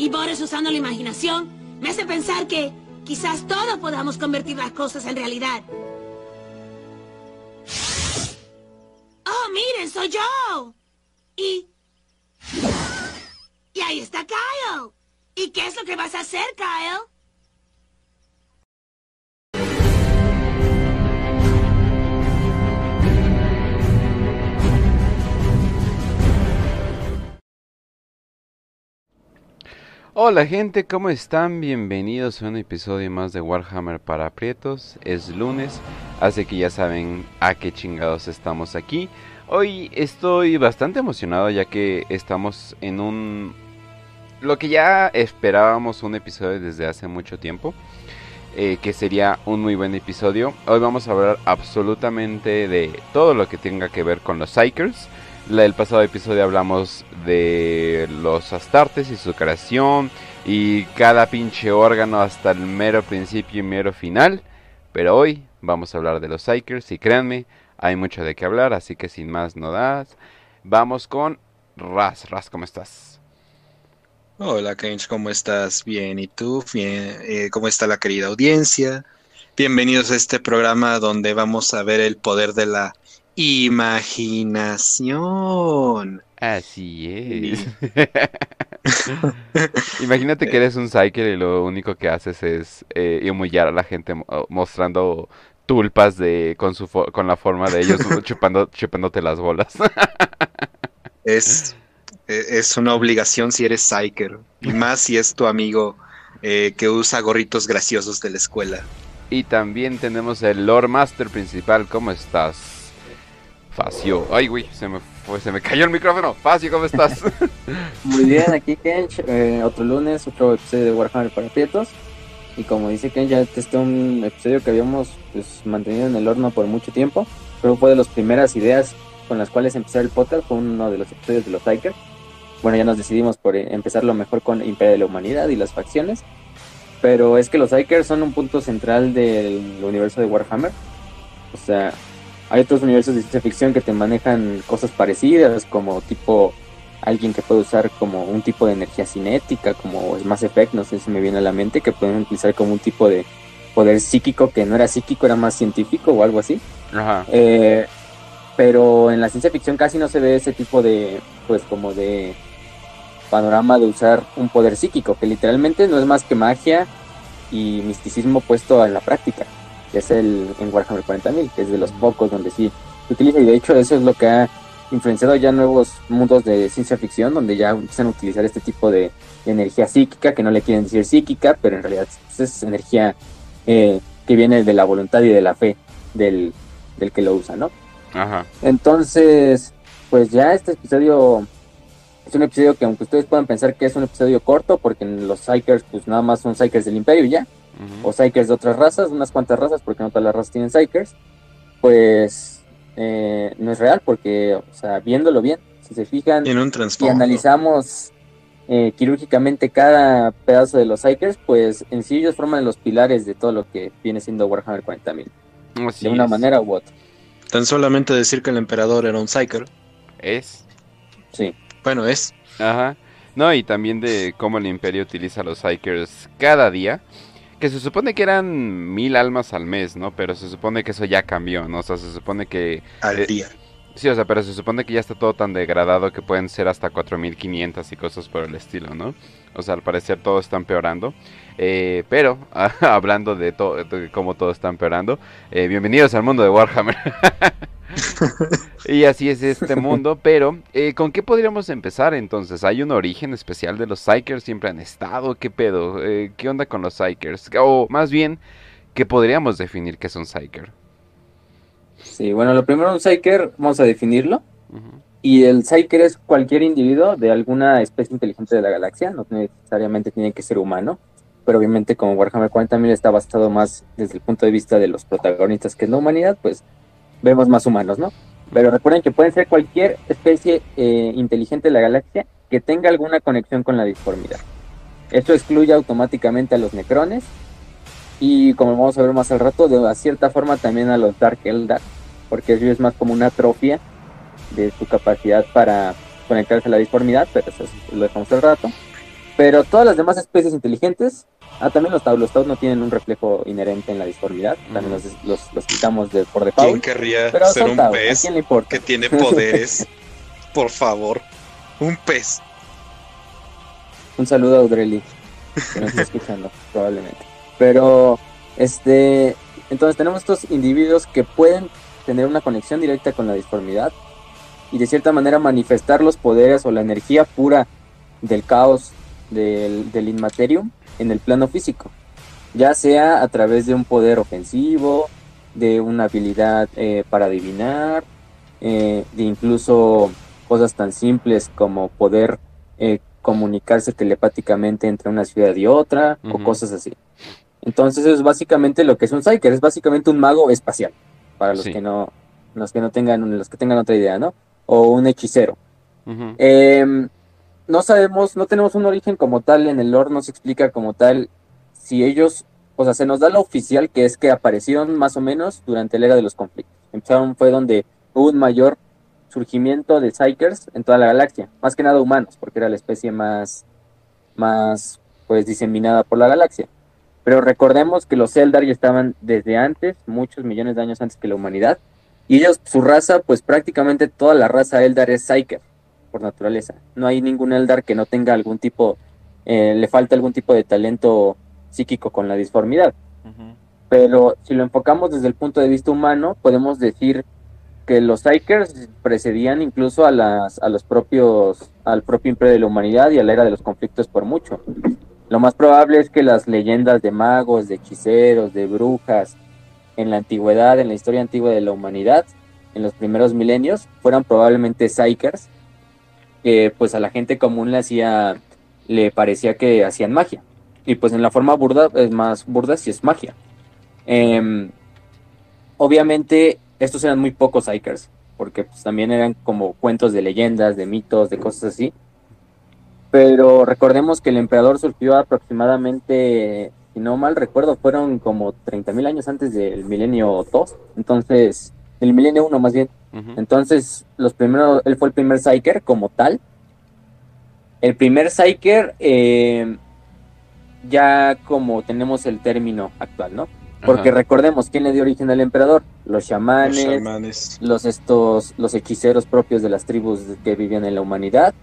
y Boris usando la imaginación me hace pensar que quizás todos podamos convertir las cosas en realidad. ¡Oh, miren, soy yo! Y... Y ahí está Kyle. ¿Y qué es lo que vas a hacer, Kyle? Hola gente, ¿cómo están? Bienvenidos a un episodio más de Warhammer para aprietos. Es lunes, así que ya saben a qué chingados estamos aquí. Hoy estoy bastante emocionado ya que estamos en un... Lo que ya esperábamos un episodio desde hace mucho tiempo. Eh, que sería un muy buen episodio. Hoy vamos a hablar absolutamente de todo lo que tenga que ver con los Psychers. El pasado episodio hablamos de los astartes y su creación y cada pinche órgano hasta el mero principio y mero final. Pero hoy vamos a hablar de los Psychers y créanme, hay mucho de qué hablar, así que sin más no das. Vamos con Raz. Raz, ¿cómo estás? Hola, Kench, ¿cómo estás? Bien, ¿y tú? Bien, eh, ¿cómo está la querida audiencia? Bienvenidos a este programa donde vamos a ver el poder de la imaginación. Así es. Imagínate que eres un psyker y lo único que haces es eh, humillar a la gente mostrando tulpas de con su con la forma de ellos chupando chupándote las bolas. es e, es una obligación si eres psyker y más si es tu amigo eh, que usa gorritos graciosos de la escuela. Y también tenemos el Lord Master principal. ¿Cómo estás? Facio. Ay, güey, se me se me cayó el micrófono. Facio, ¿cómo estás? Muy bien, aquí Kench, eh, otro lunes, otro episodio de Warhammer para Prietos. Y como dice Kench, ya este es un episodio que habíamos pues, mantenido en el horno por mucho tiempo. Creo que fue de las primeras ideas con las cuales empezar el podcast, fue uno de los episodios de los Psychers. Bueno, ya nos decidimos por eh, empezarlo mejor con Imperio de la Humanidad y las facciones. Pero es que los Psychers son un punto central del universo de Warhammer. O sea, hay otros universos de ciencia ficción que te manejan cosas parecidas, como tipo alguien que puede usar como un tipo de energía cinética, como es Mass Effect, no sé si me viene a la mente, que pueden utilizar como un tipo de poder psíquico que no era psíquico, era más científico o algo así. Ajá. Eh, pero en la ciencia ficción casi no se ve ese tipo de, pues como de panorama de usar un poder psíquico, que literalmente no es más que magia y misticismo puesto en la práctica que es el en Warhammer 40.000, que es de los pocos donde sí se utiliza y de hecho eso es lo que ha influenciado ya nuevos mundos de ciencia ficción donde ya empiezan a utilizar este tipo de, energía psíquica, que no le quieren decir psíquica, pero en realidad es energía eh, que viene de la voluntad y de la fe del, del que lo usa, ¿no? Ajá. Entonces, pues ya este episodio es un episodio que aunque ustedes puedan pensar que es un episodio corto, porque los Psychers pues nada más son Psychers del Imperio ya, o Psychers de otras razas, unas cuantas razas, porque no todas las razas tienen Psychers, pues eh, no es real, porque, o sea, viéndolo bien, si se fijan y analizamos eh, quirúrgicamente cada pedazo de los Psychers, pues en sí ellos forman los pilares de todo lo que viene siendo Warhammer 40.000. De una manera u otra. Tan solamente decir que el emperador era un Psyker. Es. Sí. Bueno, es. Ajá. No, y también de cómo el imperio utiliza los Psychers cada día. Que se supone que eran mil almas al mes, ¿no? Pero se supone que eso ya cambió, ¿no? O sea, se supone que... Al eh, día. Sí, o sea, pero se supone que ya está todo tan degradado que pueden ser hasta 4500 y cosas por el estilo, ¿no? O sea, al parecer todo está empeorando. Eh, pero, hablando de, todo de cómo todo está empeorando, eh, bienvenidos al mundo de Warhammer. y así es este mundo, pero eh, ¿con qué podríamos empezar entonces? ¿Hay un origen especial de los Psychers? ¿Siempre han estado? ¿Qué pedo? Eh, ¿Qué onda con los Psychers? O más bien, ¿qué podríamos definir que es un Psyker? Sí, bueno, lo primero un Psyker, vamos a definirlo. Y el Psyker es cualquier individuo de alguna especie inteligente de la galaxia, no necesariamente tiene que ser humano, pero obviamente como Warhammer 40.000 está basado más desde el punto de vista de los protagonistas que es la humanidad, pues vemos más humanos, ¿no? Pero recuerden que pueden ser cualquier especie eh, inteligente de la galaxia que tenga alguna conexión con la disformidad. Esto excluye automáticamente a los necrones y como vamos a ver más al rato, de cierta forma también a los Dark Eldar, porque eso es más como una atrofia de su capacidad para conectarse a la disformidad, pero eso lo dejamos al rato. Pero todas las demás especies inteligentes, ah, también los Tau, los Tau no tienen un reflejo inherente en la disformidad, también los, los, los quitamos de, por default. ¿Quién querría Pero ser un Tau, ¿a pez quién le importa? que tiene poderes? Por favor, un pez. Un saludo a Audrey, que nos está escuchando, probablemente. Pero, este, entonces tenemos estos individuos que pueden tener una conexión directa con la disformidad y de cierta manera manifestar los poderes o la energía pura del caos del, del Inmaterium en el plano físico, ya sea a través de un poder ofensivo, de una habilidad eh, para adivinar, eh, de incluso cosas tan simples como poder eh, comunicarse telepáticamente entre una ciudad y otra o cosas así. Entonces es básicamente lo que es un Psyker, es básicamente un mago espacial, para los Sí. que no, los que no tengan, los que tengan otra idea, ¿no? O un hechicero. No sabemos, no tenemos un origen como tal en el lore, no se explica como tal si ellos, o sea, se nos da lo oficial que es que aparecieron más o menos durante la era de los conflictos. Empezaron, fue donde hubo un mayor surgimiento de Psykers en toda la galaxia, más que nada humanos, porque era la especie más, más, pues, diseminada por la galaxia. Pero recordemos que los Eldar ya estaban desde antes, muchos millones de años antes que la humanidad, y ellos, su raza, pues prácticamente toda la raza Eldar es Psyker por naturaleza. No hay ningún Eldar que no tenga algún tipo, eh, le falta algún tipo de talento psíquico con la disformidad. Pero si lo enfocamos desde el punto de vista humano, podemos decir que los Psykers precedían incluso a, las, a los propios, al propio imperio de la humanidad y a la era de los conflictos por mucho. Lo más probable es que las leyendas de magos, de hechiceros, de brujas, en la antigüedad, en la historia antigua de la humanidad, en los primeros milenios, fueran probablemente Psykers, que pues a la gente común le hacía, le parecía que hacían magia. Y pues en la forma burda, es más burda, sí es magia. Em, obviamente, estos eran muy pocos Psykers, porque pues, también eran como cuentos de leyendas, de mitos, de cosas así. Pero recordemos que el emperador surgió aproximadamente, si no mal recuerdo, fueron como 30.000 años antes del milenio 2. Entonces, el milenio 1 más bien. Entonces, los primeros, él fue el primer Psyker como tal. El primer Psyker, eh, ya como tenemos el término actual, ¿no? Porque Ajá. recordemos quién le dio origen al emperador, los Los chamanes, los estos, los hechiceros propios de las tribus que vivían en la humanidad,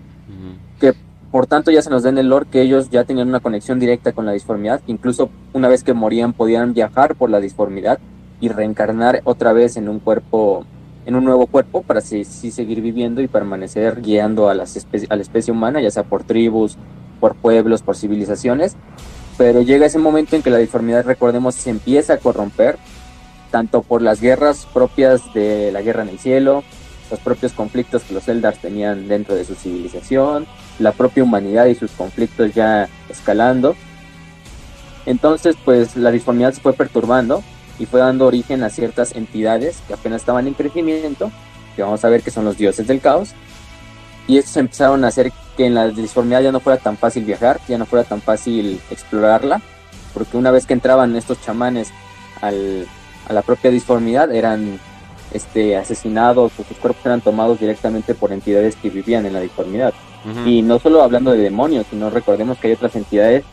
que por tanto ya se nos da en el lore que ellos ya tenían una conexión directa con la disformidad, que incluso una vez que morían podían viajar por la disformidad y reencarnar otra vez en un cuerpo, en un nuevo cuerpo para sí, seguir viviendo y permanecer guiando a, la especie humana, ya sea por tribus, por pueblos, por civilizaciones. Pero llega ese momento en que la disformidad, recordemos, se empieza a corromper, tanto por las guerras propias de la guerra en el cielo, los propios conflictos que los Eldars tenían dentro de su civilización, la propia humanidad y sus conflictos ya escalando. Entonces, pues la disformidad se fue perturbando y fue dando origen a ciertas entidades que apenas estaban en crecimiento, que vamos a ver que son los dioses del caos. Y estos empezaron a hacer que en la disformidad ya no fuera tan fácil viajar, ya no fuera tan fácil explorarla, porque una vez que entraban estos chamanes al, a la propia disformidad eran este, asesinados o sus cuerpos eran tomados directamente por entidades que vivían en la disformidad. Y no solo hablando de demonios, sino recordemos que hay otras entidades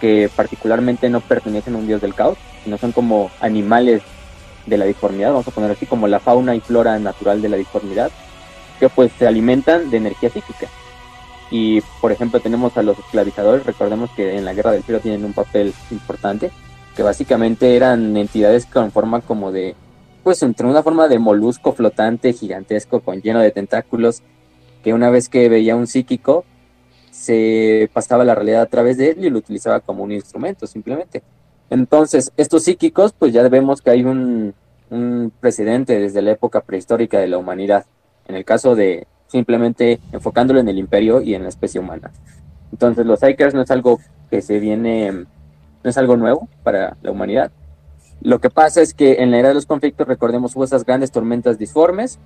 que particularmente no pertenecen a un dios del caos, sino son como animales de la disformidad, vamos a poner así como la fauna y flora natural de la disformidad, que pues se alimentan de energía psíquica. Y por ejemplo tenemos a los esclavizadores, recordemos que en la guerra del frío tienen un papel importante, que básicamente eran entidades con forma como de, pues entre una forma de molusco flotante gigantesco con lleno de tentáculos, que una vez que veía un psíquico, se pasaba la realidad a través de él y lo utilizaba como un instrumento simplemente. Entonces, estos psíquicos, pues ya vemos que hay un, precedente desde la época prehistórica de la humanidad, en el caso de simplemente enfocándolo en el imperio y en la especie humana. Entonces, los Psykers no es algo que se viene, no es algo nuevo para la humanidad. Lo que pasa es que en la era de los conflictos, recordemos, hubo esas grandes tormentas disformes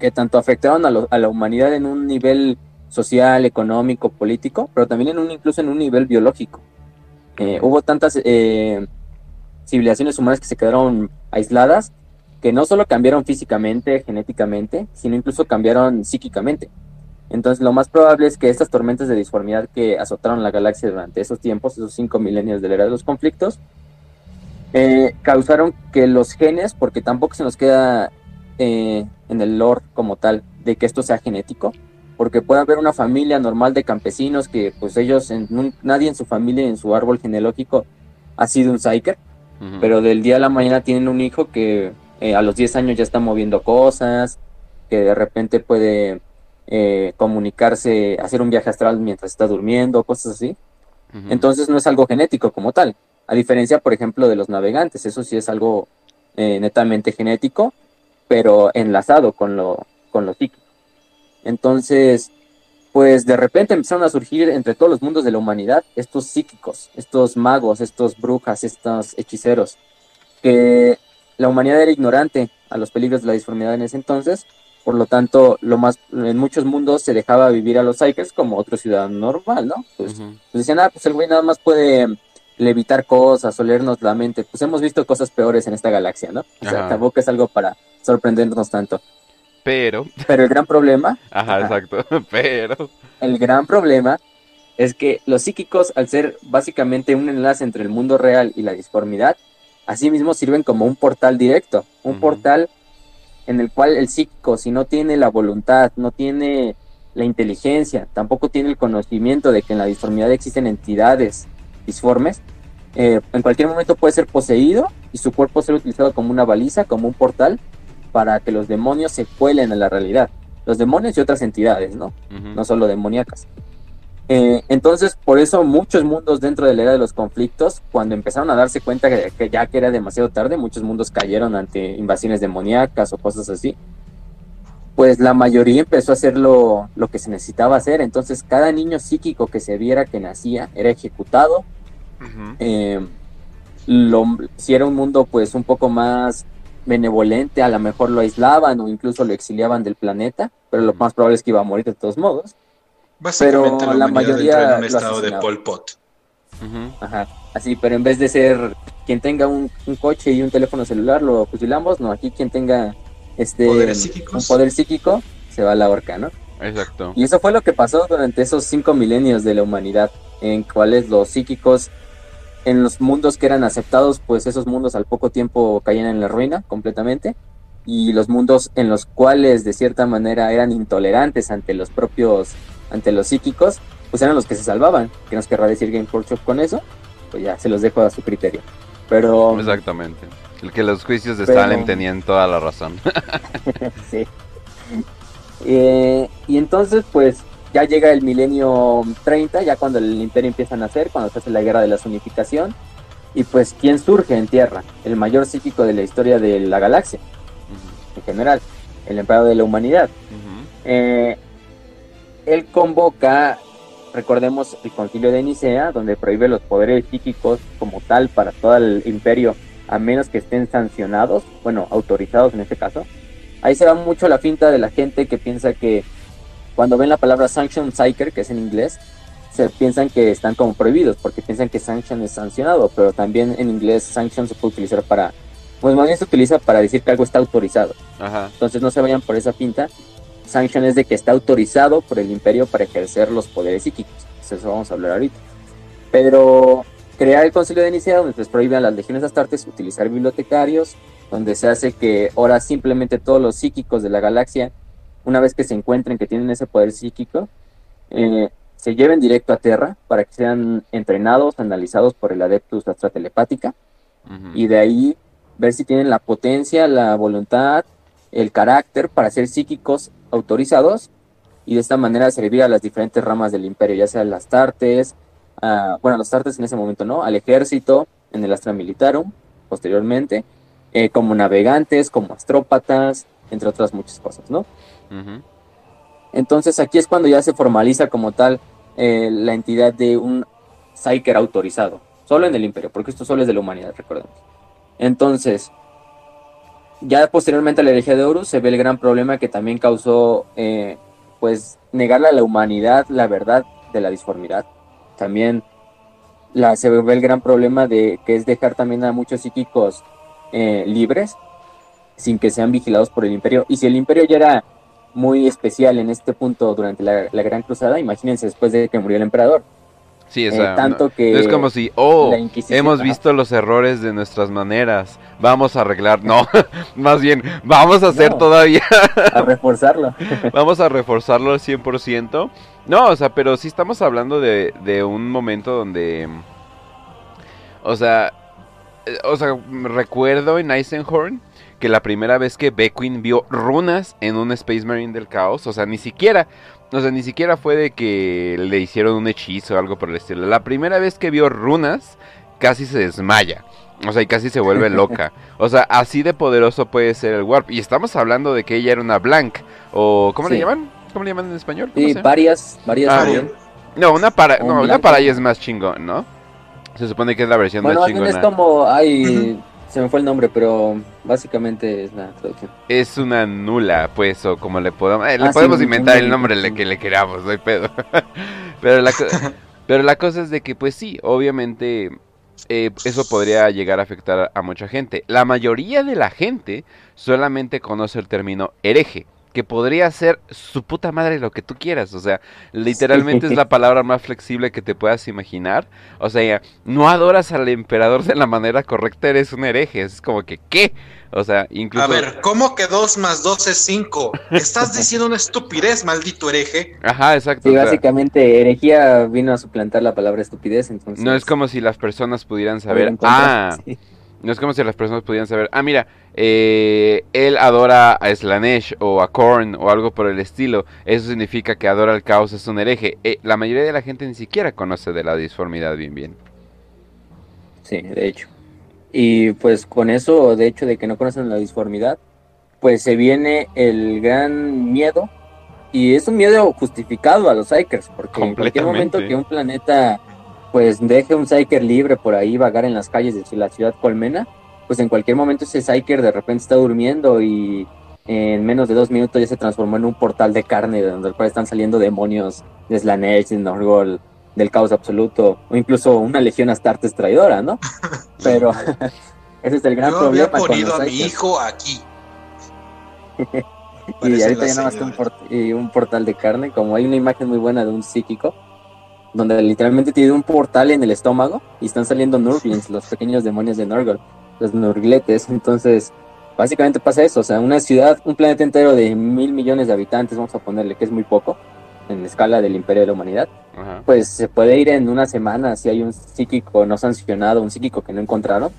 que tanto afectaron a, a la humanidad en un nivel social, económico, político, pero también en un, incluso en un nivel biológico. Eh, hubo tantas eh, civilizaciones humanas que se quedaron aisladas que no solo cambiaron físicamente, genéticamente, sino incluso cambiaron psíquicamente. Entonces lo más probable es que estas tormentas de disformidad que azotaron la galaxia durante esos tiempos, esos cinco milenios de la era de los conflictos, eh, causaron que los genes, porque tampoco se nos queda en el lore como tal de que esto sea genético, porque puede haber una familia normal de campesinos que pues ellos, en, nadie en su familia, en su árbol genealógico ha sido un psyker, pero del día a la mañana tienen un hijo que eh, a los 10 años ya está moviendo cosas, que de repente puede eh, comunicarse, hacer un viaje astral mientras está durmiendo, cosas así. Entonces no es algo genético como tal. A diferencia, por ejemplo, de los navegantes, eso sí es algo eh, netamente genético, pero enlazado con lo, con lo psíquico. Entonces, pues de repente empezaron a surgir entre todos los mundos de la humanidad estos psíquicos, estos magos, estos brujas, estos hechiceros, que la humanidad era ignorante a los peligros de la disformidad en ese entonces, por lo tanto, lo más, en muchos mundos se dejaba vivir a los Psychers como otro ciudadano normal, ¿no? Pues, pues, decían, ah, pues el güey nada más puede levitar cosas o leernos la mente. Pues hemos visto cosas peores en esta galaxia, ¿no? O sea, tampoco es algo para sorprendernos tanto. Pero. Pero el gran problema. Ajá, exacto. Pero. El gran problema es que los psíquicos, al ser básicamente un enlace entre el mundo real y la disformidad, asimismo sirven como un portal directo. Un portal en el cual el psíquico, si no tiene la voluntad, no tiene la inteligencia, tampoco tiene el conocimiento de que en la disformidad existen entidades disformes, eh, en cualquier momento puede ser poseído y su cuerpo ser utilizado como una baliza, como un portal, para que los demonios se cuelen a la realidad. Los demonios y otras entidades, ¿no? No solo demoníacas. Eh, entonces, por eso muchos mundos dentro de la era de los conflictos, cuando empezaron a darse cuenta que, ya que era demasiado tarde, muchos mundos cayeron ante invasiones demoníacas o cosas así. Pues la mayoría empezó a hacer lo, que se necesitaba hacer. Entonces, cada niño psíquico que se viera que nacía era ejecutado. Eh, si era un mundo, pues un poco más benevolente, a lo mejor lo aislaban o incluso lo exiliaban del planeta, pero lo más probable es que iba a morir de todos modos. Básicamente pero la, mayoría en un estado de Pol Pot. Ajá, así, pero en vez de ser quien tenga un, coche y un teléfono celular, lo fusilamos, no, aquí quien tenga este un poder psíquico se va a la horca, ¿no? Exacto. Y eso fue lo que pasó durante esos cinco milenios de la humanidad, en cuales los psíquicos, en los mundos que eran aceptados, pues esos mundos al poco tiempo caían en la ruina completamente, y los mundos en los cuales de cierta manera eran intolerantes ante los propios ante los psíquicos, pues eran los que se salvaban. ¿Qué nos querrá decir Game Workshop con eso? Pues ya, se los dejo a su criterio. Pero... Exactamente. El que los juicios de Stalin tenían toda la razón. sí. Eh, y entonces, pues, ya llega el milenio 30, ya cuando el imperio empieza a nacer, cuando se hace la guerra de la zonificación. Y pues, ¿quién surge en Tierra? El mayor psíquico de la historia de la galaxia, en general, el emperador de la humanidad. eh, él convoca, recordemos, el concilio de Nicea, donde prohíbe los poderes psíquicos como tal para todo el imperio, a menos que estén sancionados, bueno, autorizados en este caso. Ahí se va mucho la finta de la gente que piensa que cuando ven la palabra sanction psyker, que es en inglés, se piensan que están como prohibidos, porque piensan que sanction es sancionado, pero también en inglés sanction se puede utilizar para, pues más bien se utiliza para decir que algo está autorizado. Entonces no se vayan por esa pinta Sanction es de que está autorizado por el imperio para ejercer los poderes psíquicos. Eso vamos a hablar ahorita. Pero crear el concilio de Nicea donde se prohíbe a las legiones astartes utilizar bibliotecarios, donde se hace que ahora simplemente todos los psíquicos de la galaxia, una vez que se encuentren que tienen ese poder psíquico, eh, se lleven directo a Terra para que sean entrenados, analizados por el Adeptus Astra Telepática, y de ahí ver si tienen la potencia, la voluntad, el carácter para ser psíquicos autorizados y de esta manera servir a las diferentes ramas del imperio, ya sea las Tartes, bueno, los Tartes en ese momento no, al ejército, en el Astra Militarum, posteriormente, eh, como navegantes, como astrópatas, entre otras muchas cosas, ¿no? Entonces aquí es cuando ya se formaliza como tal eh, la entidad de un Psyker autorizado, solo en el imperio, porque esto solo es de la humanidad, recordemos. Entonces, ya posteriormente a la herejía de Horus se ve el gran problema que también causó, eh, pues, negarle a la humanidad la verdad de la disformidad. También se ve el gran problema de que es dejar también a muchos psíquicos eh, libres sin que sean vigilados por el imperio. Y si el imperio ya era muy especial en este punto durante la, la Gran Cruzada. Imagínense después de que murió el emperador. Sí, o Eh, tanto no, que no es como si, oh, hemos visto los errores de nuestras maneras, vamos a arreglar, no, más bien, vamos a hacer No. todavía, A reforzarlo. vamos a reforzarlo al 100%. No, o sea, pero sí estamos hablando de, de un momento donde, o sea, eh, o sea, recuerdo en Eisenhorn que la primera vez que Beckwin vio runas en un Space Marine del caos, o sea, ni siquiera, o sea, ni siquiera fue de que le hicieron un hechizo o algo por el estilo. La primera vez que vio runas, casi se desmaya. O sea, y casi se vuelve loca. O sea, así de poderoso puede ser el Warp. Y estamos hablando de que ella era una Blank. O, ¿cómo le llaman? ¿Cómo le llaman en español? ¿Cómo Sí, varias, varias Ah, también. No, una para, no, una para ella es más chingón, ¿no? Se supone que es la versión Bueno, más bien es chingona. como, ay, se me fue el nombre, pero básicamente es la traducción. Es una nula, pues, o como le podamos... eh, le Ah, podemos inventar el nombre sí. que le queramos, no hay pedo. pero, la pero la cosa es de que, pues sí, obviamente eh, eso podría llegar a afectar a mucha gente. La mayoría de la gente solamente conoce el término hereje. Que podría ser su puta madre lo que tú quieras. O sea, literalmente es la palabra más flexible que te puedas imaginar. O sea, no adoras al emperador de la manera correcta, eres un hereje. Es como que, ¿qué? O sea, incluso... A ver, ¿cómo que 2 más 2 es 5? Estás diciendo una estupidez, maldito hereje. Ajá, exacto. Sí, sea, básicamente herejía vino a suplantar la palabra estupidez, entonces... no es como si las personas pudieran saber, ah, Sí. No es como si las personas pudieran saber, ah, mira, eh, él adora a Slanesh o a Korn o algo por el estilo, eso significa que adora al caos, es un hereje. Eh, la mayoría de la gente ni siquiera conoce de la disformidad bien bien. Sí, de hecho. Y pues con eso, de hecho, de que no conocen la disformidad, pues se viene el gran miedo. Y es un miedo justificado a los Psykers, porque en cualquier momento que un planeta pues deje un Psyker libre por ahí vagar en las calles de la ciudad colmena, pues en cualquier momento ese Psyker de repente está durmiendo y en menos de dos minutos ya se transformó en un portal de carne donde cual están saliendo demonios de Slanesh, de Norgol, del caos absoluto, o incluso una legión Astartes traidora, ¿no? Pero ese es el gran Yo había problema con ponido los a mi hijo aquí. Y ahorita ya nada más que un, port- y un portal de carne, como hay una imagen muy buena de un psíquico, donde literalmente tiene un portal en el estómago y están saliendo Nurglings, los pequeños demonios de Norgol, los Nurgletes. Entonces, básicamente pasa eso, o sea, una ciudad, un planeta entero de mil millones de habitantes, vamos a ponerle que es muy poco en escala del imperio de la humanidad, Ajá. pues se puede ir en una semana si hay un psíquico no sancionado, un psíquico que no encontraron.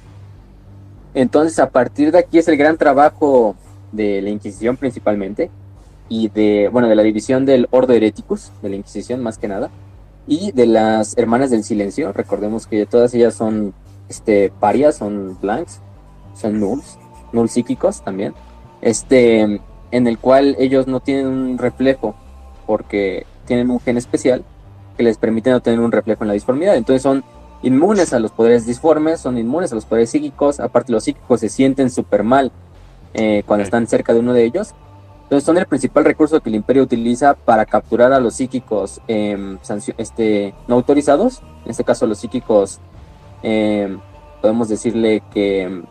Entonces, a partir de aquí es el gran trabajo de la Inquisición principalmente, y de, bueno, de la división del Ordo Hereticus, de la Inquisición más que nada, y de las Hermanas del Silencio. Recordemos que todas ellas son este, parias, son blanks, son nulls, null psíquicos también, este, en el cual ellos no tienen un reflejo, porque tienen un gen especial que les permite no tener un reflejo en la disformidad. Entonces son inmunes a los poderes disformes, son inmunes a los poderes psíquicos. Aparte, los psíquicos se sienten súper mal eh, cuando están cerca de uno de ellos. Entonces, son el principal recurso que el Imperio utiliza para capturar a los psíquicos em, este, no autorizados. En este caso, los psíquicos, em, podemos decirle que em,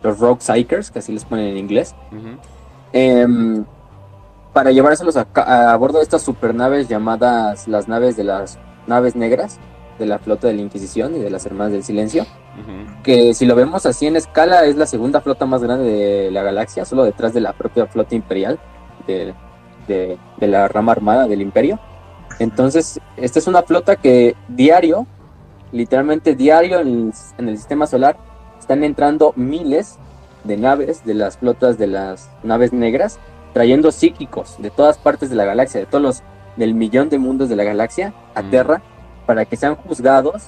los Rogue Psychers, que así les ponen en inglés. Para llevárselos a, a bordo de estas supernaves llamadas las naves de las naves negras de la flota de la Inquisición y de las Hermanas del Silencio, que si lo vemos así en escala es la segunda flota más grande de la galaxia, solo detrás de la propia flota imperial de, de- de la rama armada del imperio. Entonces, esta es una flota que diario, literalmente diario en el, en el sistema solar, están entrando miles de naves de las flotas de las naves negras, trayendo psíquicos de todas partes de la galaxia, de todos los del millón de mundos de la galaxia a Mm. Terra, para que sean juzgados.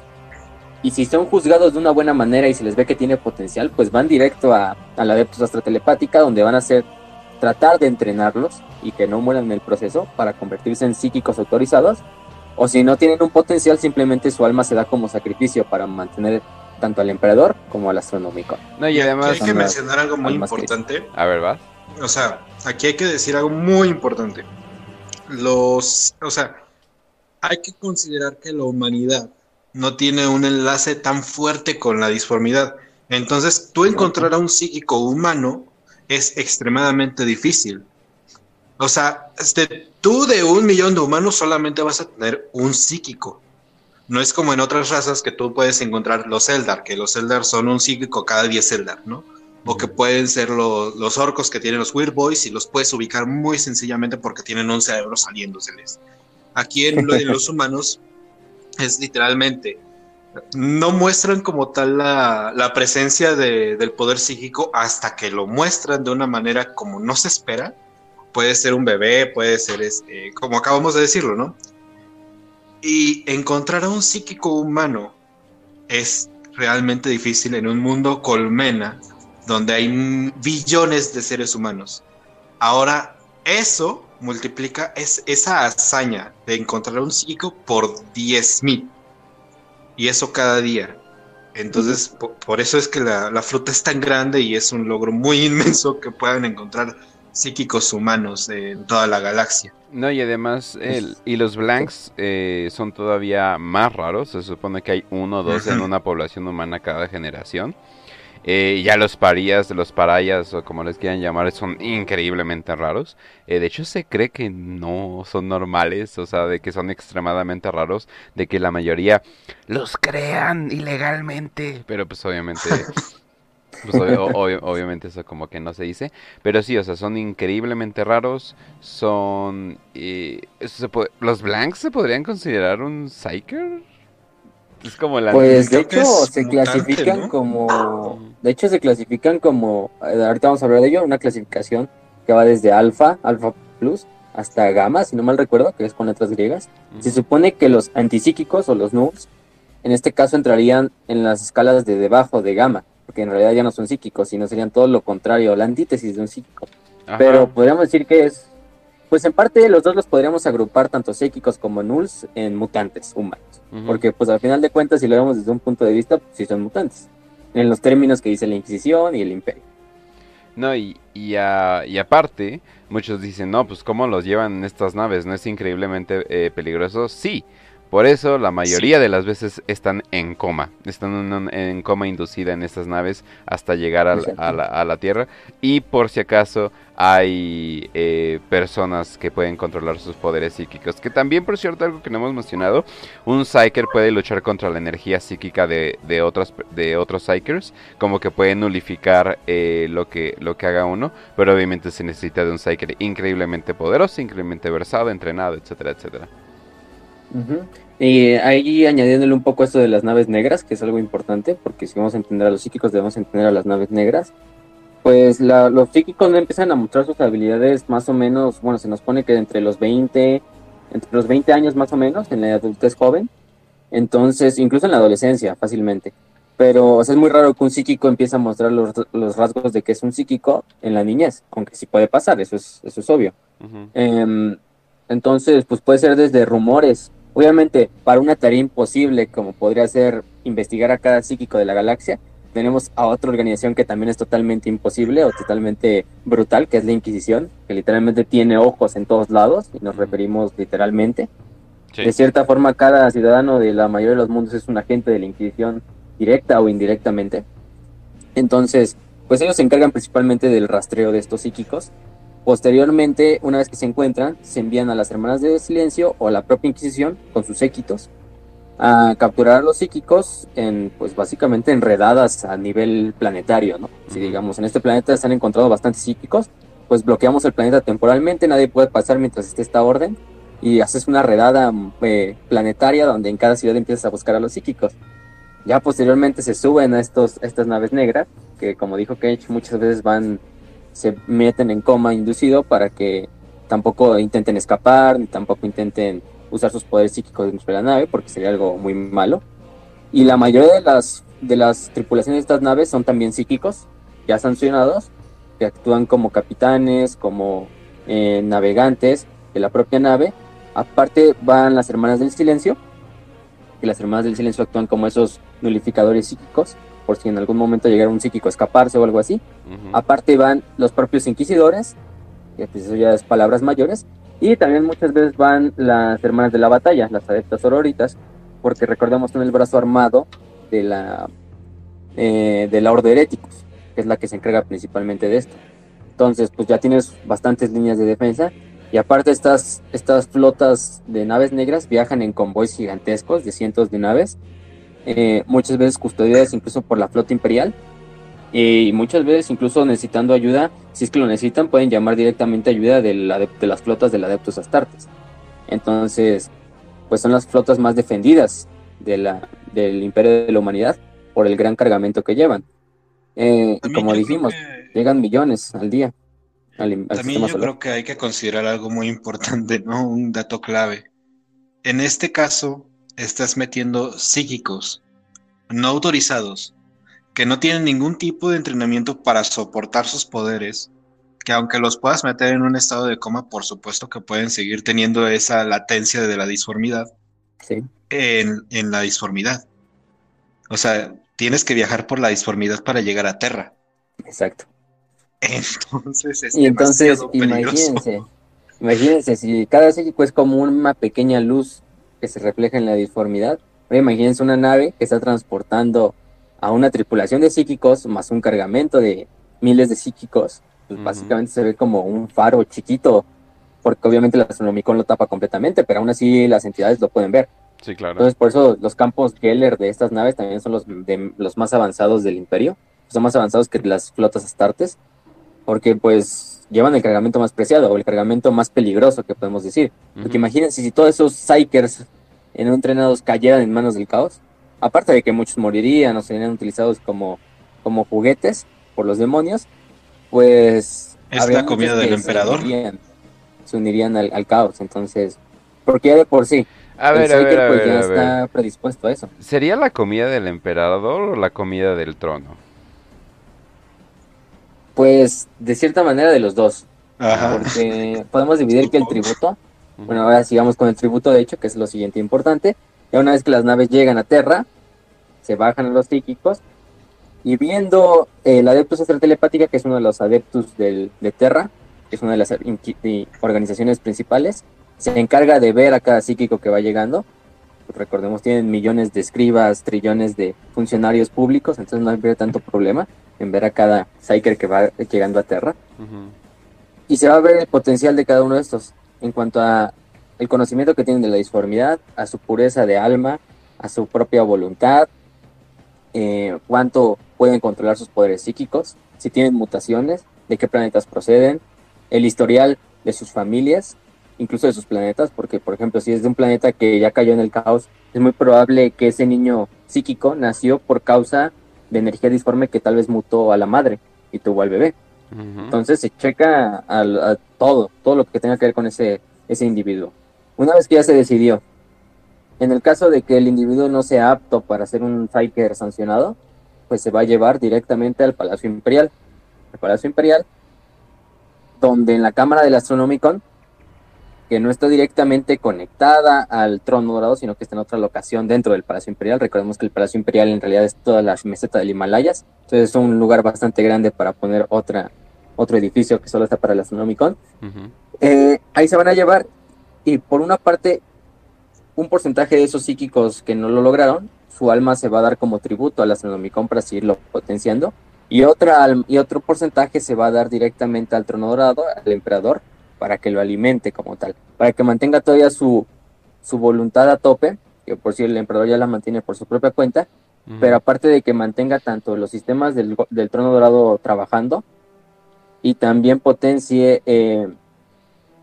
Y si son juzgados de una buena manera y se les ve que tiene potencial, pues van directo a, a la Adeptus Astra Telepática, donde van a hacer tratar de entrenarlos y que no mueran en el proceso para convertirse en psíquicos autorizados. O si no tienen un potencial, simplemente su alma se da como sacrificio para mantener tanto al emperador como al astronómico. No, y aquí además, hay que mencionar algo muy importante. a ver, va. O sea, aquí hay que decir algo muy importante. Los, o sea, hay que considerar que la humanidad no tiene un enlace tan fuerte con la disformidad. Entonces, tú encontrar a un psíquico humano es extremadamente difícil. O sea, este, tú de un millón de humanos solamente vas a tener un psíquico. No es como en otras razas que tú puedes encontrar los Eldar, que los Eldar son un psíquico cada 10 Eldar, ¿no? O que pueden ser los orcos que tienen los Weird Boys y los puedes ubicar muy sencillamente porque tienen un cerebro saliéndoseles. Aquí en, en los humanos es literalmente no muestran como tal la, presencia del poder psíquico hasta que lo muestran de una manera como no se espera. Puede ser un bebé, puede ser este, como acabamos de decirlo, ¿no? Y encontrar a un psíquico humano es realmente difícil en un mundo colmena donde hay billones de seres humanos. Ahora, eso multiplica es, esa hazaña de encontrar un psíquico por 10.000 y eso cada día. Entonces, por, eso es que la, fruta es tan grande y es un logro muy inmenso que puedan encontrar psíquicos humanos en toda la galaxia. No, y además, el, y los blanks eh, son todavía más raros. Se supone que hay uno o dos en una población humana cada generación. Eh, ya los parías, los parayas o como les quieran llamar, son increíblemente raros. Eh, de hecho, se cree que no son normales, o sea, de que son extremadamente raros, de que la mayoría los crean ilegalmente. Pero pues obviamente... Pues obviamente eso como que no se dice. Pero sí, o sea, son increíblemente raros. Son... Eh, ¿Los blanks se podrían considerar un psyker? Es como la Pues de hecho se clasifican como de hecho se clasifican como eh, ahorita vamos a hablar de ello, una clasificación que va desde alfa, alfa plus hasta gamma, si no mal recuerdo, que es con letras griegas. Se supone que los antipsíquicos o los nubes en este caso entrarían en las escalas de debajo de gamma, porque en realidad ya no son psíquicos, sino serían todo lo contrario, la antítesis de un psíquico. Pero podríamos decir que es pues en parte los dos los podríamos agrupar, tanto psíquicos como nulls, en mutantes humanos. Porque pues al final de cuentas, si lo vemos desde un punto de vista, pues sí son mutantes. En los términos que dice la Inquisición y el Imperio. No, y, y, aparte, muchos dicen, no, pues cómo los llevan en estas naves, ¿no es increíblemente eh, peligroso? Sí, por eso la mayoría de las veces están en coma, están en, coma inducida en estas naves hasta llegar a, la, Tierra. Y por si acaso hay eh, personas que pueden controlar sus poderes psíquicos. Que también, por cierto, algo que no hemos mencionado, un Psyker puede luchar contra la energía psíquica de, de, otros, de otros Psykers, como que puede nulificar eh, lo, que, lo que haga uno, pero obviamente se necesita de un Psyker increíblemente poderoso, increíblemente versado, entrenado, etcétera, etcétera. Y ahí añadiéndole un poco esto de las naves negras, que es algo importante, porque si vamos a entender a los psíquicos, debemos entender a las naves negras. Pues los psíquicos empiezan a mostrar sus habilidades más o menos, bueno, se nos pone que entre los 20, entre los 20 años más o menos, en la adultez joven, entonces, incluso en la adolescencia, fácilmente. Pero es muy raro que un psíquico empiece a mostrar los, rasgos de que es un psíquico en la niñez, aunque sí puede pasar, eso es, eso es obvio. Em, entonces, pues puede ser desde rumores Obviamente, para una tarea imposible como podría ser investigar a cada psíquico de la galaxia, tenemos a otra organización que también es totalmente imposible o totalmente brutal, que es la Inquisición, que literalmente tiene ojos en todos lados, y nos referimos literalmente. De cierta forma, cada ciudadano de la mayoría de los mundos es un agente de la Inquisición directa o indirectamente. Entonces, pues ellos se encargan principalmente del rastreo de estos psíquicos Posteriormente, una vez que se encuentran, se envían a las Hermanas de Silencio o a la propia Inquisición con sus séquitos a capturar a los psíquicos en, pues básicamente enredadas a nivel planetario, ¿no? Si digamos, en este planeta se han encontrado bastantes psíquicos, pues bloqueamos el planeta temporalmente, nadie puede pasar mientras esté esta orden y haces una redada eh, planetaria donde en cada ciudad empiezas a buscar a los psíquicos. Ya posteriormente se suben a estos, estas naves negras, que como dijo Kench, muchas veces van se meten en coma inducido para que tampoco intenten escapar, ni tampoco intenten usar sus poderes psíquicos dentro de la nave, porque sería algo muy malo. Y la mayoría de las, de las tripulaciones de estas naves son también psíquicos, ya sancionados, que actúan como capitanes, como eh, navegantes de la propia nave. Aparte van las hermanas del silencio, que las hermanas del silencio actúan como esos nulificadores psíquicos, por si en algún momento llegara un psíquico a escaparse o algo así. Aparte van los propios inquisidores, que pues eso ya es palabras mayores, y también muchas veces van las hermanas de la batalla, las adeptas sororitas, porque recordemos en el brazo armado de la, eh, de la Orde que es la que se encarga principalmente de esto. Entonces, pues ya tienes bastantes líneas de defensa Y aparte estas, estas flotas de naves negras viajan en convoys gigantescos de cientos de naves, eh, muchas veces custodiadas incluso por la flota imperial, y muchas veces incluso necesitando ayuda, si es que lo necesitan, pueden llamar directamente ayuda de, la, de las flotas del Adeptus Astartes. Entonces, pues son las flotas más defendidas de la, del Imperio de la Humanidad por el gran cargamento que llevan. Eh, y como dijimos, llegan millones al día. También yo creo que hay que considerar algo muy importante, ¿no? Un dato clave. En este caso, estás metiendo psíquicos no autorizados, que no tienen ningún tipo de entrenamiento para soportar sus poderes, que aunque los puedas meter en un estado de coma, por supuesto que pueden seguir teniendo esa latencia de la disformidad en, en la disformidad. O sea, tienes que viajar por la disformidad para llegar a Terra. Exacto. Entonces es y entonces imagínense, imagínense si cada psíquico es como una pequeña luz que se refleja en la disformidad. imagínense una nave que está transportando a una tripulación de psíquicos más un cargamento de miles de psíquicos. Pues básicamente se ve como un faro chiquito, porque obviamente el astronomicón lo tapa completamente, pero aún así las entidades lo pueden ver. Sí, claro. Entonces, por eso los campos Geller de estas naves también son los, de, los más avanzados del Imperio. Son más avanzados que las flotas astartes porque pues llevan el cargamento más preciado o el cargamento más peligroso que podemos decir. Porque imagínense si todos esos Psykers en entrenados cayeran en manos del caos, aparte de que muchos morirían o serían utilizados como, como juguetes por los demonios, pues... Es la comida del emperador. Se unirían, al, caos, entonces... Porque ya de por sí, a ver, a ver, a pues ver, ya a está predispuesto a eso. ¿Sería la comida del emperador o la comida del trono? Pues de cierta manera de los dos. Porque podemos dividir que el tributo, bueno, ahora sigamos con el tributo de hecho, que es lo siguiente importante. Ya una vez que las naves llegan a Terra, se bajan a los psíquicos y viendo el Adeptus Astral Telepática, que es uno de los adeptus del, de Terra, que es una de las organizaciones principales, se encarga de ver a cada psíquico que va llegando. Pues recordemos, tienen millones de escribas, trillones de funcionarios públicos, entonces no hay tanto problema en ver a cada Psyker que va llegando a Terra. Y se va a ver el potencial de cada uno de estos en cuanto a el conocimiento que tienen de la disformidad, a su pureza de alma, a su propia voluntad, eh, cuánto pueden controlar sus poderes psíquicos, si tienen mutaciones, de qué planetas proceden, el historial de sus familias, incluso de sus planetas, porque por ejemplo si es de un planeta que ya cayó en el caos, es muy probable que ese niño psíquico nació por causa de energía disforme que tal vez mutó a la madre y tuvo al bebé. Entonces se checa a, todo, todo lo que tenga que ver con ese, ese individuo. Una vez que ya se decidió, en el caso de que el individuo no sea apto para ser un Psyker sancionado, pues se va a llevar directamente al Palacio Imperial. El Palacio Imperial, donde en la Cámara del Astronomicon que no está directamente conectada al trono dorado, sino que está en otra locación dentro del Palacio Imperial. Recordemos que el Palacio Imperial en realidad es toda la meseta del Himalayas, entonces es un lugar bastante grande para poner otra, otro edificio que solo está para el Astronomicon. Eh, ahí se van a llevar, y por una parte, un porcentaje de esos psíquicos que no lo lograron, su alma se va a dar como tributo al Astronomicon para seguirlo potenciando, y, otra, y otro porcentaje se va a dar directamente al trono dorado, al emperador, para que lo alimente como tal, para que mantenga todavía su, su voluntad a tope, que por si el emperador ya la mantiene por su propia cuenta, pero aparte de que mantenga tanto los sistemas del, trono dorado trabajando y también potencie eh,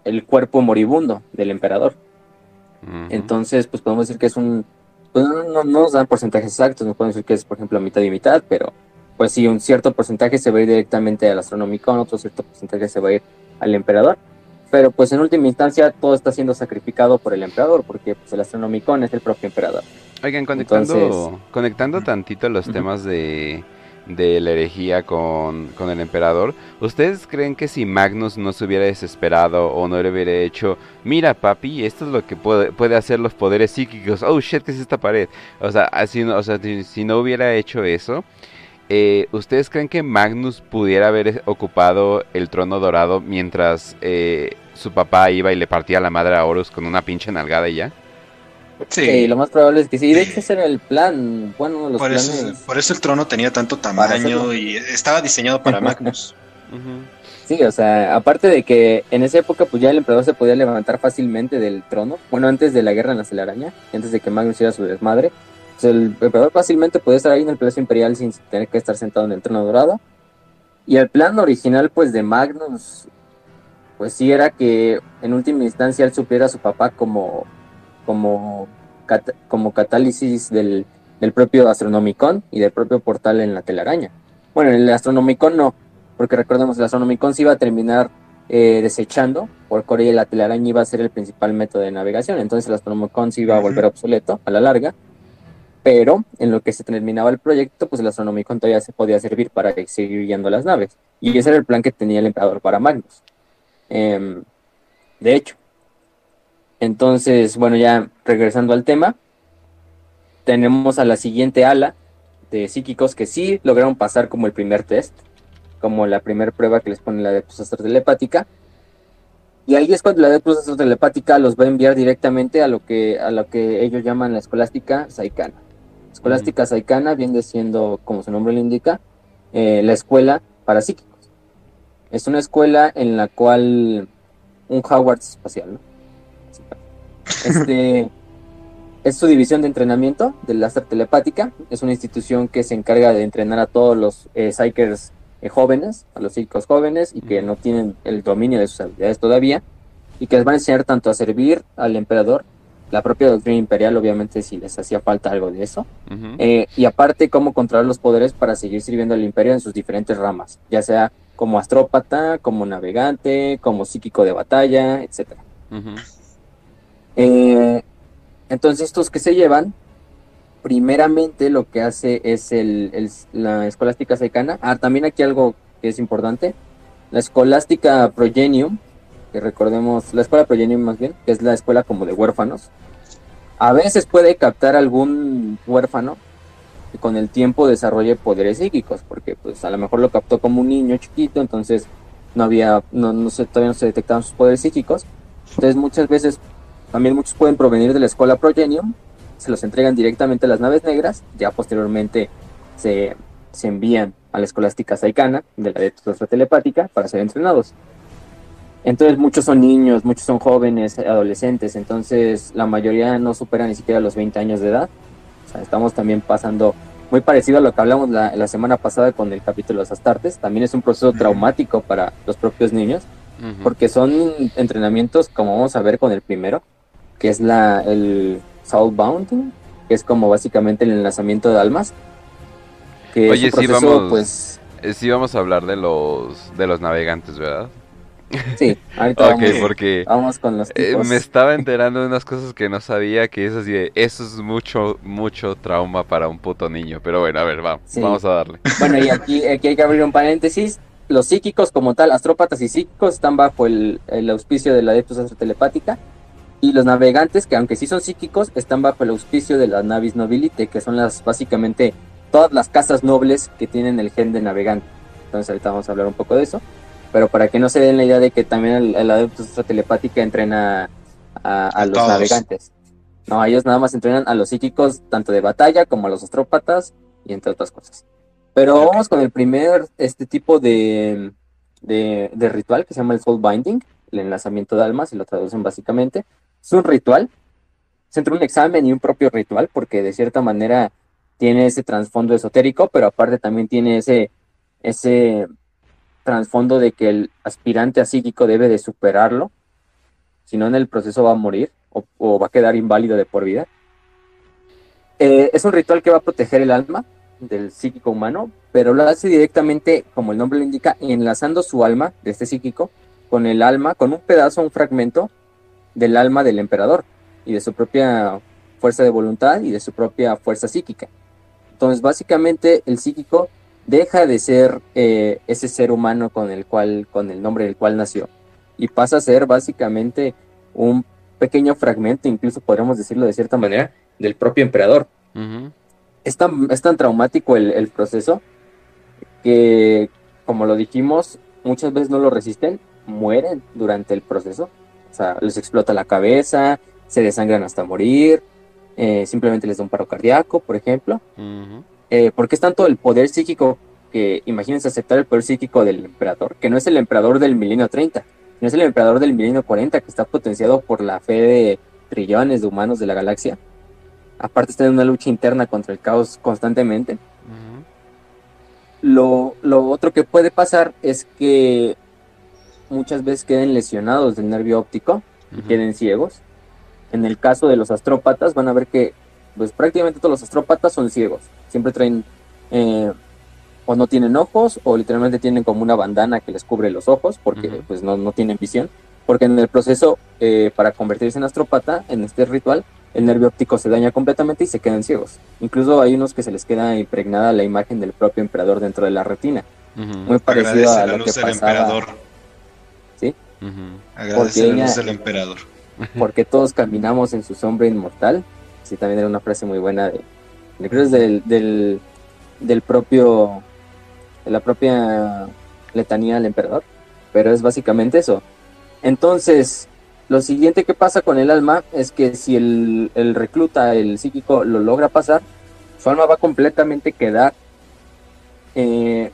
el cuerpo moribundo del emperador. Entonces, pues podemos decir que es un... Pues no, no, nos dan porcentajes exactos, no podemos decir que es, por ejemplo, mitad y mitad, pero pues sí, un cierto porcentaje se va a ir directamente al Astronomicon, otro cierto porcentaje se va a ir al emperador pero pues en última instancia todo está siendo sacrificado por el emperador, porque pues, el astronomicón es el propio emperador. Oigan, conectando, conectando tantito los temas de, de la herejía con, con, el emperador, ¿ustedes creen que si Magnus no se hubiera desesperado o no le hubiera hecho, mira papi, esto es lo que puede, puede hacer los poderes psíquicos, oh shit, ¿qué es esta pared? O sea, así, o sea si no hubiera hecho eso, eh, ¿Ustedes creen que Magnus pudiera haber ocupado el trono dorado mientras eh, su papá iba y le partía la madre a Horus con una pinche nalgada y ya? Sí. lo más probable es que sí. De hecho, ese era el plan. Bueno, los por, planes eso, por eso el trono tenía tanto tamaño y estaba diseñado para Magnus. Sí, o sea, aparte de que en esa época pues ya el emperador se podía levantar fácilmente del trono, bueno, antes de la guerra en la telaraña, antes de que Magnus hiciera su desmadre, el emperador fácilmente podía estar ahí en el Palacio Imperial sin tener que estar sentado en el trono dorado. Y el plan original pues de Magnus, pues sí era que en última instancia él supiera a su papá como, como, cat- como catálisis del, del propio Astronomicon y del propio portal en la telaraña. Bueno, en el Astronomicon no, porque recordemos, el Astronomicon se iba a terminar eh, desechando, porque ahora la telaraña iba a ser el principal método de navegación, entonces el Astronomicon se iba a volver obsoleto a la larga, pero en lo que se terminaba el proyecto, pues el Astronomicon todavía se podía servir para seguir guiando las naves, y ese era el plan que tenía el emperador para Magnus. Em, de hecho, entonces, bueno, ya regresando al tema, tenemos a la siguiente ala de psíquicos que sí lograron pasar como el primer test, como la primera prueba que les pone la Adeptus Astra Telepática. Y ahí es cuando la Adeptus Astra Telepática los va a enviar directamente a lo que, a lo que ellos llaman la escolástica saicana. Escolástica saicana viene siendo, como su nombre lo indica, eh, la escuela para psíquicos. Es una escuela en la cual un Hogwarts espacial, ¿no? Este es su división de entrenamiento de la Astra Telepática. Es una institución que se encarga de entrenar a todos los eh, eh, jóvenes, a los psíquicos jóvenes y que no tienen el dominio de sus habilidades todavía y que les van a enseñar tanto a servir al emperador, la propia doctrina imperial, obviamente, si les hacía falta algo de eso, eh, y aparte cómo controlar los poderes para seguir sirviendo al imperio en sus diferentes ramas, ya sea como astrópata, como navegante, como psíquico de batalla, etcétera. Ujú. Eh, entonces estos que se llevan, primeramente lo que hace es el, el- la escolástica secana. Ah, también aquí algo que es importante. La escolástica progenium, que recordemos, la escuela progenium más bien, que es la escuela como de huérfanos. A veces puede captar algún huérfano que con el tiempo desarrolle poderes psíquicos, porque pues a lo mejor lo captó como un niño chiquito, entonces no había, no, no se, todavía no se detectaban sus poderes psíquicos. Entonces muchas veces también muchos pueden provenir de la escuela Progenium, se los entregan directamente a las naves negras, ya posteriormente se, se envían a la escolástica saicana de la Adeptus telepática para ser entrenados. Entonces muchos son niños, muchos son jóvenes, adolescentes, entonces la mayoría no supera ni siquiera los 20 años de edad. O sea, estamos también pasando muy parecido a lo que hablamos la, la semana pasada con el capítulo de los Astartes. También es un proceso Ujú. traumático para los propios niños Ujú. porque son entrenamientos como vamos a ver con el primero, que es la el Soulbound, que es como básicamente el enlazamiento de almas. Que Oye, es un sí, proceso, vamos- pues, Eh, Sí, vamos a hablar de los de los navegantes, ¿verdad? Sí, ahorita Ok, vamos, porque vamos con los eh, tipos. me estaba enterando de unas cosas que no sabía, que eso, sí, eso es mucho, mucho trauma para un puto niño. Pero bueno, a ver, vamos, Sí. vamos a darle. Bueno, y aquí, aquí hay que abrir un paréntesis. Los psíquicos como tal, astrópatas y psíquicos, están bajo el, el auspicio de la Adeptus Astrotelepática. Y los navegantes, que aunque sí son psíquicos, están bajo el auspicio de la Navis Nobilite, que son las básicamente todas las casas nobles que tienen el gen de navegante. Entonces ahorita vamos a hablar un poco de eso. Pero para que no se den la idea de que también el, el Adeptus Astrotelepática entrena a, a A los todos. navegantes. No, ellos nada más entrenan a los psíquicos tanto de batalla como a los astrópatas y entre otras cosas. Pero vamos con el primer este tipo de, de, de ritual que se llama el Soul Binding, el enlazamiento de almas, y lo traducen básicamente. Es un ritual, es entre un examen y un propio ritual, porque de cierta manera tiene ese trasfondo esotérico, pero aparte también tiene ese, ese trasfondo de que el aspirante a psíquico debe de superarlo, si no en el proceso va a morir o, va a quedar inválido de por vida. Eh, es un ritual que va a proteger el alma del psíquico humano, pero lo hace directamente, como el nombre lo indica, enlazando su alma de este psíquico con el alma, con un pedazo, un fragmento del alma del emperador y de su propia fuerza de voluntad y de su propia fuerza psíquica. Entonces, básicamente, el psíquico deja de ser eh, ese ser humano con el cual, con el nombre del cual nació, y pasa a ser básicamente un pequeño fragmento, incluso podríamos decirlo de cierta manera, del propio emperador es tan, es tan traumático el, el proceso que, como lo dijimos, muchas veces no lo resisten, mueren durante el proceso. O sea, les explota la cabeza, se desangran hasta morir, eh, simplemente les da un paro cardíaco, por ejemplo. Eh, porque es tanto el poder psíquico que imagínense aceptar el poder psíquico del emperador, que no es el emperador del milenio 30, no es el emperador del milenio 40 que está potenciado por la fe de trillones de humanos de la galaxia. Aparte está en una lucha interna contra el caos constantemente. lo, lo, otro que puede pasar es que muchas veces queden lesionados del nervio óptico y queden ciegos. En el caso de los astrópatas van a ver que pues prácticamente todos los astrópatas son ciegos. Siempre traen eh, o no tienen ojos o literalmente tienen como una bandana que les cubre los ojos porque pues no, no, tienen visión. Porque en el proceso eh, para convertirse en astrópata, en este ritual, el nervio óptico se daña completamente y se quedan ciegos. Incluso hay unos que se les queda impregnada la imagen del propio emperador dentro de la retina. Muy parecido a lo que pasaba. Emperador. ¿Sí? Agradece la luz del emperador. Porque todos caminamos en su sombra inmortal. Sí, también era una frase muy buena de, creo es del, del, propio la propia letanía del emperador, pero es básicamente eso. Entonces, lo siguiente que pasa con el alma es que si el, recluta, el psíquico, lo logra pasar, su alma va completamente quedar eh,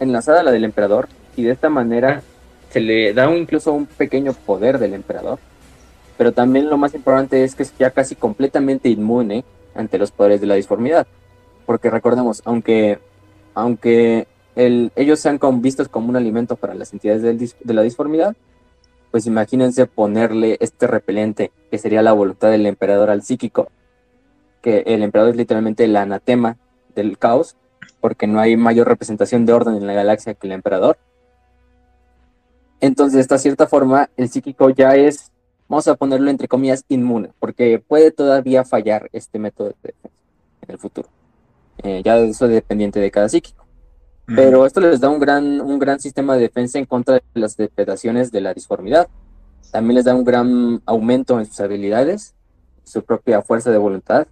enlazada a la del emperador y de esta manera se le da incluso un pequeño poder del emperador. Pero también lo más importante es que es ya casi completamente inmune ante los poderes de la disformidad. Porque recordemos, aunque, aunque ellos sean vistos como un alimento para las entidades de la disformidad, pues imagínense ponerle este repelente, que sería la voluntad del emperador al psíquico, que el emperador es literalmente el anatema del caos, porque no hay mayor representación de orden en la galaxia que el emperador. Entonces, de esta cierta forma, el psíquico ya es, vamos a ponerlo entre comillas, inmune, porque puede todavía fallar este método de defensa en el futuro. Eh, ya eso es dependiente de cada psíquico. Pero esto les da un gran, un gran sistema de defensa en contra de las depredaciones de la disformidad. También les da un gran aumento en sus habilidades, su propia fuerza de voluntad,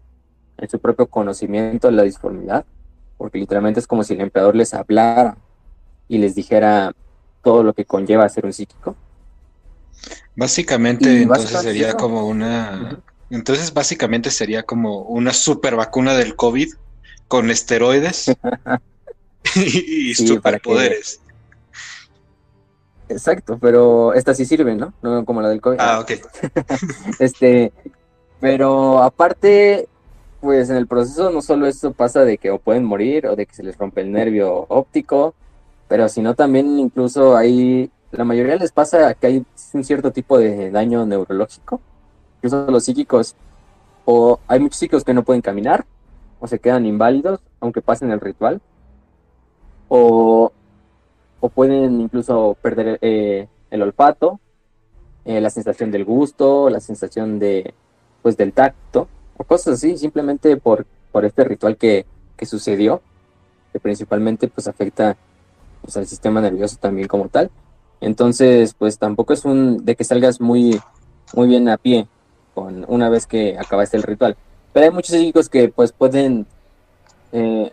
en su propio conocimiento de la disformidad, porque literalmente es como si el emperador les hablara y les dijera todo lo que conlleva ser un psíquico. Básicamente, entonces sería como una. Entonces, básicamente sería como una super vacuna del COVID con esteroides y superpoderes. Exacto, pero esta sí sirve, ¿no? No como la del COVID. Ah, ok. este, pero aparte, pues en el proceso no solo esto pasa de que o pueden morir o de que se les rompe el nervio óptico, pero sino también incluso hay, la mayoría les pasa que hay un cierto tipo de daño neurológico, incluso los psíquicos, o hay muchos psíquicos que no pueden caminar o se quedan inválidos aunque pasen el ritual o, pueden incluso perder eh, el olfato, eh, la sensación del gusto, la sensación de, pues, del tacto, o cosas así, simplemente por, por este ritual que, sucedió, que principalmente pues afecta pues, al sistema nervioso también como tal. Entonces, pues tampoco es un de que salgas muy, muy bien a pie con una vez que acabaste el ritual. Pero hay muchos psíquicos que pues pueden eh,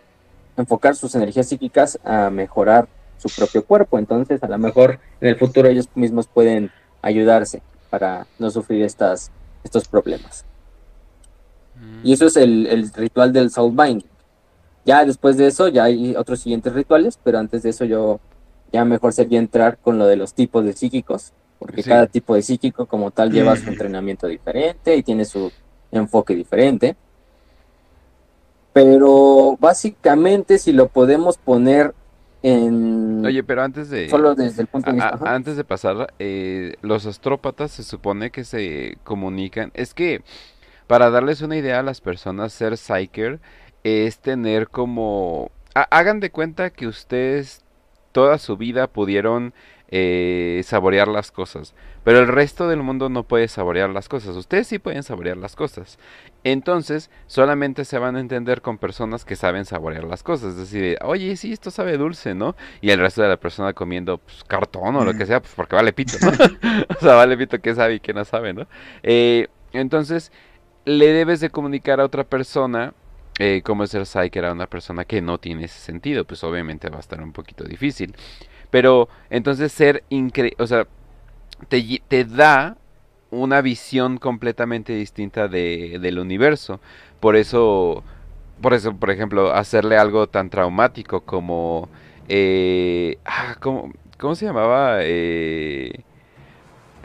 enfocar sus energías psíquicas a mejorar su propio cuerpo. Entonces, a lo mejor en el futuro ellos mismos pueden ayudarse para no sufrir estas, estos problemas. Mm. Y eso es el, ritual del Soul Binding. Ya después de eso, ya hay otros siguientes rituales, pero antes de eso yo ya mejor sería entrar con lo de los tipos de psíquicos, porque cada tipo de psíquico como tal lleva su entrenamiento diferente y tiene su enfoque diferente. Pero básicamente si lo podemos poner en... Oye, pero antes de... Solo desde el punto de vista... antes de pasar, eh, los astrópatas se supone que se comunican. Es que, para darles una idea a las personas, ser psyker es tener como... hagan de cuenta que ustedes toda su vida pudieron eh, saborear las cosas. Pero el resto del mundo no puede saborear las cosas. Ustedes sí pueden saborear las cosas. Entonces, solamente se van a entender con personas que saben saborear las cosas. Es decir, oye, sí, esto sabe dulce, ¿no? Y el resto de la persona comiendo pues, cartón o lo que sea, pues porque vale pito, ¿no? o sea, vale pito que sabe y que no sabe, ¿no? Eh, entonces, le debes de comunicar a otra persona eh, cómo es el Psyker a una persona que no tiene ese sentido. Pues obviamente va a estar un poquito difícil. Pero entonces ser increíble, o sea, te, te, da una visión completamente distinta de, del universo. Por eso por eso, por ejemplo, hacerle algo tan traumático como... Eh, ah, ¿cómo, ¿Cómo se llamaba? Eh,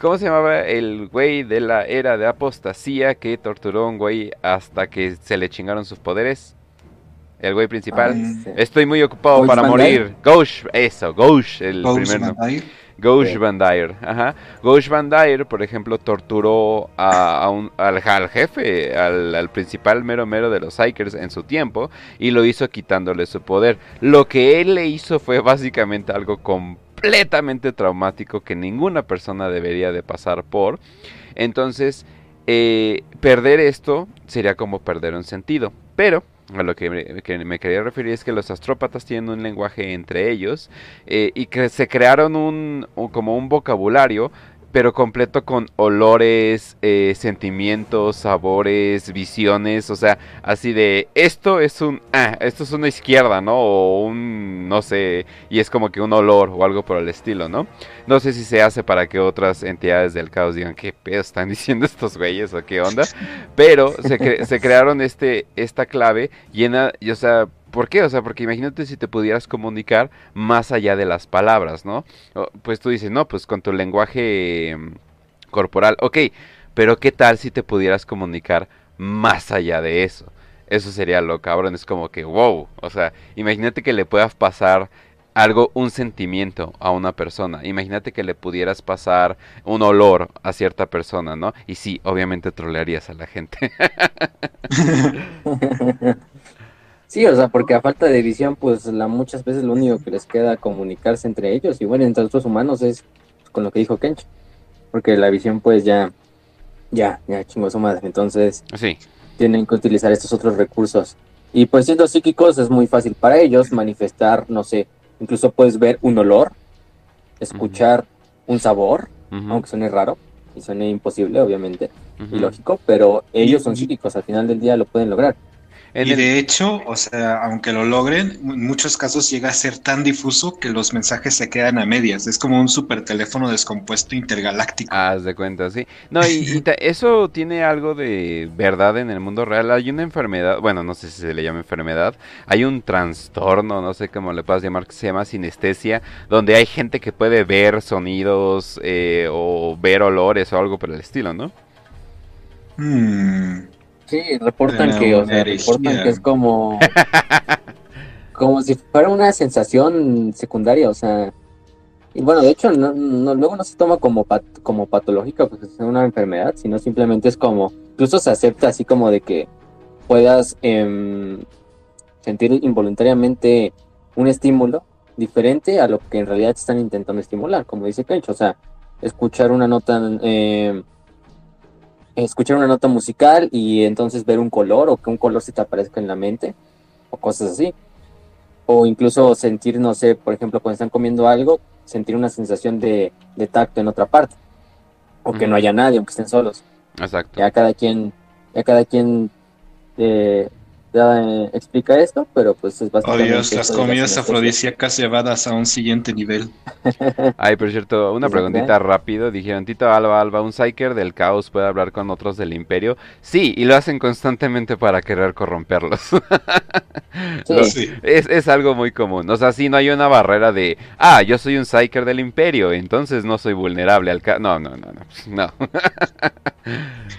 ¿Cómo se llamaba el güey de la era de apostasía que torturó a un güey hasta que se le chingaron sus poderes? El güey principal. Ah, Estoy muy ocupado para Van morir. Ghosh, eso, Ghosh, el Ghost primer Van nombre. Ghosh Sí. Van Dyer, ajá. Ghosh Van Dyer, por ejemplo, torturó a, a un- al, al jefe, al, al principal mero mero de los Psychers en su tiempo y lo hizo quitándole su poder. Lo que él le hizo fue básicamente algo completamente traumático que ninguna persona debería de pasar por. Entonces, eh, perder esto sería como perder un sentido. Pero a lo que me, que me quería referir es que los astrópatas tienen un lenguaje entre ellos eh, y que se crearon un- como un vocabulario pero completo con olores, eh, sentimientos, sabores, visiones, o sea, así de esto es un, ah, esto es una izquierda, ¿no? O un, no sé, y es como que un olor o algo por el estilo, ¿no? No sé si se hace para que otras entidades del caos digan qué pedo están diciendo estos güeyes o qué onda, pero se, se crearon este, esta clave llena, y, o sea, ¿por qué? O sea, porque imagínate si te pudieras comunicar más allá de las palabras, ¿no? Pues tú dices, no, pues con tu lenguaje em, corporal, ok, pero ¿qué tal si te pudieras comunicar más allá de eso? Eso sería lo cabrón, es como que, wow, o sea, imagínate que le puedas pasar algo, un sentimiento a una persona. Imagínate que le pudieras pasar un olor a cierta persona, ¿no? Y sí, obviamente trolearías a la gente. Sí, o sea, porque a falta de visión, pues la, muchas veces lo único que les queda comunicarse entre ellos y bueno, entre otros humanos es con lo que dijo Kench, porque la visión pues ya, ya, ya chingó su madre, entonces sí, tienen que utilizar estos otros recursos. Y pues siendo psíquicos es muy fácil para ellos manifestar, no sé, incluso puedes ver un olor, escuchar un sabor, aunque suene raro y suene imposible, obviamente, ujú. ilógico, pero ellos son psíquicos, al final del día lo pueden lograr. En y el- de hecho, o sea, aunque lo logren, en muchos casos llega a ser tan difuso que los mensajes se quedan a medias. Es como un super teléfono descompuesto intergaláctico. Haz de cuenta, sí. No, y, eso tiene algo de verdad en el mundo real. Hay una enfermedad, bueno, no sé si se le llama enfermedad. Hay un trastorno, no sé cómo le puedas llamar, que se llama sinestesia, donde hay gente que puede ver sonidos eh, o ver olores o algo por el estilo, ¿no? Hmm. Sí, reportan que, o sea, reportan que es como, como si fuera una sensación secundaria, o sea, y bueno, de hecho, no, no- luego no se toma como, pat- como patológica, pues es una enfermedad, sino simplemente es como, incluso se acepta así como de que puedas em, sentir involuntariamente un estímulo diferente a lo que en realidad te están intentando estimular, como dice Kencho, o sea, escuchar una nota, em, escuchar una nota musical y entonces ver un color o que un color se te aparezca en la mente o cosas así. O incluso sentir, no sé, por ejemplo, cuando están comiendo algo, sentir una sensación de, de tacto en otra parte. O que no haya nadie, aunque estén solos. Exacto. Ya cada quien, ya cada quien eh, ya, eh, explica esto, pero pues es Oh básicamente... Dios, las la comidas sinestesia. afrodisíacas llevadas a un siguiente nivel. Ay, por cierto, una preguntita rápido. Dijeron, Tito Alba Alba, ¿un Psyker del caos puede hablar con otros del imperio? Sí, y lo hacen constantemente para querer corromperlos. Sí. Lo- Sí. Es, es algo muy común. O sea, si no hay una barrera de, ah, yo soy un Psyker del Imperio, entonces no soy vulnerable al ca... No, no, no, no. no.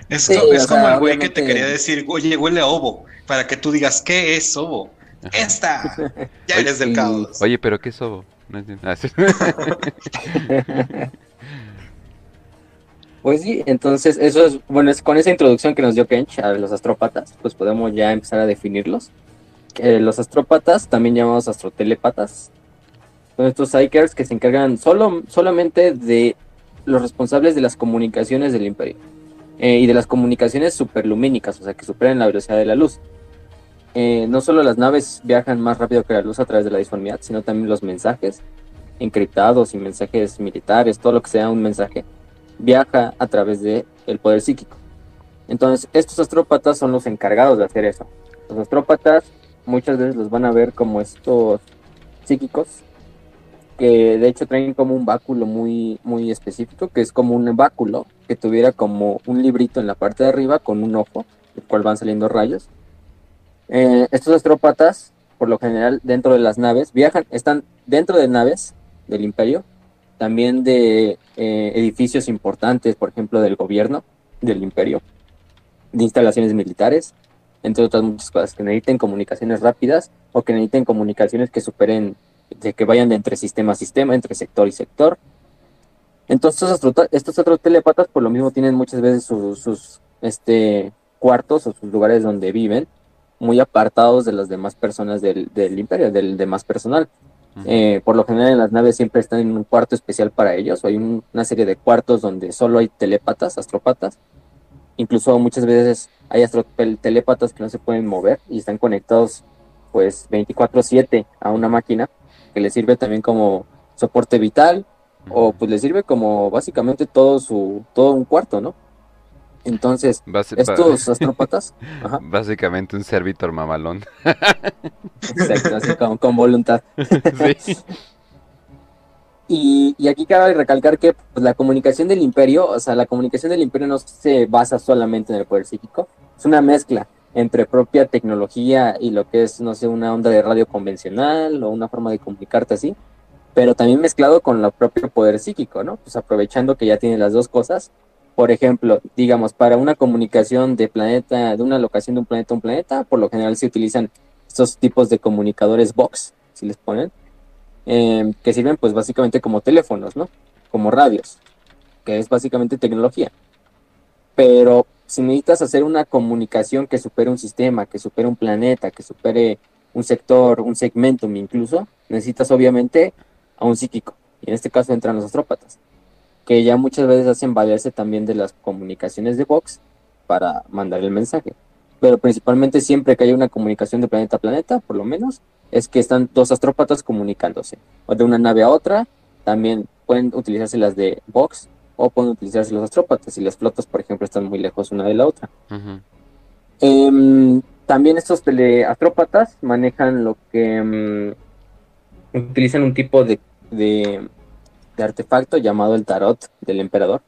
Es, Sí, como sea, el güey que te quería decir, oye, huele a ovo, para que tú digas, ¿qué es ovo? Esta. Ya Oye, eres del caos. Oye, pero ¿qué sobo? No entiendo. Ah, sí. Pues sí, entonces eso es, bueno, es con esa introducción que nos dio Kench a los astrópatas, pues podemos ya empezar a definirlos. Eh, los astrópatas, también llamados astrotelépatas, son estos psychers que se encargan solo, solamente de los responsables de las comunicaciones del imperio eh, y de las comunicaciones superlumínicas, o sea, que superan la velocidad de la luz. Eh, no solo las naves viajan más rápido que la luz a través de la disformidad, sino también los mensajes encriptados y mensajes militares, todo lo que sea un mensaje viaja a través de el poder psíquico. Entonces, estos astrópatas son los encargados de hacer eso. Los astrópatas muchas veces los van a ver como estos psíquicos que de hecho traen como un báculo muy muy específico, que es como un báculo que tuviera como un librito en la parte de arriba con un ojo, del cual van saliendo rayos. Eh, estos astrópatas, por lo general, dentro de las naves, viajan, están dentro de naves del imperio, también de eh, edificios importantes, por ejemplo, del gobierno del imperio, de instalaciones militares, entre otras muchas cosas, que necesiten comunicaciones rápidas o que necesiten comunicaciones que superen, de que vayan de entre sistema a sistema, entre sector y sector. Entonces estos otros telepatas por lo mismo tienen muchas veces sus, este, cuartos o sus lugares donde viven muy apartados de las demás personas del, del imperio, del demás personal. Eh, por lo general en las naves siempre están en un cuarto especial para ellos, o hay una serie de cuartos donde solo hay telépatas, astropatas. Incluso muchas veces hay telépatas que no se pueden mover y están conectados pues 24/7 a una máquina que les sirve también como soporte vital o pues les sirve como básicamente todo su todo un cuarto, ¿no? Entonces, estos astrópatas. Básicamente un servitor mamalón. Exacto, así con, voluntad. y, aquí cabe recalcar que pues, la comunicación del imperio, o sea, la comunicación del imperio no se basa solamente en el poder psíquico, es una mezcla entre propia tecnología y lo que es, no sé, una onda de radio convencional o una forma de comunicarte así, pero también mezclado con el propio poder psíquico, ¿no? Pues aprovechando que ya tiene las dos cosas por ejemplo, digamos, para una comunicación de planeta, de una locación de un planeta a un planeta, por lo general se utilizan estos tipos de comunicadores box, si les ponen, em, que sirven pues básicamente como teléfonos, ¿no? Como radios, que es básicamente tecnología. Pero si necesitas hacer una comunicación que supere un sistema, que supere un planeta, que supere un sector, un segmentum incluso, necesitas obviamente a un psíquico. Y en este caso entran los astrópatas que ya muchas veces hacen valerse también de las comunicaciones de Vox para mandar el mensaje. Pero principalmente siempre que hay una comunicación de planeta a planeta, por lo menos, es que están dos astrópatas comunicándose. O de una nave a otra, también pueden utilizarse las de Vox o pueden utilizarse los astrópatas y las flotas, por ejemplo, están muy lejos una de la otra. Em, también estos teleastrópatas manejan lo que em, utilizan un tipo de, artefacto llamado el tarot del emperador,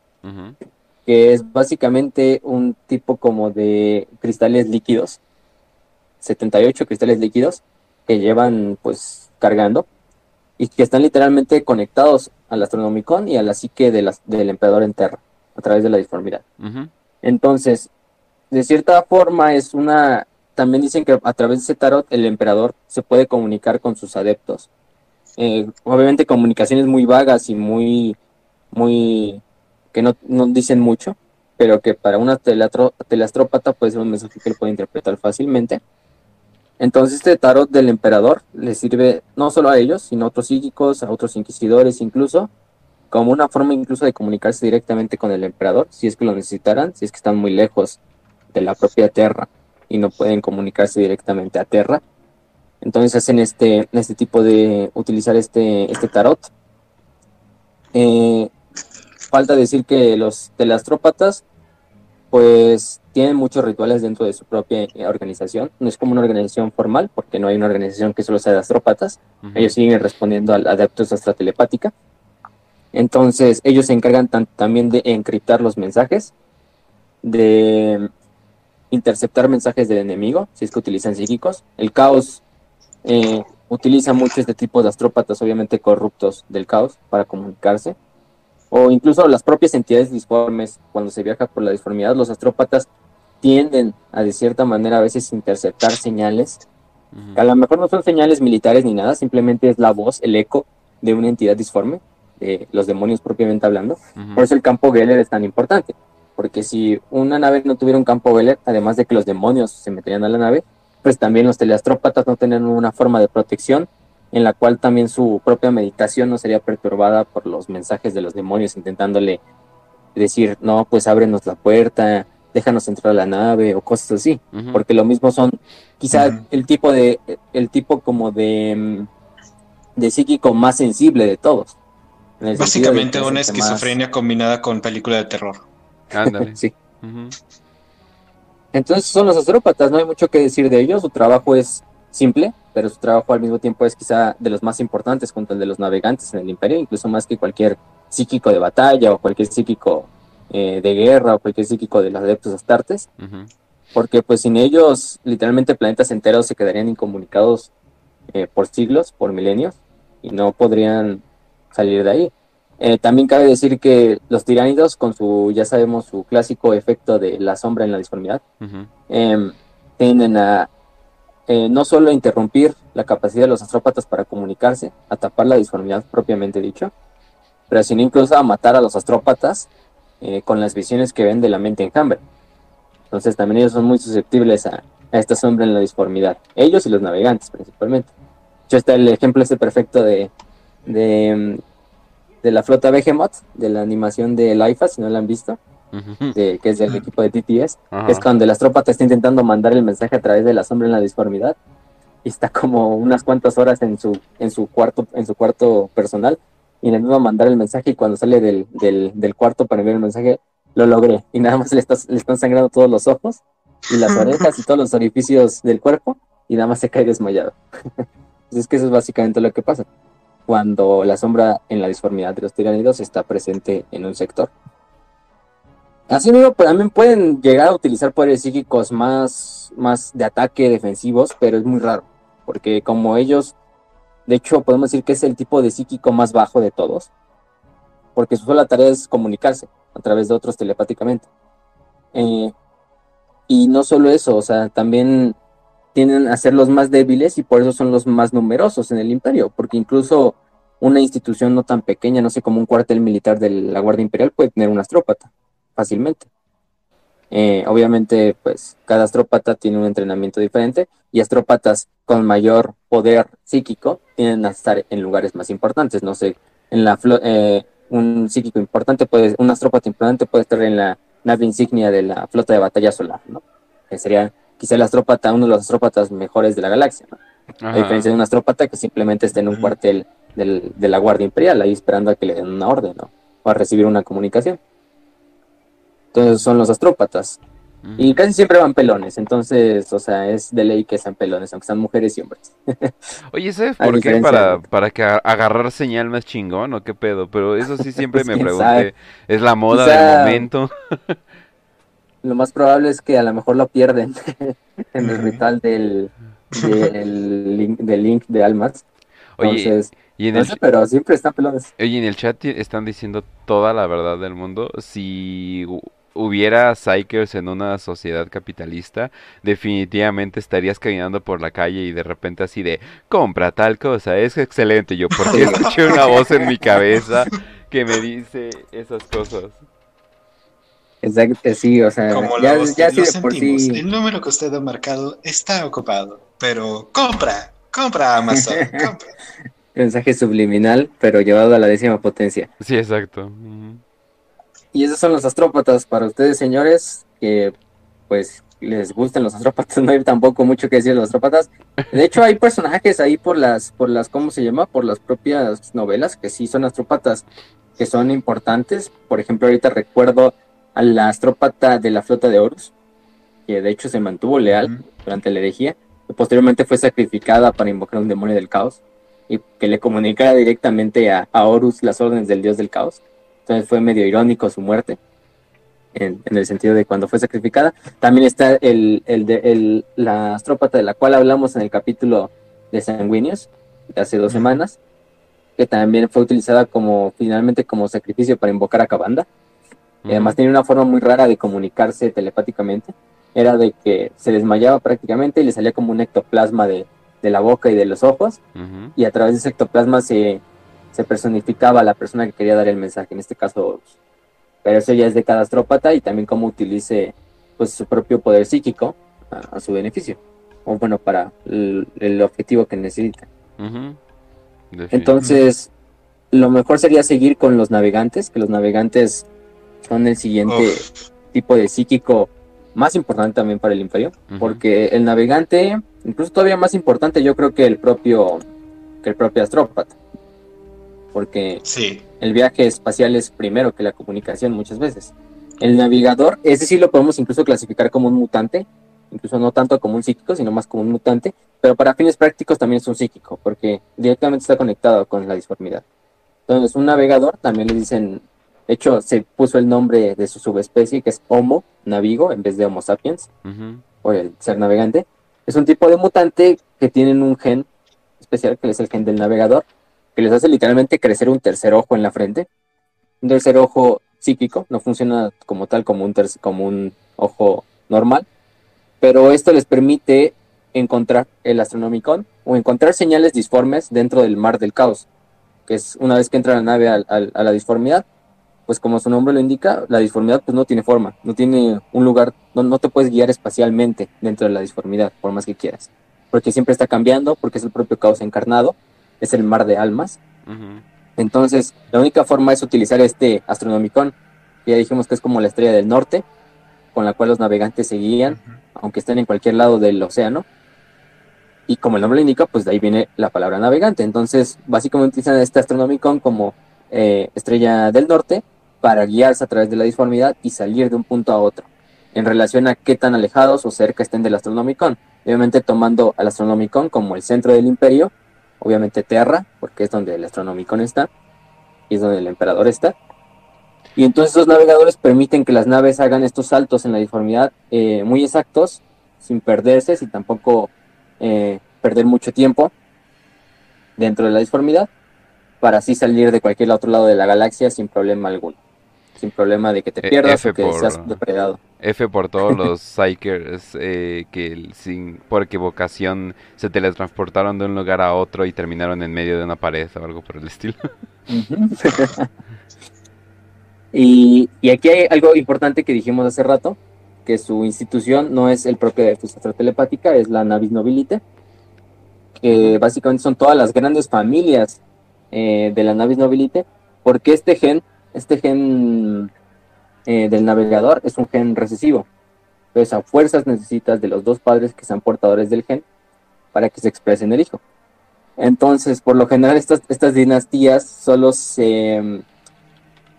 que es básicamente un tipo como de cristales líquidos, 78 cristales líquidos que llevan pues cargando y que están literalmente conectados al astronomicón y a la psique de del emperador en Terra a través de la disformidad. Entonces, de cierta forma es una, también dicen que a través de ese tarot el emperador se puede comunicar con sus adeptos eh, obviamente comunicaciones muy vagas y muy, muy, que no, no dicen mucho, pero que para una telastrópata puede ser un mensaje que él puede interpretar fácilmente. Entonces este tarot del emperador le sirve no solo a ellos, sino a otros psíquicos, a otros inquisidores incluso, como una forma incluso de comunicarse directamente con el emperador, si es que lo necesitaran, si es que están muy lejos de la propia Tierra y no pueden comunicarse directamente a Tierra. Entonces hacen este, este tipo de utilizar este, este tarot. Eh, falta decir que los telastrópatas pues tienen muchos rituales dentro de su propia eh, organización. No es como una organización formal, porque no hay una organización que solo sea de astrópatas. Ellos siguen respondiendo al adeptos telepática. Entonces, ellos se encargan también de encriptar los mensajes, de interceptar mensajes del enemigo, si es que utilizan psíquicos. El caos eh, utiliza mucho este tipo de astrópatas, obviamente corruptos del caos, para comunicarse. O incluso las propias entidades disformes, cuando se viaja por la disformidad, los astrópatas tienden a de cierta manera a veces interceptar señales. A lo mejor no son señales militares ni nada, simplemente es la voz, el eco de una entidad disforme, de los demonios propiamente hablando. Por eso el campo Geller es tan importante, porque si una nave no tuviera un campo Geller, además de que los demonios se meterían a la nave, pues también los teleastrópatas no tenían una forma de protección en la cual también su propia meditación no sería perturbada por los mensajes de los demonios intentándole decir, no, pues ábrenos la puerta, déjanos entrar a la nave o cosas así, porque lo mismo son quizá el tipo de, el tipo como de, de psíquico más sensible de todos. Básicamente una esquizofrenia combinada con película de terror. Ándale. sí. Entonces son los astrópatas, no hay mucho que decir de ellos, su trabajo es simple, pero su trabajo al mismo tiempo es quizá de los más importantes junto al de los navegantes en el imperio, incluso más que cualquier psíquico de batalla o cualquier psíquico eh, de guerra o cualquier psíquico de los adeptos astartes. porque pues sin ellos literalmente planetas enteros se quedarían incomunicados eh, por siglos, por milenios, y no podrían salir de ahí. Eh, también cabe decir que los tiránidos, con su, ya sabemos, su clásico efecto de la sombra en la disformidad, em, tienden a eh, no solo interrumpir la capacidad de los astrópatas para comunicarse, a tapar la disformidad propiamente dicho, pero sino incluso a matar a los astrópatas eh, con las visiones que ven de la mente enjambre. Entonces también ellos son muy susceptibles a, a esta sombra en la disformidad. Ellos y los navegantes principalmente. De hecho está el ejemplo este perfecto de, de, mm, de la flota Behemoth, de la animación de Laifa, si no la han visto, de- que es del equipo de TTS, Ajá. que es cuando el astrópata está intentando mandar el mensaje a través de la sombra en la disformidad y está como unas cuantas horas en su en su cuarto en su cuarto personal y intentando mandar el mensaje y cuando sale del, del, del cuarto para enviar el mensaje lo logré y nada más le, está- le están sangrando todos los ojos y las orejas y todos los orificios del cuerpo y nada más se cae desmayado. Entonces es que eso es básicamente lo que pasa cuando la sombra en la disformidad de los tiranidos está presente en un sector. Así mismo, pues, también pueden llegar a utilizar poderes psíquicos más, más de ataque defensivos, pero es muy raro, porque como ellos, de hecho, podemos decir que es el tipo de psíquico más bajo de todos, porque su sola tarea es comunicarse a través de otros telepáticamente. Eh, y no solo eso, o sea, también tienden a ser los más débiles y por eso son los más numerosos en el imperio, porque incluso una institución no tan pequeña, no sé, como un cuartel militar de la Guardia Imperial puede tener un astrópata fácilmente. Eh, obviamente, pues cada astrópata tiene un entrenamiento diferente y astrópatas con mayor poder psíquico tienden a estar en lugares más importantes. No sé, en la flo- eh, un psíquico importante puede, un astrópata importante puede estar en la nave insignia de la flota de batalla solar, ¿no? Que sería quizá el astrópata, uno de los astrópatas mejores de la galaxia, ¿no? A diferencia de un astrópata que simplemente está en un cuartel del- de la Guardia Imperial, ahí esperando a que le den una orden, ¿no? O a recibir una comunicación. Entonces son los astrópatas. Ujú. Y casi siempre van pelones, entonces, o sea, es de ley que sean pelones, aunque sean mujeres y hombres. Oye, ¿sabes por qué? Para, de- para que agarrar señal más chingón o qué pedo. Pero eso sí siempre Pues, me pregunté. sabe. ¿Es la moda del momento? Lo más probable es que a lo mejor lo pierden en el ritual del, del, link, del link de almas. Oye, Entonces, y en no el, sé, pero siempre están pelones. oye, en el chat están diciendo toda la verdad del mundo. Si hu- hubiera Psychers en una sociedad capitalista, definitivamente estarías caminando por la calle y de repente así de, compra tal cosa, es excelente. Yo, porque escuché una voz en mi cabeza que me dice esas cosas. Exacto, sí, o sea, Como ya, voz ya sí de por sentimos, sí. el número que usted ha marcado está ocupado, pero compra, compra Amazon, compra. Mensaje subliminal, pero llevado a la décima potencia. Sí, exacto. Y esos son los astrópatas para ustedes, señores, que pues les gustan los astrópatas, no hay tampoco mucho que decir de los astrópatas. De hecho, hay personajes ahí por las, por las, ¿cómo se llama? Por las propias novelas que sí son astrópatas, que son importantes. Por ejemplo, ahorita recuerdo a la astrópata de la flota de Horus, que de hecho se mantuvo leal durante la herejía, que posteriormente fue sacrificada para invocar un demonio del caos y que le comunicara directamente a, a Horus las órdenes del dios del caos. Entonces fue medio irónico su muerte, en, en el sentido de cuando fue sacrificada. También está el, el de, el- la astrópata de la cual hablamos en el capítulo de Sanguíneos, de hace dos semanas, que también fue utilizada como finalmente como sacrificio para invocar a Cabanda. Y además tenía una forma muy rara de comunicarse telepáticamente. Era de que se desmayaba prácticamente y le salía como un ectoplasma de, de la boca y de los ojos. Y a través de ese ectoplasma se, se personificaba a la persona que quería dar el mensaje, en este caso Horus. Pero eso ya es de cada astrópata y también cómo utilice pues, su propio poder psíquico a, a su beneficio. O bueno, para el, el objetivo que necesita. Entonces, lo mejor sería seguir con los navegantes, que los navegantes son el siguiente Uf. tipo de psíquico más importante también para el imperio, porque el navegante, incluso todavía más importante yo creo que el propio, que el propio astrópata, porque Sí, el viaje espacial es primero que la comunicación muchas veces. El navegador, ese sí lo podemos incluso clasificar como un mutante, incluso no tanto como un psíquico, sino más como un mutante, pero para fines prácticos también es un psíquico, porque directamente está conectado con la disformidad. Entonces, un navegador también le dicen De hecho, se puso el nombre de su subespecie, que es Homo navigo, en vez de Homo sapiens, Ujú. o el ser navegante. Es un tipo de mutante que tienen un gen especial, que es el gen del navegador, que les hace literalmente crecer un tercer ojo en la frente. Un tercer ojo psíquico, no funciona como tal como un, como un ojo normal, pero esto les permite encontrar el Astronomicon o encontrar señales disformes dentro del mar del caos, que es una vez que entra la nave al- al- a la disformidad, pues como su nombre lo indica, la disformidad pues no tiene forma, no tiene un lugar, no, no te puedes guiar espacialmente dentro de la disformidad, por más que quieras, porque siempre está cambiando, porque es el propio caos encarnado, es el mar de almas, entonces la única forma es utilizar este Astronomicon, que ya dijimos que es como la estrella del norte, con la cual los navegantes se guían, aunque estén en cualquier lado del océano. Y como el nombre lo indica, pues de ahí viene la palabra navegante. Entonces, básicamente utilizan este Astronomicon como eh, estrella del norte para guiarse a través de la disformidad y salir de un punto a otro, en relación a qué tan alejados o cerca estén del Astronomicon. Obviamente tomando al Astronomicon como el centro del imperio, obviamente Terra, porque es donde el Astronomicon está, y es donde el emperador está. Y entonces los navegadores permiten que las naves hagan estos saltos en la disformidad eh, muy exactos, sin perderse, sin tampoco eh, perder mucho tiempo dentro de la disformidad, para así salir de cualquier otro lado de la galaxia sin problema alguno. Sin problema de que te Eh, pierdas F o que por- seas depredado. F por todos los Psychers eh, que sin, por equivocación se teletransportaron de un lugar a otro y terminaron en medio de una pared o algo por el estilo. Y, y aquí hay algo importante que dijimos hace rato, que su institución no es el propio de Fusastra Telepática, es la Navis Nobilite, que básicamente son todas las grandes familias eh, de la Navis Nobilite, porque este gen, este gen eh, del navegador es un gen recesivo. Entonces a fuerzas necesitas de los dos padres que sean portadores del gen para que se exprese en el hijo. Entonces, por lo general, estas, estas dinastías solo se,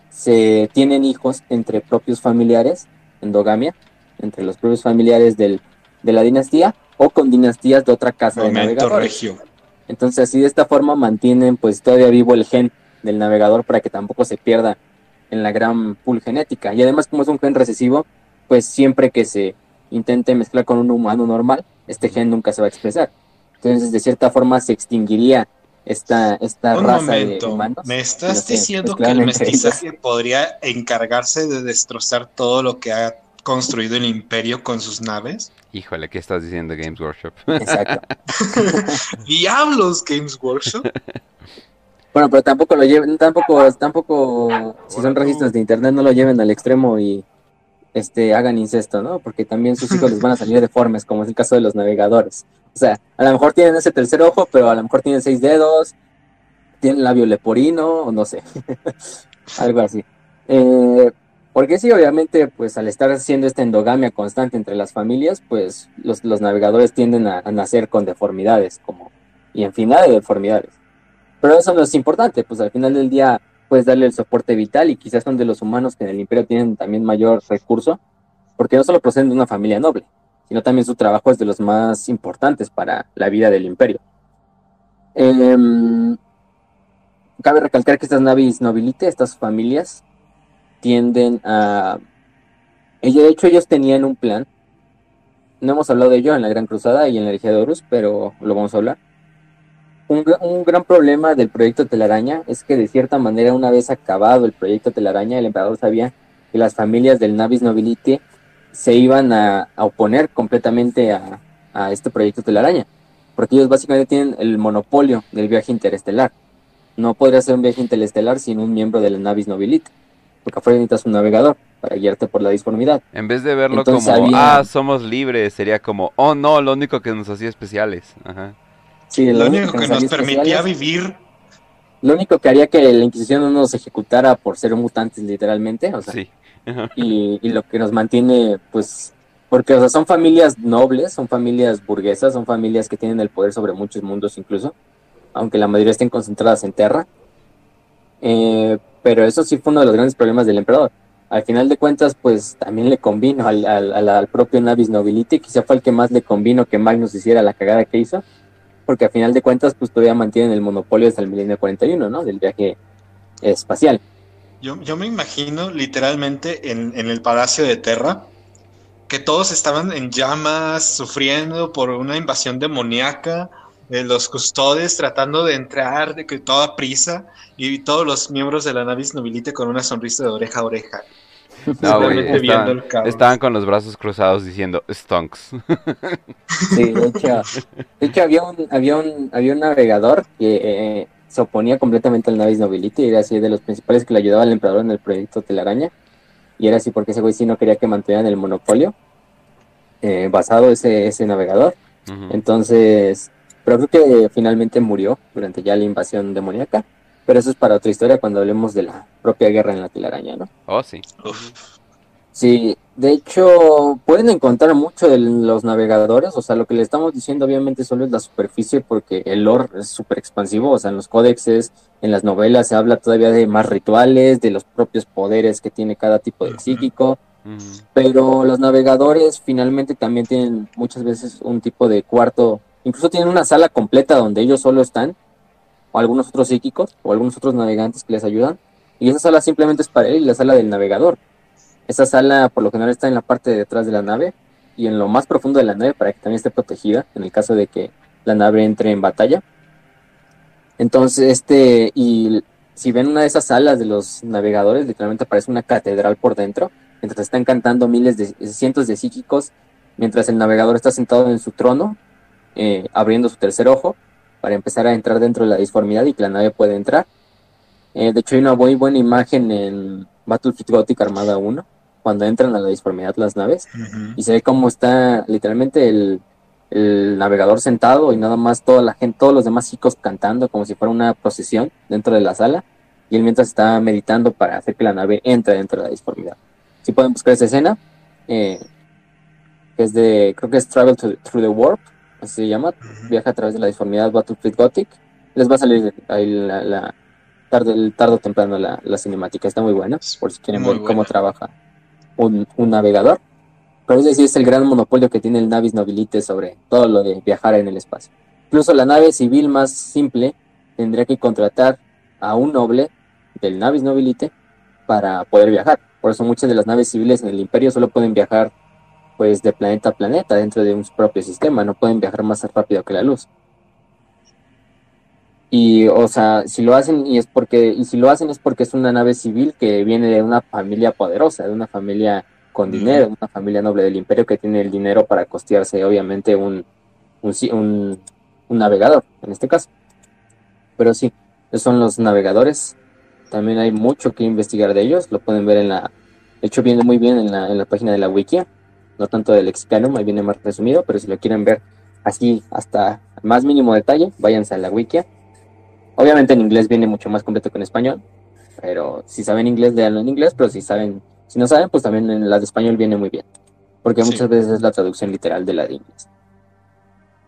se tienen hijos entre propios familiares, endogamia, entre los propios familiares del, de la dinastía o con dinastías de otra casa de navegadores. regio. Entonces, así de esta forma mantienen pues todavía vivo el gen del navegador para que tampoco se pierda en la gran pool genética. Y además, como es un gen recesivo, pues siempre que se intente mezclar con un humano normal, este gen nunca se va a expresar. Entonces, de cierta forma, se extinguiría esta, esta Un raza de humanos. ¿me estás diciendo que mezclaran el mestizaje podría encargarse de destrozar todo lo que ha construido el imperio con sus naves? Híjole, ¿qué estás diciendo Games Workshop? Exacto. ¡Diablos, Games Workshop! Bueno, pero tampoco lo lleven, tampoco, tampoco, si son registros de internet, no lo lleven al extremo y este hagan incesto, ¿no? Porque también sus hijos les van a salir deformes, como es el caso de los navegadores. O sea, a lo mejor tienen ese tercer ojo, pero a lo mejor tienen seis dedos, tienen labio leporino, o no sé, algo así. Eh, porque sí, obviamente, pues al estar haciendo esta endogamia constante entre las familias, pues los, los navegadores tienden a, nacer con deformidades, como, y infinidad de deformidades. Pero eso no es importante, pues al final del día puedes darle el soporte vital y quizás son de los humanos que en el imperio tienen también mayor recurso, porque no solo proceden de una familia noble, sino también su trabajo es de los más importantes para la vida del imperio. Em, cabe recalcar que estas navis nobilite, estas familias, tienden a... De hecho, ellos tenían un plan. No hemos hablado de ello en la Gran Cruzada y en la Herejía de Horus, pero lo vamos a hablar. Un, gr- un gran problema del proyecto Telaraña es que de cierta manera una vez acabado el proyecto Telaraña, el emperador sabía que las familias del Navis Nobilite se iban a, oponer completamente a, este proyecto Telaraña, porque ellos básicamente tienen el monopolio del viaje interestelar. No podría ser un viaje interestelar sin un miembro de la Navis Nobilite, porque afuera necesitas un navegador para guiarte por la disformidad. En vez de verlo Entonces como, había- ah, somos libres, sería como, oh no, lo único que nos hacía especiales. Ajá. Sí, Lo único que nos permitía vivir Lo único que haría que la Inquisición no nos ejecutara por ser mutantes literalmente, o sea, Sí. Y lo que nos mantiene, pues, porque o sea, son familias nobles, son familias burguesas, son familias que tienen el poder sobre muchos mundos incluso, aunque la mayoría estén concentradas en Terra. Eh, pero eso sí fue uno de los grandes problemas del emperador. Al final de cuentas, pues también le convino al, al, al- propio Navis Nobility, quizá fue el que más le convino que Magnus hiciera la cagada que hizo, porque al final de cuentas, pues todavía mantienen el monopolio hasta el milenio 41, ¿no? Del viaje espacial. Yo, yo me imagino literalmente en, en el Palacio de Terra que todos estaban en llamas, sufriendo por una invasión demoníaca, de los custodes tratando de entrar de que toda prisa y todos los miembros de la Navis Nobilite con una sonrisa de oreja a oreja. No, viendo estaban, estaban con los brazos cruzados diciendo stonks. Sí, de hecho, de hecho había, un, había, un, había un navegador que eh, se oponía completamente al Navis Nobility y era así de los principales que le ayudaba al emperador en el proyecto Telaraña. Y era así porque ese güey sí no quería que mantuvieran el monopolio eh, basado ese, ese navegador. Entonces, pero creo que finalmente murió durante ya la invasión demoníaca. Pero eso es para otra historia cuando hablemos de la propia guerra en la telaraña, ¿no? Oh, sí. Uf. Sí, de hecho, pueden encontrar mucho de los navegadores, o sea, lo que le estamos diciendo obviamente solo es la superficie porque el lore es súper expansivo, o sea, en los códexes, en las novelas se habla todavía de más rituales, de los propios poderes que tiene cada tipo de psíquico, pero los navegadores finalmente también tienen muchas veces un tipo de cuarto, incluso tienen una sala completa donde ellos solo están, o algunos otros psíquicos, o algunos otros navegantes que les ayudan, y esa sala simplemente es para él y la sala del navegador. Esa sala por lo general está en la parte de detrás de la nave y en lo más profundo de la nave para que también esté protegida en el caso de que la nave entre en batalla. Entonces, este, y si ven una de esas salas de los navegadores, literalmente parece una catedral por dentro, mientras están cantando miles de cientos de psíquicos, mientras el navegador está sentado en su trono, eh, abriendo su tercer ojo para empezar a entrar dentro de la disformidad y que la nave puede entrar. Eh, de hecho, hay una muy buena imagen en Battlefield Gothic Armada 1, cuando entran a la disformidad las naves, y se ve cómo está literalmente el, el navegador sentado y nada más toda la gente, todos los demás chicos cantando como si fuera una procesión dentro de la sala, y él mientras está meditando para hacer que la nave entre dentro de la disformidad. Si pueden buscar esa escena, eh, es de, creo que es Travel to- Through the Warp, así se llama, viaja a través de la disformidad Battlefield Gothic, les va a salir ahí la, la- tarde, tarde o temprano la, la cinemática, está muy buena, por si quieren Muy ver cómo trabaja un, un navegador. Pero es decir, es el gran monopolio que tiene el Navis Nobilite sobre todo lo de viajar en el espacio. Incluso la nave civil más simple tendría que contratar a un noble del Navis Nobilite para poder viajar. Por eso muchas de las naves civiles en el imperio solo pueden viajar pues de planeta a planeta dentro de un propio sistema, no pueden viajar más rápido que la luz. Y o sea, si lo hacen y es porque y si lo hacen es porque es una nave civil que viene de una familia poderosa, de una familia con dinero, una familia noble del imperio que tiene el dinero para costearse obviamente un un, un, un navegador en este caso. Pero sí, esos son los navegadores. También hay mucho que investigar de ellos, lo pueden ver en la de hecho viene muy bien en la, en la página de la wiki, no tanto del Excanum, ahí viene más resumido, pero si lo quieren ver así hasta el más mínimo detalle, váyanse a la wiki. Obviamente en inglés viene mucho más completo que en español, pero si saben inglés, leanlo en inglés, pero si saben, si no saben, pues también en la de español viene muy bien, porque Sí. muchas veces es la traducción literal de la de inglés.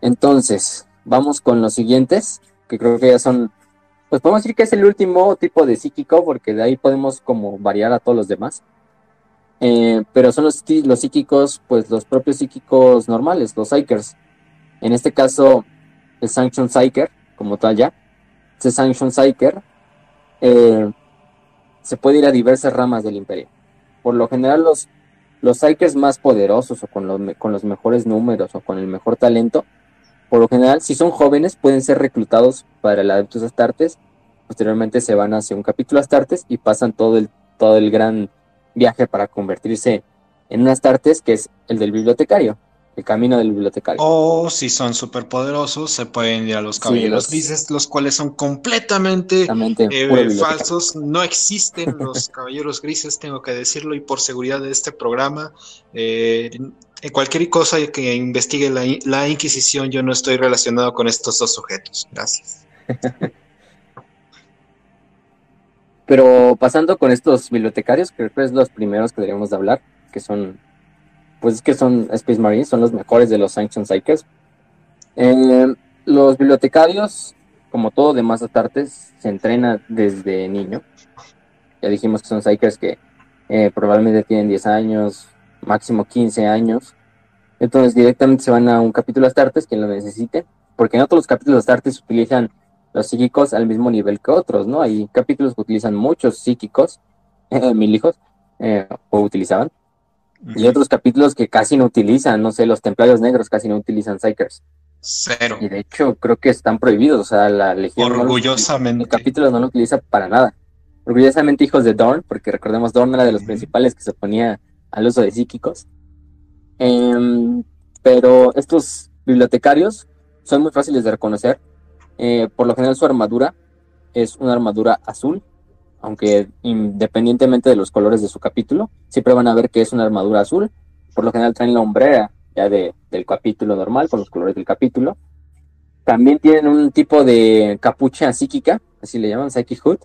Entonces, vamos con los siguientes, que creo que ya son, pues podemos decir que es el último tipo de psíquico, porque de ahí podemos como variar a todos los demás. Eh, pero son los, los psíquicos, pues los propios psíquicos normales, los Psykers. En este caso, el Sanction Psyker, como tal ya. Ese Sanction Psyker eh, se puede ir a diversas ramas del imperio. Por lo general, los, los más poderosos o con los, con los mejores números o con el mejor talento, por lo general, si son jóvenes, pueden ser reclutados para el Adeptus Astartes. Posteriormente se van hacia un capítulo Astartes y pasan todo el, todo el gran viaje para convertirse en un Astartes, que es el del bibliotecario, el camino del bibliotecario. O si son superpoderosos, se pueden ir a los Sí, caballeros los- grises, los cuales son completamente eh, falsos. No existen los caballeros grises, tengo que decirlo, y por seguridad de este programa, eh, cualquier cosa que investigue la, la Inquisición, yo no estoy relacionado con estos dos sujetos. Gracias. Pero pasando con estos bibliotecarios, creo que es los primeros que deberíamos de hablar, que son, pues que son Space Marines, son los mejores de los Sanction Psychers. Eh, los bibliotecarios, como todo demás Astartes, se entrena desde niño. Ya dijimos que son Psychers que eh, probablemente tienen 10 años, máximo 15 años. Entonces directamente se van a un capítulo Astartes, quien lo necesite, porque todos los capítulos Astartes utilizan los psíquicos al mismo nivel que otros, ¿no? Hay capítulos que utilizan muchos psíquicos eh, mil hijos, eh, o utilizaban. Y otros capítulos que casi no utilizan, no sé, los templarios negros casi no utilizan Psychers. Cero. Y de hecho creo que están prohibidos, o sea, la legión... no lo- Orgullosamente. el capítulo no lo utiliza para nada. Orgullosamente hijos de Dorn, porque recordemos Dorn era de los Ujú. principales que se oponía al uso de psíquicos. Em, pero estos bibliotecarios son muy fáciles de reconocer. Eh, por lo general su armadura es una armadura azul, aunque independientemente de los colores de su capítulo, siempre van a ver que es una armadura azul. Por lo general traen la hombrera ya de, del capítulo normal, con los colores del capítulo. También tienen un tipo de capucha psíquica, así le llaman, Psychic Hood,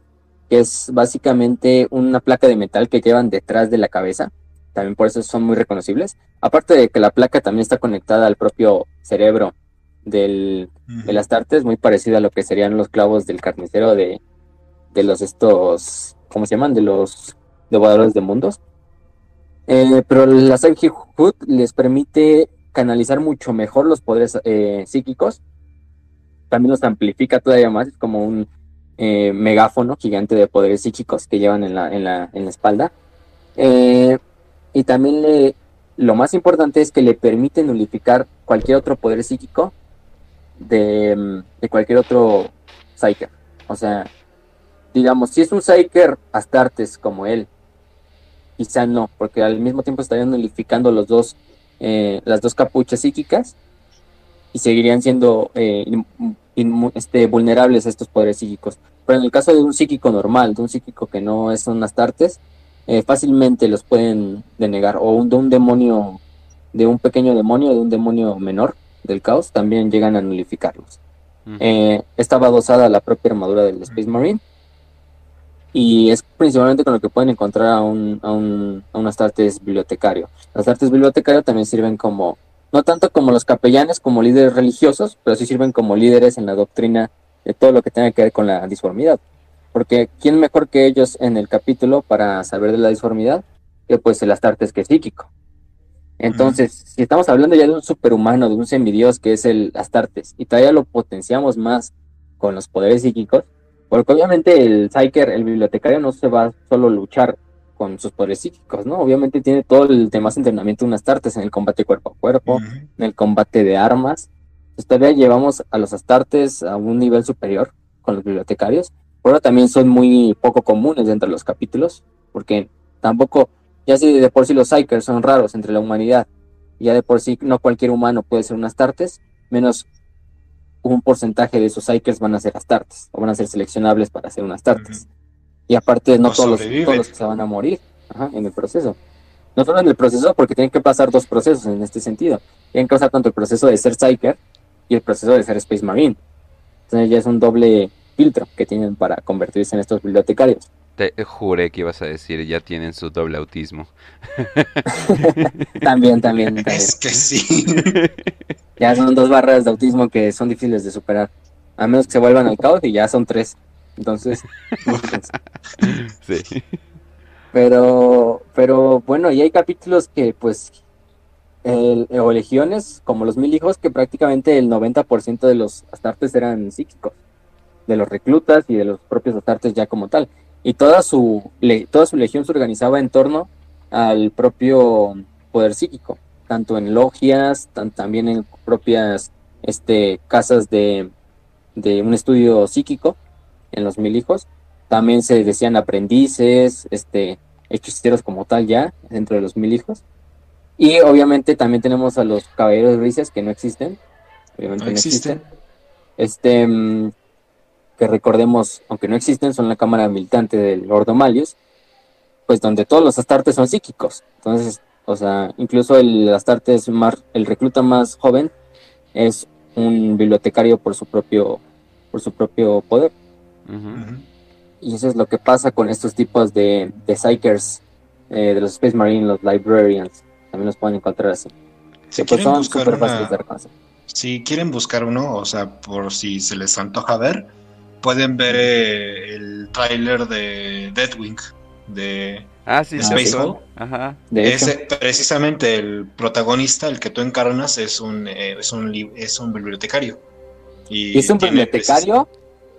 que es básicamente una placa de metal que llevan detrás de la cabeza. También por eso son muy reconocibles. Aparte de que la placa también está conectada al propio cerebro del, tartes, muy parecida a lo que serían los clavos del carnicero de, de los estos, ¿cómo se llaman? De los devoradores de mundos. Eh, pero la Psychic Hood les permite canalizar mucho mejor los poderes eh, psíquicos. También los amplifica todavía más, es como un eh, megáfono gigante de poderes psíquicos que llevan en la, en la, en la espalda. Y también le, lo más importante es que le permite nulificar cualquier otro poder psíquico de, mm, de cualquier otro Psyker. O sea, digamos, si es un Psyker Astartes como él, quizá no, porque al mismo tiempo estarían nulificando los dos, eh, las dos capuchas psíquicas y seguirían siendo eh, este, vulnerables a estos poderes psíquicos. Pero en el caso de un psíquico normal, de un psíquico que no es un Astartes, eh, fácilmente los pueden denegar. O un, de un demonio, de un pequeño demonio, de un demonio menor del caos, también llegan a nulificarlos. Ujú. Eh, estaba adosada la propia armadura del Space Marine. Y es principalmente con lo que pueden encontrar a un, a un, a un Astartes bibliotecario. Los Astartes bibliotecarios también sirven como, no tanto como los capellanes, como líderes religiosos, pero sí sirven como líderes en la doctrina de todo lo que tenga que ver con la disformidad. Porque ¿quién mejor que ellos en el capítulo para saber de la disformidad? Que pues el Astartes que es psíquico. Entonces, si estamos hablando ya de un superhumano, de un semidios que es el Astartes, y todavía lo potenciamos más con los poderes psíquicos, porque obviamente el Psyker, el bibliotecario, no se va solo a luchar con sus poderes psíquicos, ¿no? Obviamente tiene todo el demás entrenamiento de un Astartes en el combate cuerpo a cuerpo, en el combate de armas. Pues todavía llevamos a los Astartes a un nivel superior con los bibliotecarios, pero también son muy poco comunes dentro de los capítulos, porque tampoco, ya si de por sí los Psykers son raros entre la humanidad, y ya de por sí no cualquier humano puede ser un Astartes, menos un porcentaje de esos Psykers van a ser Astartes, o van a ser seleccionables para ser un Astartes. Y aparte, no los, todos los que se van a morir ajá, en el proceso. No solo en el proceso, porque tienen que pasar dos procesos en este sentido. Tienen que pasar tanto el proceso de ser Psyker y el proceso de ser Space Marine. Entonces ya es un doble filtro que tienen para convertirse en estos bibliotecarios. Te juré que ibas a decir, ya tienen su doble autismo. También, también, también. Es que sí. Ya son dos barras de autismo que son difíciles de superar. A menos que se vuelvan al caos y ya son tres. Entonces, sí. Pero, pero bueno, y hay capítulos que pues, el- o legiones, como los mil hijos, que prácticamente el 90% de los astartes eran psíquicos, de los reclutas y de los propios astartes ya como tal. Y toda su, le- toda su legión se organizaba en torno al propio poder psíquico, tanto en logias, tan- también en propias este, casas de, de un estudio psíquico, en los mil hijos. También se decían aprendices, este, hechiceros como tal ya, dentro de los mil hijos. Y obviamente también tenemos a los caballeros grises que no existen. Obviamente No no existen. existen. Este, mm, que recordemos, aunque no existen, son la cámara militante del Lord Malius, pues donde todos los astartes son psíquicos. Entonces, o sea, incluso el astarte es más, el recluta más joven es un bibliotecario por su propio, por su propio poder. Y eso es lo que pasa con estos tipos de, de psychers, eh, de los Space Marine, los Librarians. También los pueden encontrar así. Si pues quieren son buscar súper una- fáciles de reconocer. Si quieren buscar uno, o sea, por si se les antoja ver, pueden ver eh, el tráiler de Deadwing, de Ah, sí, Space sí. Ball. Ajá. De precisamente el protagonista, el que tú encarnas, es un, eh, es un, es un bibliotecario. Y es un bibliotecario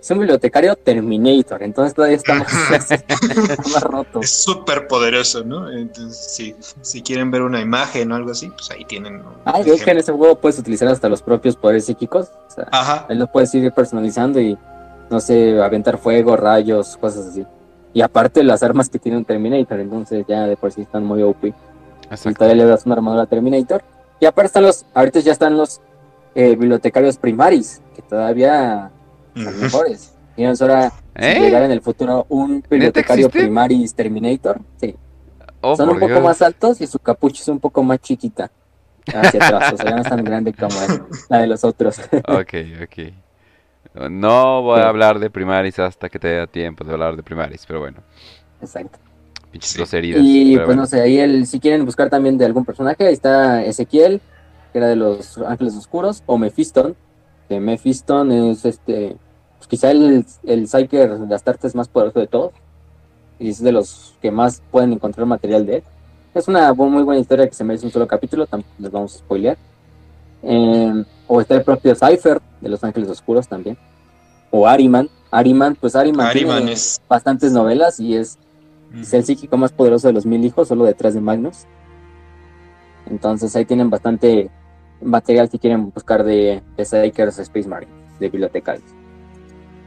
es un bibliotecario Terminator, entonces todavía está más, más roto. Es súper poderoso, ¿no? Entonces, si, si quieren ver una imagen o algo así, pues ahí tienen. Ah, yo creo que en ese juego puedes utilizar hasta los propios poderes psíquicos. O sea, Ajá. ahí lo puedes ir personalizando y, no sé, aventar fuego, rayos, cosas así. Y aparte las armas que tiene un Terminator, entonces ya de por sí están muy OP. Y todavía le das una armadura a Terminator. Y aparte están los, ahorita ya están los eh, bibliotecarios primaris, que todavía son mejores. Y ahora si ¿Eh? llegar en el futuro un bibliotecario primaris Terminator, sí. Oh, Son un poco Dios. más altos y su capucha es un poco más chiquita hacia atrás, o sea, ya no es tan grande como la de los otros. Ok, ok. No voy a hablar de primaris hasta que te dé tiempo de hablar de primaris, pero bueno, Exacto. pinches. Y pues bueno. no sé, ahí el, si quieren buscar también de algún personaje, ahí está Ezequiel, que era de los Ángeles Oscuros, o Mephiston, que Mephiston es este, pues quizá el, el Psyker de Astartes más poderoso de todos, y es de los que más pueden encontrar material de él. Es una muy buena historia que se merece un solo capítulo, tampoco les vamos a spoilear. Eh, o está el propio Cypher de los Ángeles Oscuros también. O Ariman. Ariman, pues Ariman, Ariman tiene es. bastantes novelas y es es el psíquico más poderoso de los mil hijos, solo detrás de Magnus. Entonces ahí tienen bastante material si quieren buscar de, de Psykers Space Marines, de bibliotecarios.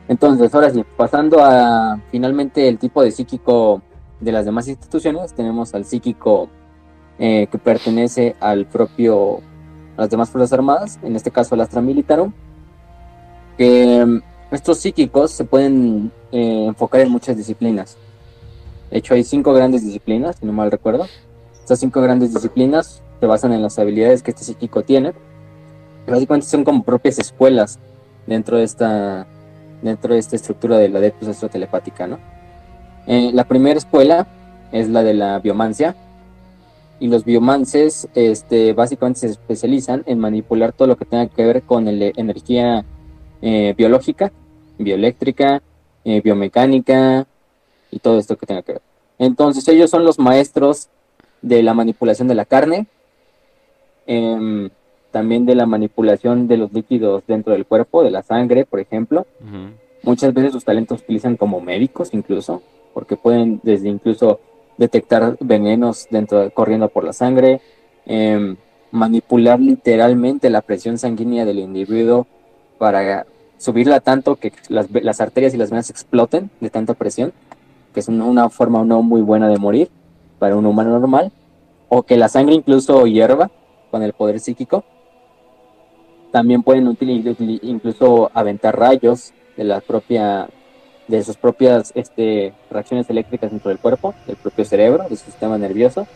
Entonces, ahora sí, pasando a finalmente el tipo de psíquico de las demás instituciones, tenemos al psíquico eh, que pertenece al propio, a las demás Fuerzas Armadas, en este caso al Astra Militarum, que mm, estos psíquicos se pueden eh, enfocar en muchas disciplinas. De hecho, hay cinco grandes disciplinas, si no mal recuerdo. Estas cinco grandes disciplinas se basan en las habilidades que este psíquico tiene. Básicamente son como propias escuelas dentro de esta, dentro de esta estructura de la Adeptus Astrotelepática, ¿no? Eh, la primera escuela es la de la biomancia. Y los biomances este, básicamente se especializan en manipular todo lo que tenga que ver con el- energía eh, biológica, bioeléctrica, eh, biomecánica, y todo esto que tenga que ver. Entonces ellos son los maestros de la manipulación de la carne, em, también de la manipulación de los líquidos dentro del cuerpo, de la sangre, por ejemplo. Muchas veces sus talentos utilizan como médicos incluso, porque pueden desde incluso detectar venenos dentro corriendo por la sangre, em, manipular literalmente la presión sanguínea del individuo para subirla tanto que las, las arterias y las venas exploten de tanta presión, que es una, una forma no muy buena de morir para un humano normal, o que la sangre incluso hierva con el poder psíquico. También pueden utilizar incluso aventar rayos de la propia de sus propias este, reacciones eléctricas dentro del cuerpo, del propio cerebro, del sistema nervioso.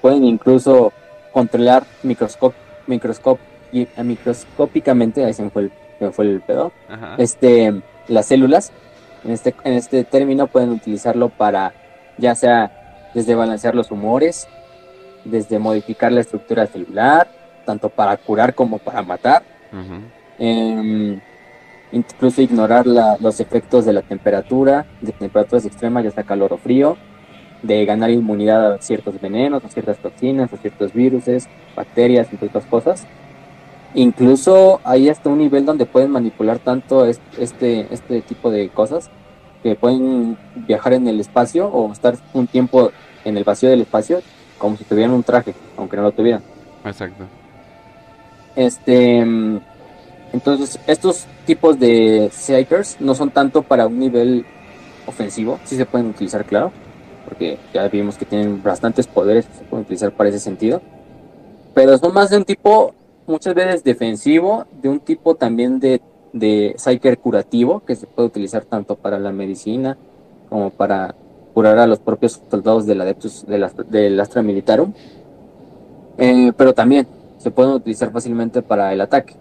Pueden incluso controlar microscop, microscop, y, eh, microscópicamente, ahí se me fue el, se me fue el pedo, Ajá. este, las células. En este, en este término pueden utilizarlo para ya sea desde balancear los humores, desde modificar la estructura celular, tanto para curar como para matar. Incluso ignorar la- los efectos de la temperatura, de temperaturas extremas, ya sea calor o frío, de ganar inmunidad a ciertos venenos, a ciertas toxinas, a ciertos virus, bacterias, entre otras cosas. Incluso hay hasta un nivel donde pueden manipular tanto es- este, este tipo de cosas que pueden viajar en el espacio o estar un tiempo en el vacío del espacio como si tuvieran un traje, aunque no lo tuvieran. Exacto. Este, mm, entonces, estos tipos de Psykers no son tanto para un nivel ofensivo, sí se pueden utilizar, claro, porque ya vimos que tienen bastantes poderes que se pueden utilizar para ese sentido, pero son más de un tipo, muchas veces defensivo, de un tipo también de, de Psyker curativo, que se puede utilizar tanto para la medicina como para curar a los propios soldados del Adeptus del, Astra- del Astra Militarum, Eh, pero también se pueden utilizar fácilmente para el ataque.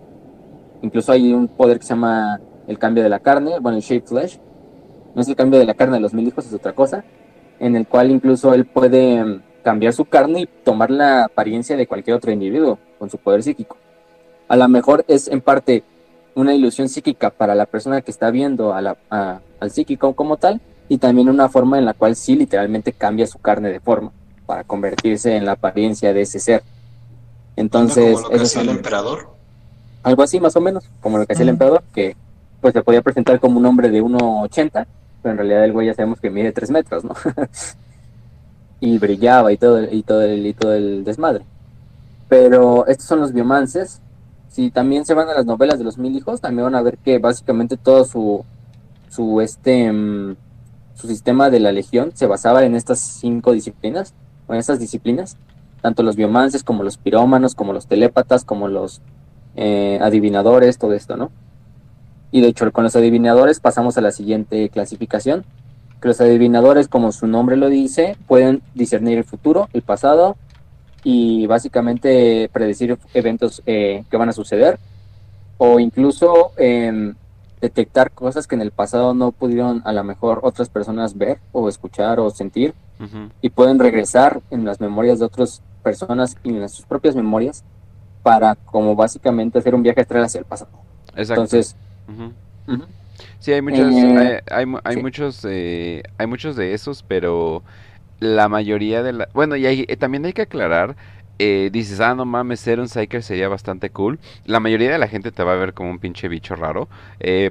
Incluso hay un poder que se llama el cambio de la carne, bueno, el Shape Flesh. No es el cambio de la carne de los mil hijos, es otra cosa. En el cual incluso él puede mm, cambiar su carne y tomar la apariencia de cualquier otro individuo con su poder psíquico. A lo mejor es en parte una ilusión psíquica para la persona que está viendo a la- a- al psíquico como tal, y también una forma en la cual sí literalmente cambia su carne de forma para convertirse en la apariencia de ese ser. Entonces, como lo que esos hacía el emperador. Algo así más o menos, como lo que hacía el emperador, que pues se podía presentar como un hombre de 1,80, pero en realidad el güey ya sabemos que mide 3 metros, ¿no? y brillaba y todo, y todo, el, y todo el desmadre. Pero estos son los biomances. Si también se van a las novelas de los mil hijos, también van a ver que básicamente todo su, su, este, mm, su sistema de la legión se basaba en estas cinco disciplinas, o en estas disciplinas, tanto los biomances como los pirómanos, como los telépatas, como los eh, adivinadores, todo esto, ¿no? Y de hecho, con los adivinadores pasamos a la siguiente clasificación, que los adivinadores, como su nombre lo dice, pueden discernir el futuro, el pasado y básicamente predecir eventos eh, que van a suceder o incluso em, detectar cosas que en el pasado no pudieron a lo mejor otras personas ver o escuchar o sentir y pueden regresar en las memorias de otras personas y en sus propias memorias para como básicamente hacer un viaje astral hacia el pasado. Exacto. Entonces, Sí, hay muchos, eh, hay, hay, muchos, eh, hay muchos de esos, pero la mayoría de la, bueno, y eh, también hay que aclarar, dices, ah, no mames, ser un psyker sería bastante cool. La mayoría de la gente te va a ver como un pinche bicho raro.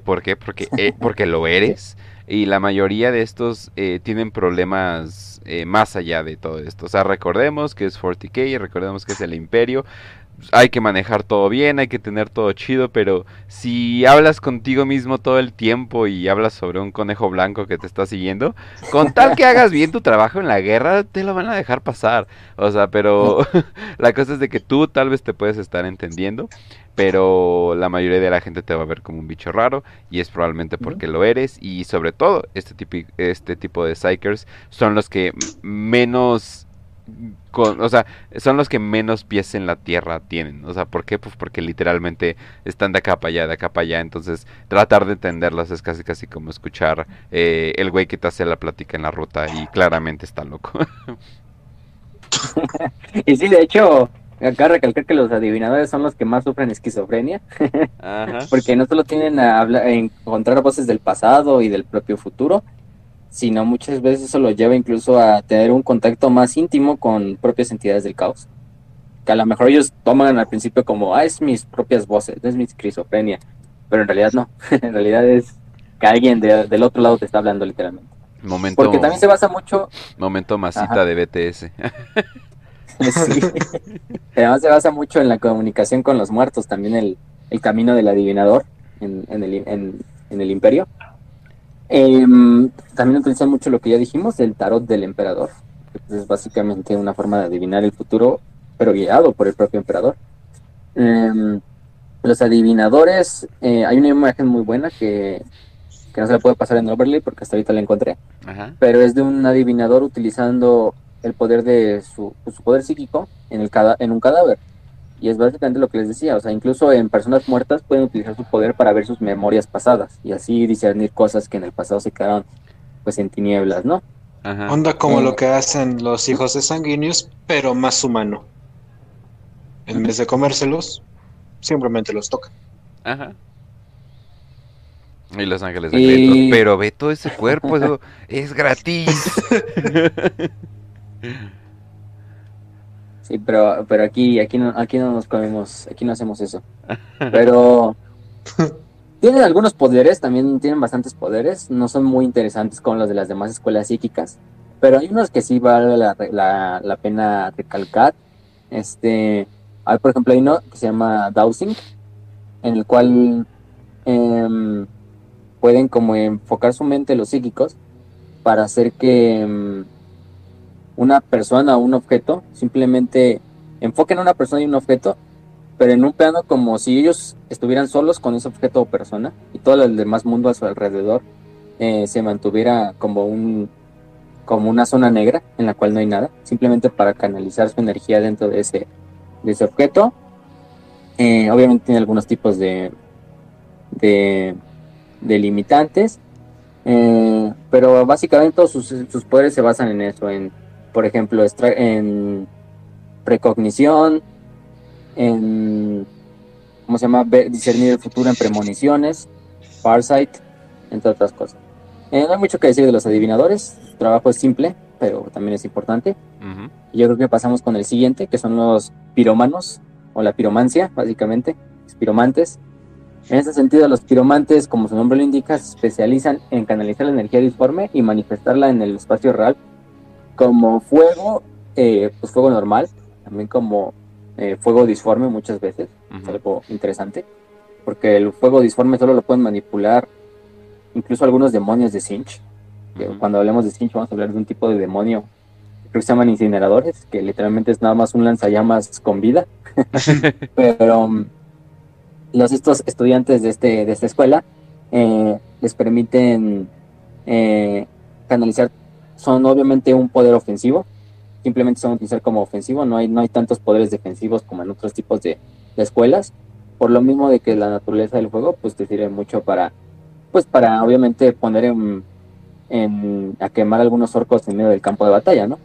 ¿Por qué? Porque, porque lo eres. Y la mayoría de estos tienen problemas más allá de todo esto. O sea, recordemos que es 40k, recordemos que es el imperio hay que manejar todo bien, hay que tener todo chido, pero si hablas contigo mismo todo el tiempo y hablas sobre un conejo blanco que te está siguiendo, con tal que hagas bien tu trabajo en la guerra, te lo van a dejar pasar. O sea, pero la cosa es de que tú tal vez te puedes estar entendiendo, pero la mayoría de la gente te va a ver como un bicho raro y es probablemente porque lo eres. Y sobre todo este tipo, este tipo de psychers son los que menos o sea, son los que menos pies en la tierra tienen. O sea, ¿por qué? Pues porque literalmente están de acá para allá, de acá para allá. Entonces, tratar de entenderlas es casi casi como escuchar eh, el güey que te hace la plática en la ruta y claramente está loco. y sí, de hecho, acá recalcar que los adivinadores son los que más sufren esquizofrenia. porque no solo tienen a, hablar, a encontrar voces del pasado y del propio futuro, sino muchas veces eso lo lleva incluso a tener un contacto más íntimo con propias entidades del caos. Que a lo mejor ellos toman al principio como, ah, es mis propias voces, es mi esquizofrenia, pero en realidad no, en realidad es que alguien del otro lado te está hablando literalmente. Momento, Porque también se basa mucho... Momento masita de BTS. sí. Además se basa mucho en la comunicación con los muertos, también el, el camino del adivinador en, en, el, en, en el imperio eh, también utilizan mucho lo que ya dijimos, el tarot del emperador, que es básicamente una forma de adivinar el futuro, pero guiado por el propio emperador. Em, los adivinadores, eh, hay una imagen muy buena que, que, no se la puede pasar en overlay porque hasta ahorita la encontré, pero es de un adivinador utilizando el poder de su, su poder psíquico en, el en un cadáver. Y es básicamente lo que les decía, o sea, incluso en personas muertas pueden utilizar su poder para ver sus memorias pasadas y así discernir cosas que en el pasado se quedaron pues en tinieblas, ¿no? Onda como lo que hacen los hijos de sanguíneos, pero más humano. En vez de comérselos, simplemente los tocan. Ajá. Y los ángeles de pero ve todo ese cuerpo, eso es gratis. Sí, pero, pero aquí, aquí no, aquí no nos comemos, aquí no hacemos eso. Pero tienen algunos poderes, también tienen bastantes poderes, no son muy interesantes como los de las demás escuelas psíquicas, pero hay unos que sí vale la, la, pena recalcar. Este, hay por ejemplo hay uno que se llama Dowsing, en el cual em, pueden como enfocar su mente los psíquicos para hacer que em, una persona o un objeto, simplemente enfoquen a una persona y un objeto, pero en un plano como si ellos estuvieran solos con ese objeto o persona y todo el demás mundo a su alrededor eh, se mantuviera como un como una zona negra en la cual no hay nada, simplemente para canalizar su energía dentro de ese, de ese objeto. Eh, obviamente tiene algunos tipos de, de, limitantes, eh, pero básicamente todos sus, sus poderes se basan en eso, en por ejemplo, en precognición, en, ¿cómo se llama? Discernir el futuro en premoniciones, farsight, entre otras cosas. Eh, no hay mucho que decir de los adivinadores, su trabajo es simple, pero también es importante. Yo creo que pasamos con el siguiente, que son los pirómanos, o la piromancia, básicamente, los piromantes. En ese sentido, los piromantes, como su nombre lo indica, se especializan en canalizar la energía disforme y manifestarla en el espacio real como fuego, eh, pues fuego normal, también como eh, fuego disforme muchas veces, es algo interesante, porque el fuego disforme solo lo pueden manipular incluso algunos demonios de Sinch. que Ujú. Cuando hablemos de Sinch vamos a hablar de un tipo de demonio, creo que se llaman incineradores, que literalmente es nada más un lanzallamas con vida. Pero um, los estos estudiantes de este de esta escuela eh, les permiten eh, canalizar son obviamente un poder ofensivo simplemente son utilizar como ofensivo no hay no hay tantos poderes defensivos como en otros tipos de, de escuelas. Por lo mismo de que la naturaleza del juego pues te sirve mucho para pues para obviamente poner en, en- a quemar algunos orcos en medio del campo de batalla no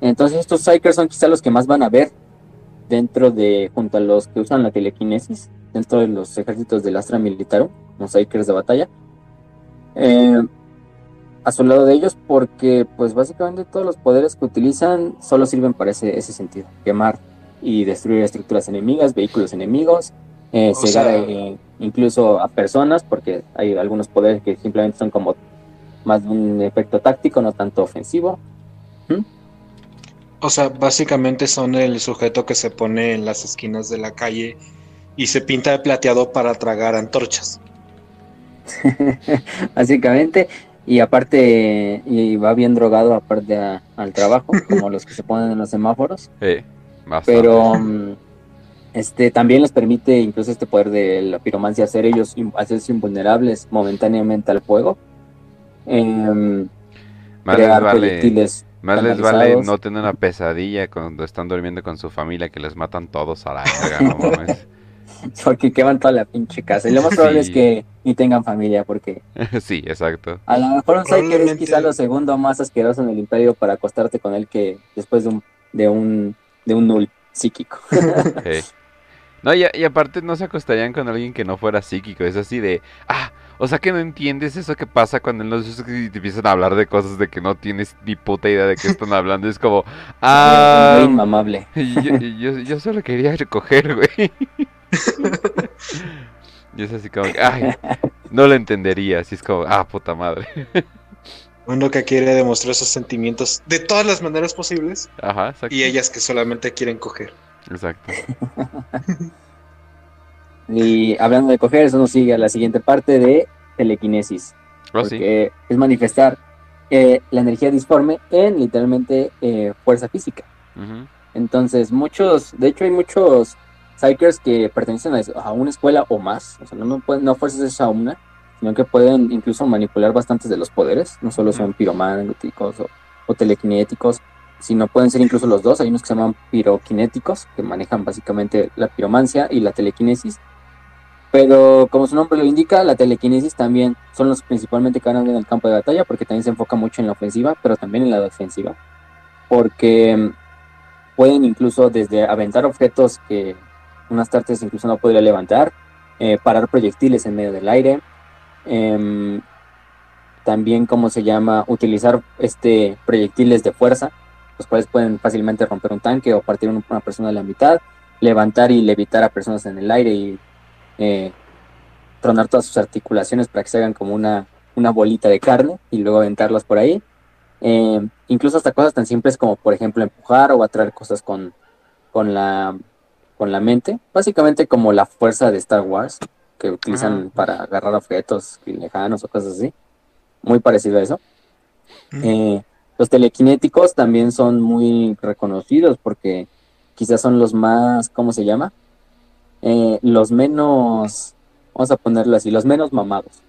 entonces estos Psychers son quizá los que más van a ver dentro de, junto a los que usan la telequinesis, dentro de los ejércitos del Astra Militarum, los Psychers de batalla. Eh, a su lado de ellos porque pues básicamente todos los poderes que utilizan solo sirven para ese, ese sentido, quemar y destruir estructuras enemigas, vehículos enemigos, eh, sea- eh, incluso a personas porque hay algunos poderes que simplemente son como más de un efecto táctico, no tanto ofensivo. O sea, básicamente son el sujeto que se pone en las esquinas de la calle y se pinta de plateado para tragar antorchas. básicamente. Y aparte, y va bien drogado aparte a- al trabajo, como los que se ponen en los semáforos. Eh, bastante. Pero mm, este también les permite incluso este poder de la piromancia hacer ellos hacerse invulnerables momentáneamente al fuego. Em, más les vale, más les vale no tener una pesadilla cuando están durmiendo con su familia que les matan todos a la verga, no. porque queman toda la pinche casa. Y lo más probable Sí. es que ni tengan familia, porque sí, exacto. a lo mejor un Psyker es quizá lo segundo más asqueroso en el imperio para acostarte con él que después de un, de un, de un null psíquico. No, y, a- y aparte no se acostarían con alguien que no fuera psíquico. Es así de, ah, o sea que no entiendes eso que pasa cuando los te empiezan a hablar de cosas de que no tienes ni puta idea de qué están hablando. Es como, Muy ah, inmamable. yo, yo, yo solo quería recoger, güey. Y es así como, que, ay, no lo entendería. Así es como, ah, puta madre. Uno que quiere demostrar sus sentimientos de todas las maneras posibles Ajá, exacto. y ellas que solamente quieren coger. Exacto. Y hablando de coger, eso nos sigue a la siguiente parte de telequinesis. Oh, sí. porque es manifestar eh, la energía disforme en literalmente eh, fuerza física. Entonces, muchos, de hecho hay muchos Psychers que pertenecen a, a una escuela o más, o sea, no, no, pueden, no fuerzas es a una, sino que pueden incluso manipular bastantes de los poderes, no solo son pirománticos o, o telequinéticos, sino pueden ser incluso los dos, hay unos que se llaman piroquinéticos, que manejan básicamente la piromancia y la telequinesis, pero como su nombre lo indica, la telequinesis también son los principalmente que van a ver en el campo de batalla, porque también se enfoca mucho en la ofensiva, pero también en la defensiva, porque mm, pueden incluso desde aventar objetos que unas tartes incluso no podría levantar, eh, parar proyectiles en medio del aire, em, también como se llama, utilizar este proyectiles de fuerza, los cuales pueden fácilmente romper un tanque o partir un- una persona a la mitad, levantar y levitar a personas en el aire y eh, tronar todas sus articulaciones para que se hagan como una, una bolita de carne y luego aventarlas por ahí. Eh, incluso hasta cosas tan simples como, por ejemplo, empujar o atraer cosas con, con, la, con la mente. Básicamente como la fuerza de Star Wars, que utilizan Ajá. para agarrar objetos lejanos o cosas así. Muy parecido a eso. Eh, los telequinéticos también son muy reconocidos porque quizás son los más, ¿cómo se llama? Eh, los menos, vamos a ponerlo así, los menos mamados.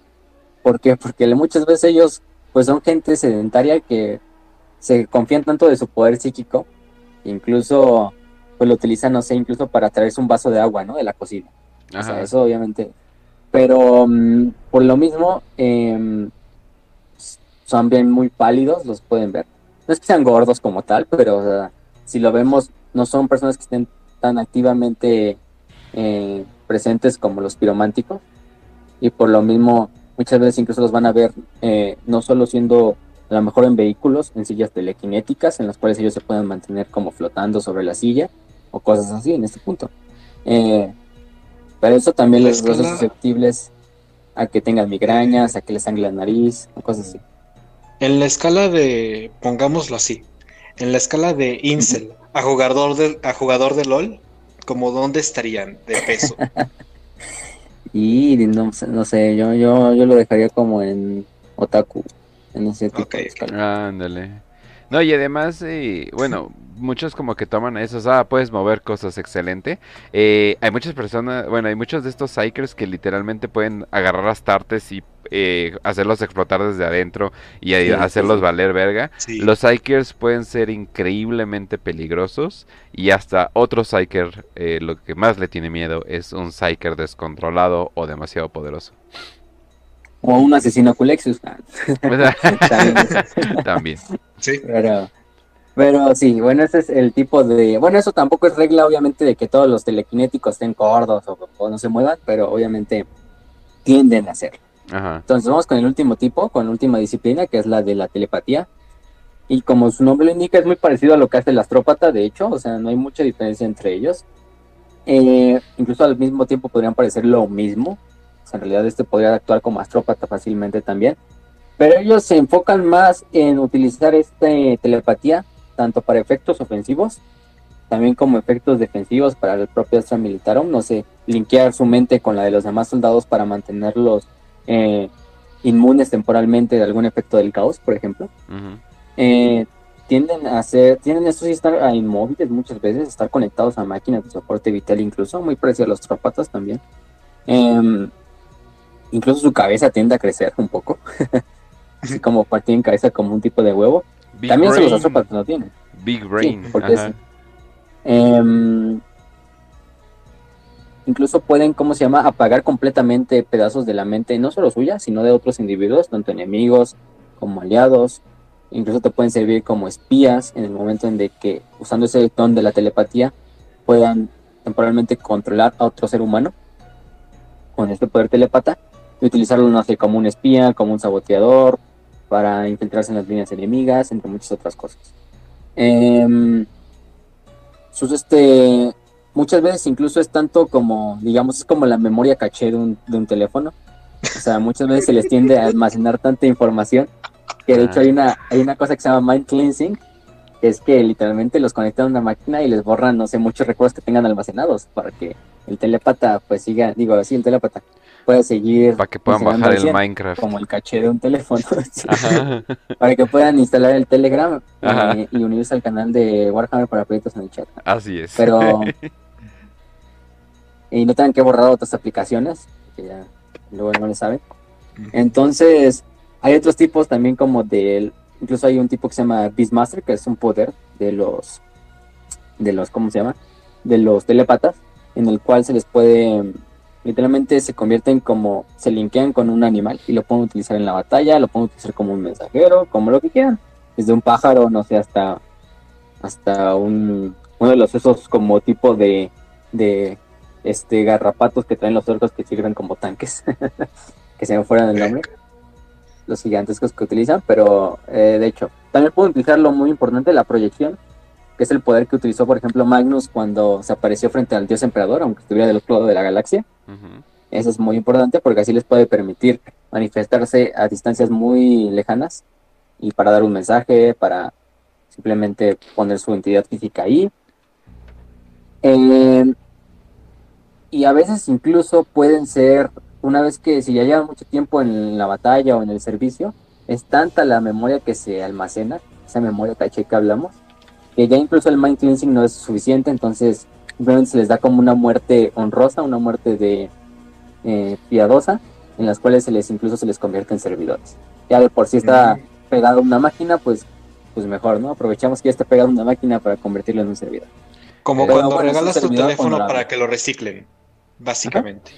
¿Por qué? Porque muchas veces ellos pues son gente sedentaria que se confían tanto de su poder psíquico, incluso pues lo utilizan, no sé, incluso para traerse un vaso de agua, ¿no? De la cocina. O sea, Ajá. eso obviamente. Pero mm, por lo mismo, em, son bien muy pálidos, los pueden ver. No es que sean gordos como tal, pero o sea, si lo vemos, no son personas que estén tan activamente eh, presentes como los pirománticos. Y por lo mismo, muchas veces incluso los van a ver eh, no solo siendo a lo mejor en vehículos, en sillas telequinéticas, en las cuales ellos se pueden mantener como flotando sobre la silla o cosas así en este punto. Eh, Pero eso también les hace susceptibles a que tengan migrañas, a que les sangre la nariz, o cosas así. En la escala de, pongámoslo así, en la escala de Incel a jugador de, a jugador de LOL, ¿como dónde estarían de peso? Y no, sé- no sé, yo, yo, yo lo dejaría como en otaku, en ese tipo de escala. Ándale. No, y además, eh, bueno, muchos como que toman esos, ah, puedes mover cosas, excelente. Eh, hay muchas personas, bueno, hay muchos de estos psychers que literalmente pueden agarrar astartes y eh, hacerlos explotar desde adentro y sí, hacerlos sí. valer verga. Sí. Los psychers pueden ser increíblemente peligrosos y hasta otro psyker eh, lo que más le tiene miedo es un psyker descontrolado o demasiado poderoso. O un asesino Culexus. ah, también. También. Sí. Pero, pero sí, bueno, ese es el tipo de... Bueno, eso tampoco es regla, obviamente, de que todos los telequinéticos estén gordos o, o no se muevan, pero obviamente tienden a hacerlo. Ajá. Entonces vamos con el último tipo, con la última disciplina, que es la de la telepatía. Y como su nombre lo indica, es muy parecido a lo que hace el astrópata, de hecho, o sea, no hay mucha diferencia entre ellos. Eh, incluso al mismo tiempo podrían parecer lo mismo. En realidad este podría actuar como astrópata fácilmente también. Pero ellos se enfocan más en utilizar esta telepatía tanto para efectos ofensivos, también como efectos defensivos para el propio Astra Militarum, no sé, linkear su mente con la de los demás soldados para mantenerlos eh, inmunes temporalmente de algún efecto del caos, por ejemplo. ujú. Eh, tienden a ser, tienden eso sí estar a inmóviles muchas veces, estar conectados a máquinas de soporte vital incluso, muy parecido a los tropatas también. Em, incluso su cabeza tiende a crecer un poco, así como tienen cabeza como un tipo de huevo. Big también eso los brain. astrópatas no tienen. Big Brain. porque sí. Em, incluso pueden, ¿cómo se llama?, apagar completamente pedazos de la mente, no solo suya, sino de otros individuos, tanto enemigos como aliados. Incluso te pueden servir como espías en el momento en de que, usando ese don de la telepatía, puedan temporalmente controlar a otro ser humano con este poder telepata y utilizarlo, no sé, como un espía, como un saboteador, para infiltrarse en las líneas enemigas, entre muchas otras cosas. Em, sus este muchas veces incluso es tanto como digamos es como la memoria caché de un, de un teléfono o sea muchas veces se les tiende a almacenar tanta información que de hecho hay una hay una cosa que se llama mind cleansing es que literalmente los conectan a una máquina y les borran no sé muchos recuerdos que tengan almacenados para que el telepata pues siga digo así el telepata pueda seguir Para que puedan bajar el 100, Minecraft. como el caché de un teléfono sí para que puedan instalar el Telegram eh, y unirse al canal de Warhammer para proyectos en el chat. Así es. Pero. y no tengan que borrar otras aplicaciones, que ya luego no le saben. Entonces, hay otros tipos también como del. Incluso hay un tipo que se llama Beastmaster, que es un poder de los. de los. ¿Cómo se llama? De los telepatas, en el cual se les puede. Literalmente se convierten como. se linkean con un animal y lo pueden utilizar en la batalla, lo pueden utilizar como un mensajero, como lo que quieran. Desde un pájaro, no sé, hasta. hasta un. uno de los esos como tipo de. de este garrapatos que traen los orcos que sirven como tanques. que se me fueran el nombre. Los gigantescos que utilizan, pero eh, de hecho, también pueden utilizar lo muy importante, la proyección, que es el poder que utilizó, por ejemplo, Magnus cuando se apareció frente al dios emperador, aunque estuviera del otro lado de la galaxia. Eso es muy importante porque así les puede permitir manifestarse a distancias muy lejanas y para dar un mensaje, para simplemente poner su entidad física ahí. Eh, y a veces incluso pueden ser, una vez que si ya llevan mucho tiempo en la batalla o en el servicio, es tanta la memoria que se almacena, esa memoria caché que hablamos, que ya incluso el mind cleansing no es suficiente, entonces simplemente se les da como una muerte honrosa, una muerte de eh, piadosa, en las cuales se les incluso se les convierte en servidores. Ya de por sí está pegado a una máquina, pues, pues mejor, ¿no? Aprovechamos que ya está pegado a una máquina para convertirlo en un servidor. Como Pero cuando bueno, regalas tu teléfono para que lo reciclen, básicamente.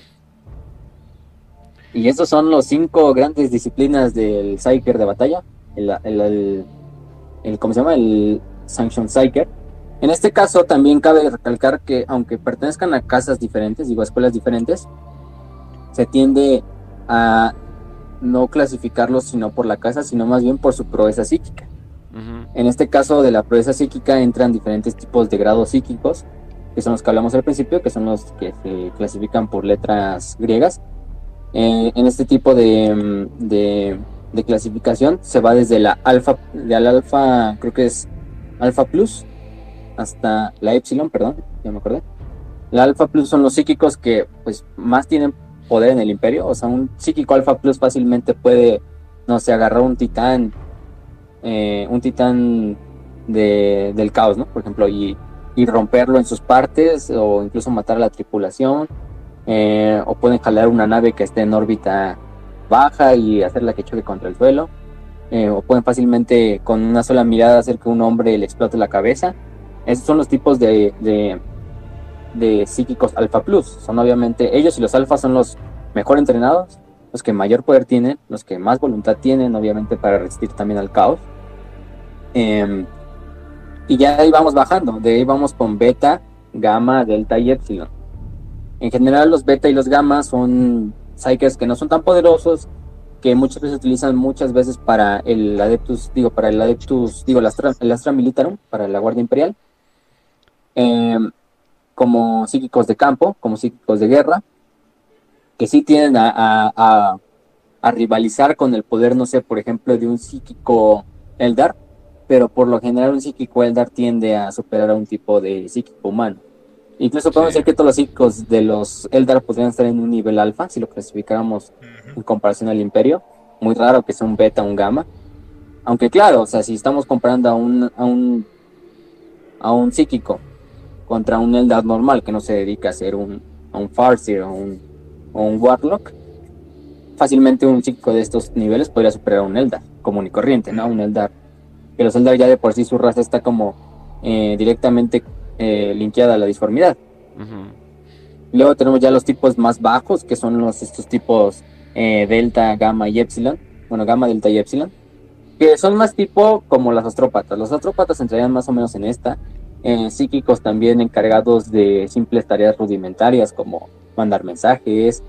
Y estos son los cinco grandes disciplinas del Psyker de batalla. El, el, el, el- ¿cómo se llama? El Sanction Psyker. En este caso también cabe recalcar que aunque pertenezcan a casas diferentes, digo a escuelas diferentes, se tiende a no clasificarlos sino por la casa, sino más bien por su proeza psíquica. En este caso de la proeza psíquica entran diferentes tipos de grados psíquicos que son los que hablamos al principio, que son los que se clasifican por letras griegas. Eh, en este tipo de, mm, de, de clasificación se va desde la alfa, de la alfa, creo que es alfa plus, hasta la epsilon, perdón, ya me acordé. La alfa plus son los psíquicos que pues más tienen poder en el imperio, o sea, un psíquico alfa plus fácilmente puede, no sé, agarrar un titán, eh, un titán de, del caos, ¿no? Por ejemplo, y, y romperlo en sus partes o incluso matar a la tripulación. Eh, o pueden jalar una nave que esté en órbita baja y hacerla que choque contra el suelo. eh, o pueden fácilmente con una sola mirada hacer que un hombre le explote la cabeza. Esos son los tipos de, de, psíquicos alfa plus. Son obviamente ellos y los alfas son los mejor entrenados, los que mayor poder tienen, los que más voluntad tienen, obviamente para resistir también al caos. Em, y ya ahí vamos bajando, de ahí vamos con beta, gamma, delta y epsilon. En general los beta y los gamma son psykers que no son tan poderosos, que muchas veces utilizan muchas veces para el adeptus, digo, para el adeptus, digo, el astra, el astra militarum, para la guardia imperial, em, como psíquicos de campo, como psíquicos de guerra, que sí tienden a, a- rivalizar con el poder, no sé, por ejemplo, de un psíquico Eldar, pero por lo general un psíquico Eldar tiende a superar a un tipo de psíquico humano. Incluso podemos Sí. decir que todos los psíquicos de los Eldar podrían estar en un nivel alfa, si lo clasificáramos en comparación al imperio. Muy raro que sea un beta o un gamma. Aunque claro, o sea, si estamos comparando a un, a un, a un psíquico contra un Eldar normal que no se dedica a ser un, a un Farseer o un, o un Warlock, fácilmente un psíquico de estos niveles podría superar a un Eldar común y corriente, ¿no? Un Eldar. Que los Eldar ya de por sí su raza está como eh, directamente eh, linkeada a la disformidad. Luego tenemos ya los tipos más bajos, que son los estos tipos eh, delta, gamma y epsilon. Bueno, gamma, delta y epsilon. Que son más tipo como las astrópatas. Los astrópatas entrarían más o menos en esta. Eh, psíquicos también encargados de simples tareas rudimentarias como mandar mensajes,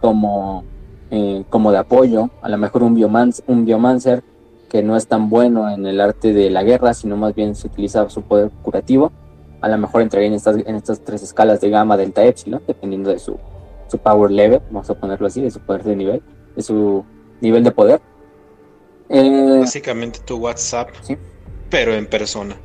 como, eh, como de apoyo. A lo mejor un, bioman- un biomancer que no es tan bueno en el arte de la guerra, sino más bien se utiliza su poder curativo a lo mejor entraría en estas, en estas tres escalas de gamma, delta, epsilon, dependiendo de su, su power level, vamos a ponerlo así, de su poder de nivel, de su nivel de poder. Eh, Básicamente tu WhatsApp, Sí. pero en persona.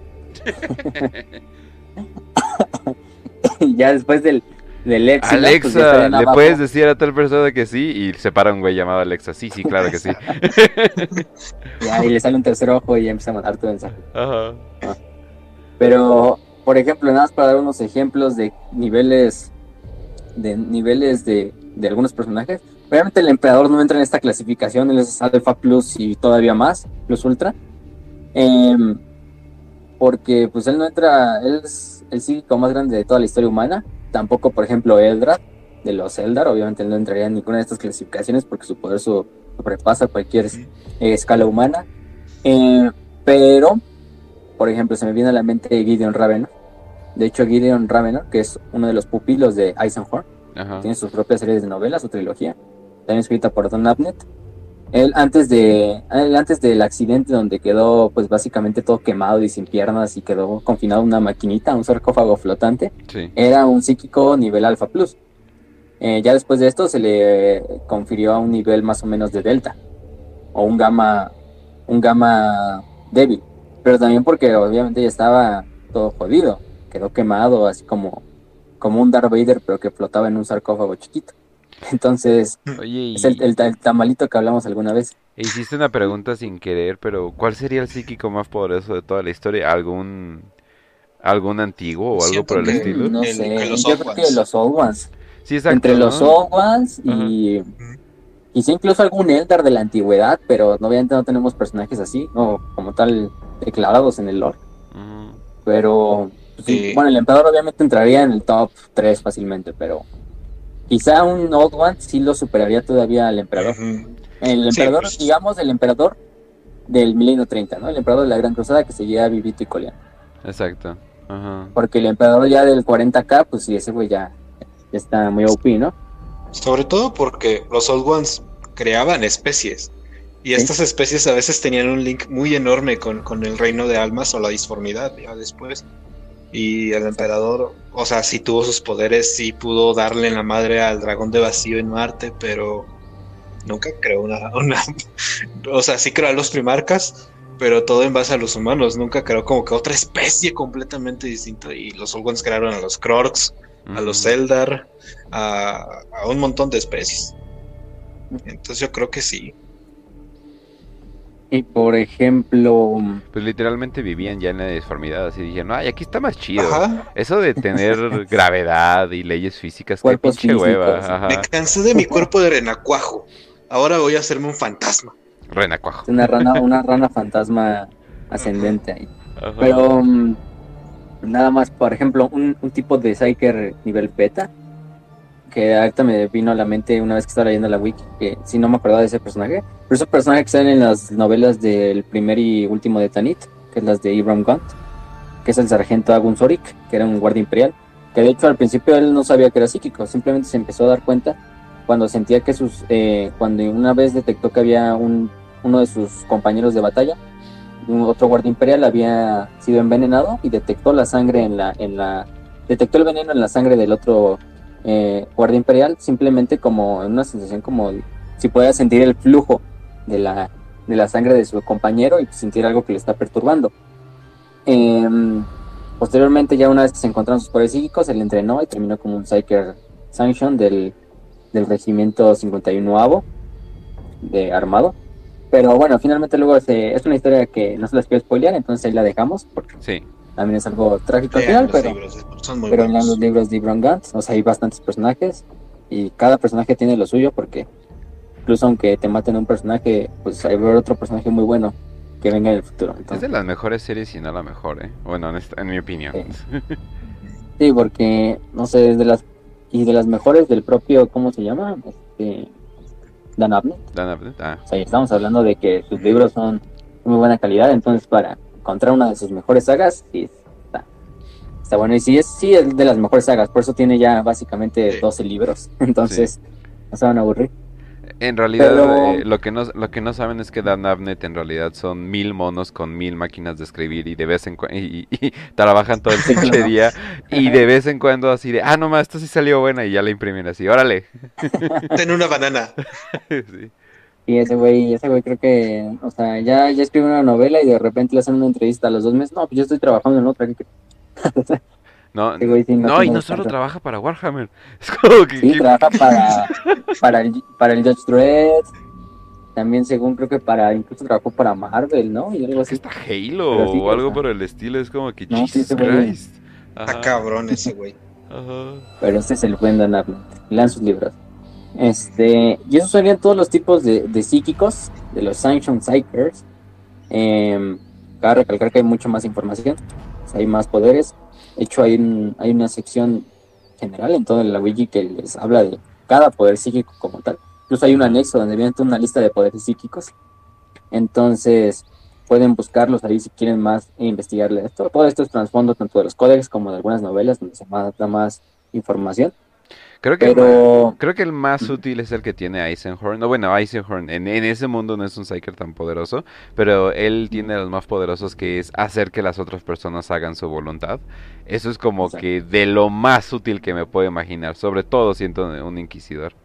y ya después del, del epsilon, pues, Alexa, estarían ¿le abajo. puedes decir a tal persona que sí? Y se para un güey llamado Alexa. Sí, sí, claro que sí. Ya, y le sale un tercer ojo y ya empieza a mandar tu mensaje. Ajá. Pero, por ejemplo, nada más para dar unos ejemplos de niveles de niveles de, de algunos personajes. Obviamente el emperador no entra en esta clasificación, él es Alpha Plus y todavía más, Plus Ultra. Em, porque pues él no entra, él es el psíquico más grande de toda la historia humana. Tampoco, por ejemplo, Eldrad de los Eldar, obviamente él no entraría en ninguna de estas clasificaciones porque su poder sobrepasa cualquier eh, escala humana. Eh, pero, por ejemplo, se me viene a la mente Gideon Ravenor. De hecho, Gideon Ravenor, que es uno de los pupilos de Eisenhower, Ajá. tiene sus propias series de novelas, su trilogía, también escrita por Don Abnett. Él antes de él antes del accidente donde quedó pues básicamente todo quemado y sin piernas y quedó confinado a una maquinita, un sarcófago flotante, Sí. era un psíquico nivel alfa plus. Eh, ya después de esto se le confirió a un nivel más o menos de delta o un gamma un gamma débil, pero también porque obviamente ya estaba todo jodido, quedó quemado así como como un Darth Vader pero que flotaba en un sarcófago chiquito. Entonces, Oye, y es el, el, el tamalito que hablamos alguna vez. hiciste una pregunta sin querer, pero ¿cuál sería el psíquico más poderoso de toda la historia? ¿Algún algún antiguo o algo Siento por el que- estilo? No El- sé, los yo creo que los Old Ones. Sí, exacto. Entre los Ones y quizá incluso algún Eldar de la antigüedad, pero obviamente no tenemos personajes así, o como tal declarados en el lore. Pero, sí, bueno, el emperador obviamente entraría en el top 3 fácilmente, pero quizá un Old One sí lo superaría todavía al emperador. El Sí, emperador, pues. digamos, el emperador del milenio 30, ¿no? El emperador de la Gran Cruzada que seguía vivito y coleando. Exacto. Ajá. Porque el emperador ya del 40k, pues sí, ese güey ya, ya está muy OP, ¿no? Sobre todo porque los Old Ones creaban especies. Y estas especies a veces tenían un link muy enorme con, con el reino de almas o la disformidad, ya después. Y el emperador, o sea, sí tuvo sus poderes, sí pudo darle en la madre al dragón de vacío en Marte, pero nunca creó una, una o sea, sí creó a los primarcas, pero todo en base a los humanos, nunca creó como que otra especie completamente distinta. Y los Ulgons crearon a los Krogs, a los. Eldar, a, a un montón de especies. Entonces yo creo que sí. Y por ejemplo, Pues literalmente vivían ya en la disformidad, así dijeron, ay, aquí está más chido. Ajá. Eso de tener gravedad y leyes físicas, qué pinche hueva. Ajá. Me cansé de mi cuerpo de renacuajo. Ahora voy a hacerme un fantasma. Renacuajo. una rana, una rana fantasma ascendente ahí. Ajá. Pero mm, nada más, por ejemplo, un, un tipo de Psyker nivel beta, que ahorita me vino a la mente una vez que estaba leyendo la wiki, que si no me acordaba de ese personaje, pero ese personaje que sale en las novelas del primer y último de Tanit, que es las de Ibram Gunt, que es el sargento Agun Zorik, que era un guardia imperial, que de hecho al principio él no sabía que era psíquico, simplemente se empezó a dar cuenta cuando sentía que sus, eh, cuando una vez detectó que había un, uno de sus compañeros de batalla, un otro guardia imperial había sido envenenado y detectó la sangre en la, en la, detectó el veneno en la sangre del otro eh, guardia imperial, simplemente como una sensación como si pudiera sentir el flujo de la, de la sangre de su compañero y sentir algo que le está perturbando. Em, posteriormente, ya una vez que se encontraron sus poderes psíquicos, él entrenó y terminó como un Psyker Sanction del, del regimiento 51avo de armado. Pero bueno, finalmente luego se, es una historia que no se las quiero spoilear, entonces ahí la dejamos, porque Sí. También es algo trágico al final, los pero, libros, son muy pero en los libros de Ibram Gunt, o sea, hay bastantes personajes y cada personaje tiene lo suyo porque incluso aunque te maten un personaje, pues hay otro personaje muy bueno que venga en el futuro. Es de las mejores series y no la mejor, ¿eh? Bueno, en, esta- en mi opinión. Sí. sí, porque, no sé, es de las, y de las mejores del propio, ¿cómo se llama? Este, Dan Abnett. Dan Abnett, ah, O sea, estamos hablando de que sus libros son de muy buena calidad, entonces para encontrar una de sus mejores sagas, sí, está, está bueno. Y sí es, sí es de las mejores sagas, por eso tiene ya básicamente Sí. 12 libros, entonces no se van a aburrir. En realidad, Pero- eh, lo, que no, lo que no saben es que Dan Abnett en realidad son mil monos con mil máquinas de escribir y de vez en cuando y, y- y trabajan todo el Sí, pinche día y de vez en cuando así de, ah, no más, esto sí salió buena y ya la imprimen así, órale. Ten una banana. Sí. Y ese güey, ese güey creo que, o sea, ya, ya escribe una novela y de repente le hacen una entrevista a los dos meses, no, pues yo estoy trabajando en otra. No, Ese güey sí no no, y no solo tanto. trabaja para Warhammer. Es como que... Sí, que- trabaja para, para, el, para el Judge Dredd, también según creo que para, incluso trabajó para Marvel, ¿no? Y algo que así. está Halo sí, o algo por el estilo, es como que No, Jesus Christ. Está cabrón ese güey. ajá. Pero este es el buen Dan Abnett. Lean sus libros. Este, y esos serían todos los tipos de, de psíquicos, de los Sanction Psychers. Eh, cabe recalcar que hay mucha más información, hay más poderes. De hecho, hay, un- hay una sección general en toda la wiki que les habla de cada poder psíquico como tal. Incluso hay un anexo donde viene una lista de poderes psíquicos. Entonces, pueden buscarlos ahí si quieren más e investigarle esto. Todo esto es trasfondo tanto de los códex como de algunas novelas donde se da más información. Creo que, el Pero creo que el más útil es el que tiene Eisenhorn. No, bueno, Eisenhorn en, en ese mundo no es un Psyker tan poderoso, pero él tiene los más poderosos que es hacer que las otras personas hagan su voluntad. Eso es como Exacto. que de lo más útil que me puedo imaginar, sobre todo siendo un inquisidor.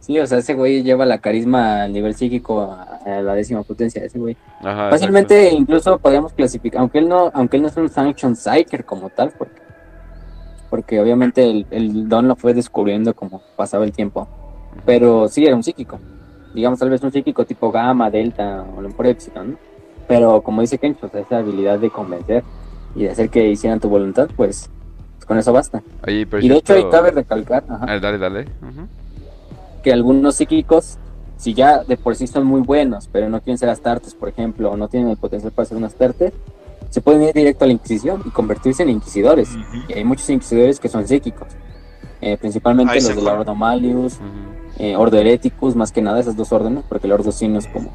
sí, o sea, ese güey lleva la carisma al nivel psíquico a, a la décima potencia. Ese güey. Ajá, Fácilmente, incluso podríamos clasificar, aunque él no, aunque él no es un Sanction Psyker como tal, porque, porque obviamente el, el don lo fue descubriendo como pasaba el tiempo. Pero sí era un psíquico. Digamos, tal vez un psíquico tipo gamma, delta o a lo mejor epsilon, ¿no? Pero como dice Kench, o sea, esa habilidad de convencer y de hacer que hicieran tu voluntad, pues, pues con eso basta. Oye, pero Y de hecho ahí cabe recalcar ajá, Ah, dale, dale. ujú. que algunos psíquicos, si ya de por sí son muy buenos, pero no quieren ser astartes, por ejemplo, o no tienen el potencial para ser un astarte, se pueden ir directo a la Inquisición y convertirse en inquisidores. Y hay muchos inquisidores que son psíquicos. Eh, principalmente los de la Eisenhower. Ordo Malius, Ujú. eh, Ordo Hereticus, más que nada esas dos órdenes, porque el Ordo Sino es como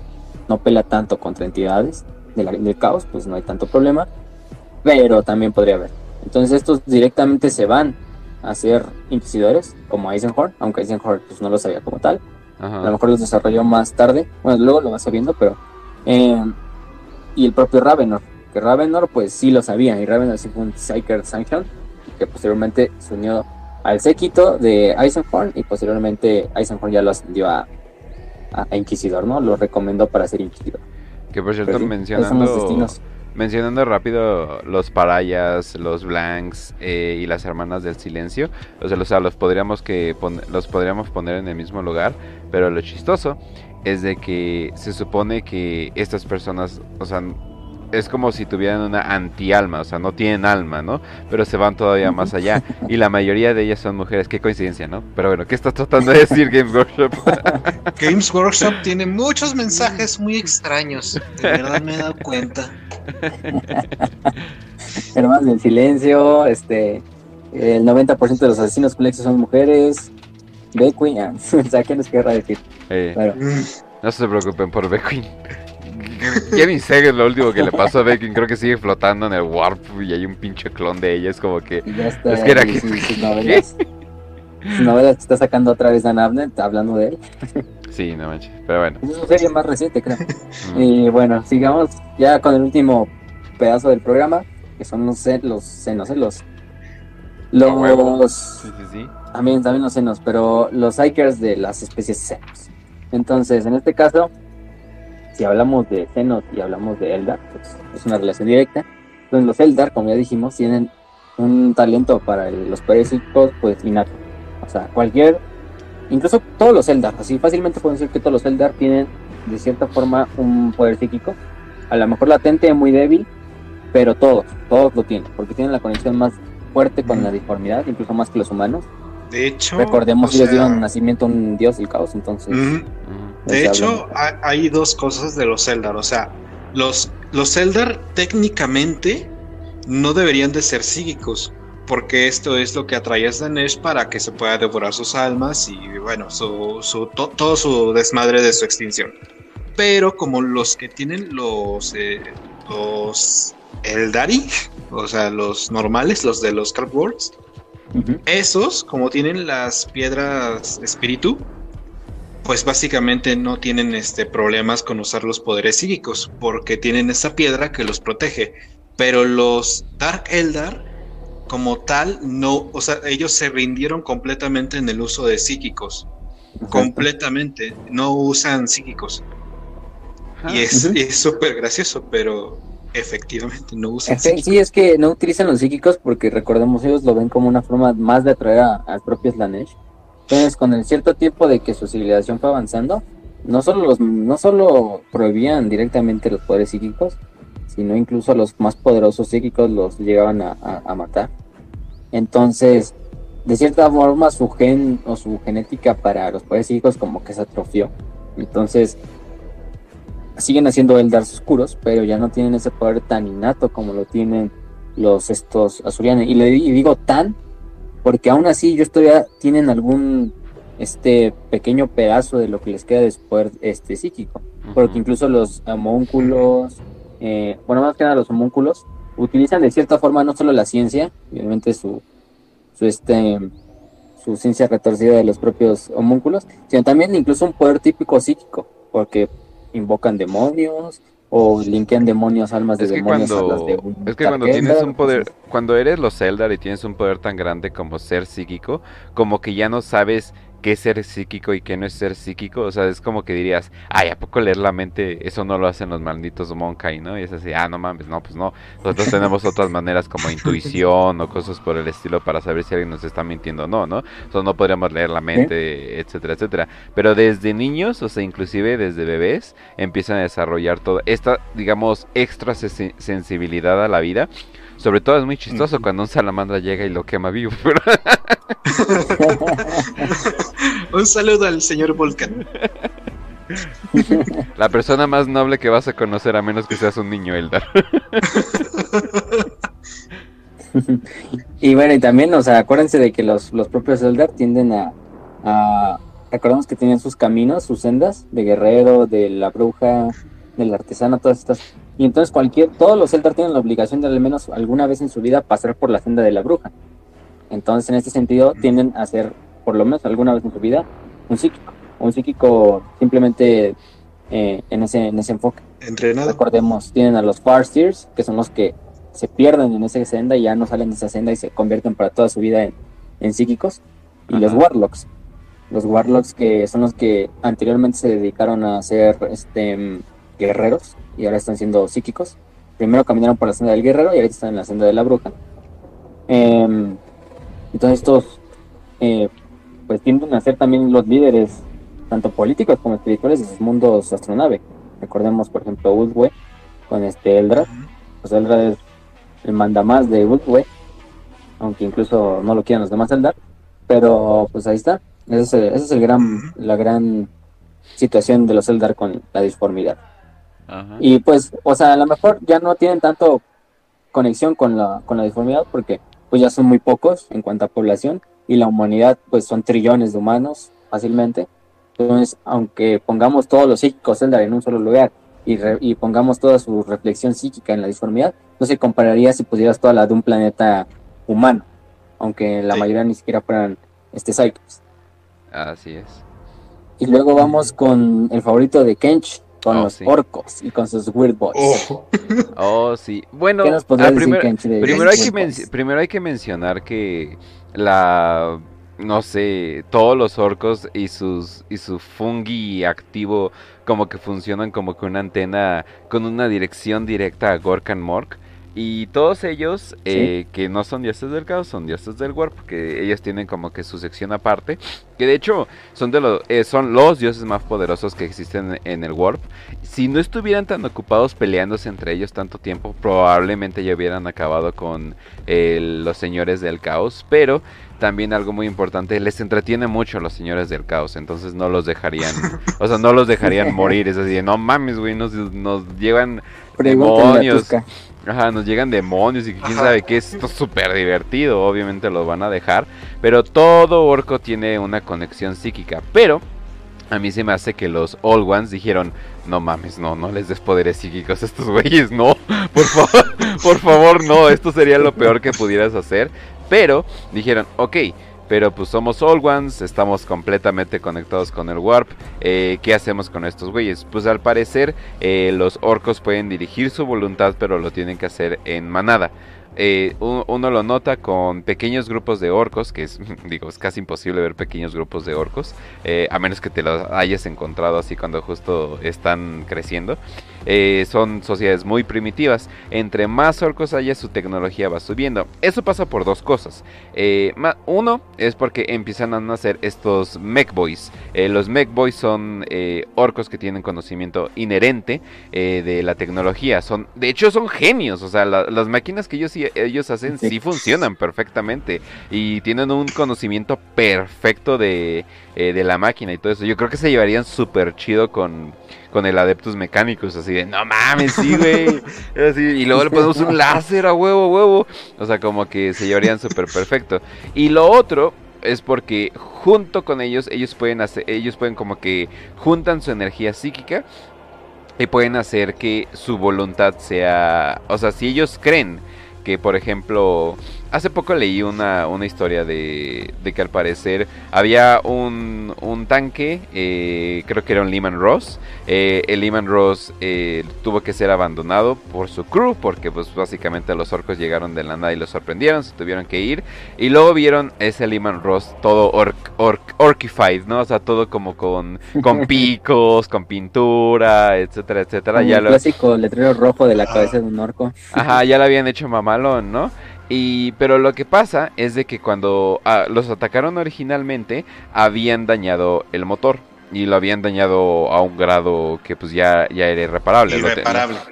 no pela tanto contra entidades de la- del caos, pues no hay tanto problema, pero también podría haber. Entonces estos directamente se van a ser inquisidores, como Eisenhorn, aunque Eisenhorn pues, no lo sabía como tal, a lo mejor los desarrolló más tarde, bueno, luego lo vas sabiendo, pero... eh, y el propio Ravenor, Ravenor pues sí lo sabía y Ravenor sí fue un Psyker Sanction que posteriormente se unió al séquito de Eisenhorn y posteriormente Eisenhorn ya lo ascendió a, a, Inquisidor, ¿no? Lo recomendó para ser Inquisidor. Que por cierto, mencionando, mencionando rápido los parayas, los blanks eh, y las hermanas del silencio, o sea, los, los podríamos que los podríamos poner en el mismo lugar, pero lo chistoso es de que se supone que estas personas, o sea, es como si tuvieran una anti-alma, o sea, no tienen alma, ¿no? Pero se van todavía más allá. Y la mayoría de ellas son mujeres. Qué coincidencia, ¿no? Pero bueno, ¿qué está tratando de decir Games Workshop? Games Workshop tiene muchos mensajes muy extraños. De verdad me he dado cuenta. Hermanos del silencio, este. El 90% de los asesinos complejos son mujeres. Beckwin, o sea, ¿qué nos querrá decir? Eh, no se preocupen por Beckwin. Kevin Sager lo último que le pasó a Becky, creo que sigue flotando en el Warp y hay un pinche clon de ella. Es como que. es que era que. Sus, novelas. sus novelas está sacando otra vez Dan Abner, hablando de él. sí, no manches. Pero bueno. Es una serie más reciente, creo. Y bueno, sigamos ya con el último pedazo del programa, que son los, los senos, ¿eh? los. Los. Sí, sí, sí. También, también los senos, pero los Ikers de las especies senos. Entonces, en este caso, si hablamos de Xenos y hablamos de Eldar, pues es una relación directa. Entonces los Eldar, como ya dijimos, tienen un talento para los poderes psíquicos, pues innato. O sea, cualquier, incluso todos los Eldar, así fácilmente pueden decir que todos los Eldar tienen de cierta forma un poder psíquico. A lo mejor latente, muy débil, pero todos, todos lo tienen, porque tienen la conexión más fuerte con la deformidad, incluso más que los humanos. De hecho, recordemos que ellos dieron nacimiento a un dios del caos, entonces. De hecho, hay dos cosas de los Eldar. O sea, los, los Eldar técnicamente no deberían de ser psíquicos. Porque esto es lo que atrae a Danesh para que se pueda devorar sus almas y, bueno, su, su todo su desmadre de su extinción. Pero como los que tienen los, eh, los Eldari, o sea, los normales, los de los Cardboards, esos, como tienen las piedras espíritu, pues básicamente no tienen este problemas con usar los poderes psíquicos porque tienen esa piedra que los protege. Pero los Dark Eldar como tal no, o sea, ellos se rindieron completamente en el uso de psíquicos. Completamente, no usan psíquicos. Ah, y es súper gracioso, pero efectivamente no usan psíquicos. Sí, es que no utilizan los psíquicos porque recordemos ellos lo ven como una forma más de atraer a, a propios Slanesh entonces, con el cierto tiempo de que su civilización fue avanzando, no solo, no solo prohibían directamente los poderes psíquicos, sino incluso los más poderosos psíquicos los llegaban a, matar. Entonces, de cierta forma, su gen o su genética para los poderes psíquicos como que se atrofió. Entonces, siguen haciendo Eldars oscuros, pero ya no tienen ese poder tan innato como lo tienen los estos azurianos. Y le y digo tan porque aún así ellos todavía tienen algún este pequeño pedazo de lo que les queda después este psíquico, porque incluso los homúnculos, eh, bueno más que nada los homúnculos, utilizan de cierta forma no solo la ciencia, obviamente su, su este su ciencia retorcida de los propios homúnculos, sino también incluso un poder típico psíquico, porque invocan demonios, o linkean demonios, almas de demonios a las de Es que cuando tienes un poder, cuando eres los Eldar y tienes un poder tan grande como ser psíquico, como que ya no sabes qué es ser psíquico y qué no es ser psíquico. O sea, es como que dirías, ay, ¿a poco leer la mente? Eso no lo hacen los malditos Monkai, ¿no? Y es así, ah, no mames, no, pues no. Nosotros tenemos otras maneras como intuición o cosas por el estilo para saber si alguien nos está mintiendo o no, ¿no? O no podríamos leer la mente, etcétera, etcétera. Pero desde niños, o sea, inclusive desde bebés, empiezan a desarrollar toda esta, digamos, extra sensibilidad a la vida. Sobre todo es muy chistoso cuando un salamandra llega y lo quema vivo. un saludo al señor Volcan. La persona más noble que vas a conocer a menos que seas un niño Eldar. y bueno, y también, o sea, acuérdense de que los, los propios Eldar tienden a, a... Recordamos que tienen sus caminos, sus sendas, de guerrero, de la bruja, del artesano, todas estas y entonces cualquier, todos los Eldar tienen la obligación de al menos alguna vez en su vida pasar por la senda de la bruja. Entonces en este sentido tienden a ser, por lo menos alguna vez en su vida, un psíquico. Un psíquico simplemente eh, en, ese, en ese enfoque. Entrenado. Recordemos, tienen a los Farseers, que son los que se pierden en esa senda y ya no salen de esa senda y se convierten para toda su vida en, en psíquicos. Y los. Warlocks. Los Warlocks que son los que anteriormente se dedicaron a ser este, mm, guerreros y ahora están siendo psíquicos. Primero caminaron por la senda del guerrero y ahorita están en la senda de la bruja. Em, entonces estos eh, pues tienden a ser también los líderes tanto políticos como espirituales de sus mundos astronave. Recordemos, por ejemplo, Ulwe con este Eldrad. Pues Eldrad es el mandamás de Ulwe, aunque incluso no lo quieran los demás Eldar. Pero pues ahí está. Ese es, el- ese es el gran, la gran situación de los Eldar con la disformidad. Ajá. Y pues, o sea, a lo mejor ya no tienen tanto conexión con la, con la disformidad porque pues ya son muy pocos en cuanto a población y la humanidad pues son trillones de humanos fácilmente. Entonces, aunque pongamos todos los psíquicos Eldar en un solo lugar y, re- y pongamos toda su reflexión psíquica en la disformidad, no se compararía si pusieras toda la de un planeta humano, aunque la Sí. mayoría ni siquiera fueran este Cyclops. Así es. Y luego vamos con el favorito de Kench, con Oh, los sí. orcos y con sus weird boys. Oh, Oh, sí. Bueno, ¿Qué nos podrías ah, decir, primero, hay que primero hay que mencionar que la no sé, todos los orcos y sus y su fungi activo como que funcionan como que una antena con una dirección directa a Gorkan Mork y todos ellos eh, que no son dioses del caos son dioses del warp porque ellos tienen como que su sección aparte que de hecho son de los eh, son los dioses más poderosos que existen en el warp si no estuvieran tan ocupados peleándose entre ellos tanto tiempo, probablemente ya hubieran acabado con eh, los señores del caos. Pero también algo muy importante, les entretiene mucho a los señores del caos, entonces no los dejarían, o sea, no los dejarían morir. Es así, no mames, güey, nos, nos llevan demonios. Ajá, nos llegan demonios y quién Ajá. sabe qué es esto es súper divertido, obviamente los van a dejar, pero todo orco tiene una conexión psíquica, pero a mí se me hace que los Old Ones dijeron, no mames, no, no les des poderes psíquicos a estos güeyes, no, por favor, por favor, no, esto sería lo peor que pudieras hacer, pero dijeron, ok, pero pues somos Old Ones, estamos completamente conectados con el Warp, eh, ¿qué hacemos con estos güeyes? Pues al parecer eh, los orcos pueden dirigir su voluntad, pero lo tienen que hacer en manada. Eh, uno lo nota con pequeños grupos de orcos, que es, digo, es casi imposible ver pequeños grupos de orcos, a menos que te los hayas encontrado así cuando justo están creciendo. Eh, son sociedades muy primitivas. Entre más orcos haya, su tecnología va subiendo. Eso pasa por dos cosas. Eh, uno es porque empiezan a nacer estos mech boys. Eh, los mech boys son eh, orcos que tienen conocimiento inherente de la tecnología. Son, de hecho, son genios. O sea, la- las máquinas que ellos, ellos hacen Sí. funcionan perfectamente y tienen un conocimiento perfecto de, de la máquina y todo eso. Yo creo que se llevarían súper chido con, con el Adeptus Mechanicus, así de, no mames, sí, güey. Y luego le ponemos un láser a huevo, huevo. O sea, como que se llevarían súper perfecto. Y lo otro es porque junto con ellos, ellos pueden hacer, ellos pueden como que juntan su energía psíquica y pueden hacer que su voluntad sea, o sea, si ellos creen que, por ejemplo, hace poco leí una, una historia de, de que al parecer había un, un tanque, eh, creo que era un Lehman Ross, eh, el Lehman Ross eh, tuvo que ser abandonado por su crew porque pues básicamente los orcos llegaron de la nada y los sorprendieron, se tuvieron que ir y luego vieron ese Lehman Ross todo orc, orc- orcified, ¿no? O sea, todo como con, con picos, con pintura, etcétera, etcétera. Ya lo, clásico letrero rojo de la cabeza de un orco. Ajá, ya lo habían hecho mamalón, ¿no? Y, pero lo que pasa es de que cuando ah, los atacaron originalmente, habían dañado el motor. Y lo habían dañado a un grado que pues ya, ya era irreparable.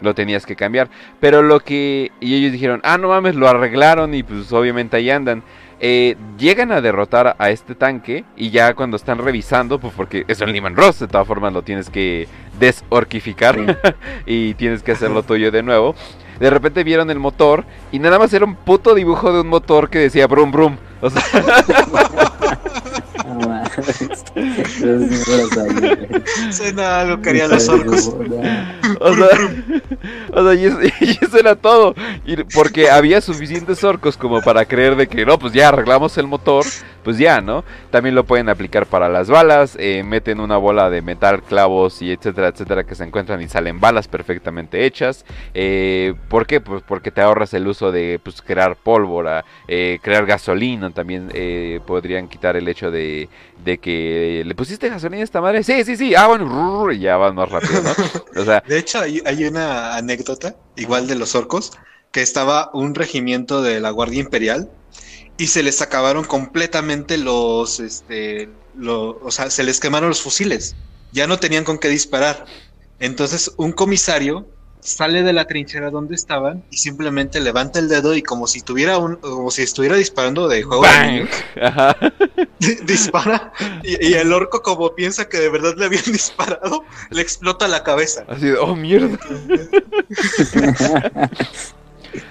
Lo, tenías que cambiar. Pero lo que... Y ellos dijeron, ah, no mames, lo arreglaron y pues obviamente ahí andan. Eh, llegan a derrotar a este tanque y ya cuando están revisando, pues porque es un Lehman Ross, de todas formas lo tienes que desorquificar y tienes que hacerlo tuyo de nuevo. De repente vieron el motor y nada más era un puto dibujo de un motor que decía brum brum. O sea. Suena algo que harían los orcos. O sea, o sea y, eso, y eso era todo. Y porque había suficientes orcos como para creer de que no, pues ya arreglamos el motor, pues ya, ¿no? También lo pueden aplicar para las balas, eh, meten una bola de metal, clavos y etcétera, etcétera que se encuentran y salen balas perfectamente hechas. Eh, ¿Por qué? Pues porque te ahorras el uso de pues, crear pólvora, eh, crear gasolina, también podrían quitar el hecho de, de que le pusiste gasolina a esta madre. Sí, sí, sí, ah, bueno, y ya van más rápido, ¿no? De hecho, hay una anécdota, igual de los orcos, que estaba un regimiento de la Guardia Imperial y se les acabaron completamente los, este, lo- o sea, se les quemaron los fusiles. Ya no tenían con qué disparar. Entonces, un comisario sale de la trinchera donde estaban y simplemente levanta el dedo y como si tuviera un, como si estuviera disparando de juego de ¡bang! niños, Ajá. dispara y, y el orco como piensa que de verdad le habían disparado, le explota la cabeza. Así de, oh mierda.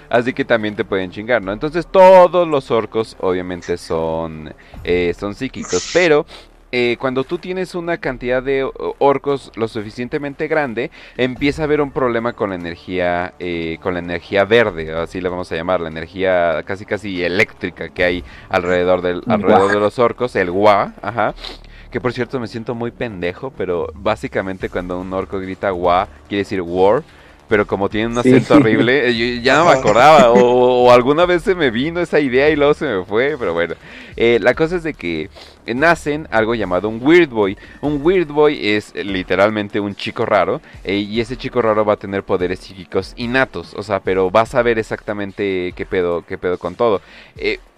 Así que también te pueden chingar, ¿no? Entonces todos los orcos obviamente son, eh, son psíquicos, pero eh, cuando tú tienes una cantidad de orcos lo suficientemente grande, empieza a haber un problema con la energía, eh, con la energía verde, así le vamos a llamar, la energía casi casi eléctrica que hay alrededor del, alrededor de los orcos, el gua, ajá. Que por cierto me siento muy pendejo, pero básicamente cuando un orco grita gua, quiere decir war. Pero como tiene un Sí. acento horrible, eh, yo ya no me acordaba. O, o alguna vez se me vino esa idea y luego se me fue. Pero bueno, Eh, la cosa es de que eh, nacen algo llamado un Weird Boy. Un Weird Boy es eh, literalmente un chico raro. eh, y ese chico raro va a tener poderes psíquicos innatos. O sea, pero va a saber exactamente qué pedo, qué pedo con todo.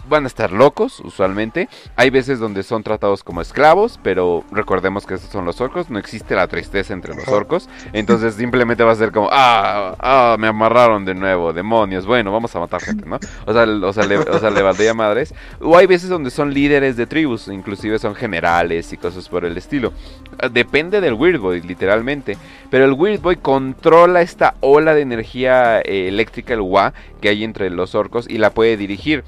Van a estar locos, usualmente. Hay veces donde son tratados como esclavos, pero recordemos que estos son los orcos. No existe la tristeza entre los orcos. Entonces simplemente va a ser como, ah, ah, me amarraron de nuevo, demonios. Bueno, vamos a matar gente, ¿no? O sea, o sea, le, o sea, le valdría madres. O hay veces donde son líderes de tribus, inclusive son generales y cosas por el estilo. Depende del Weird Boy, literalmente. Pero el Weird Boy controla esta ola de energía eh, eléctrica, el Wa, que hay entre los orcos y la puede dirigir.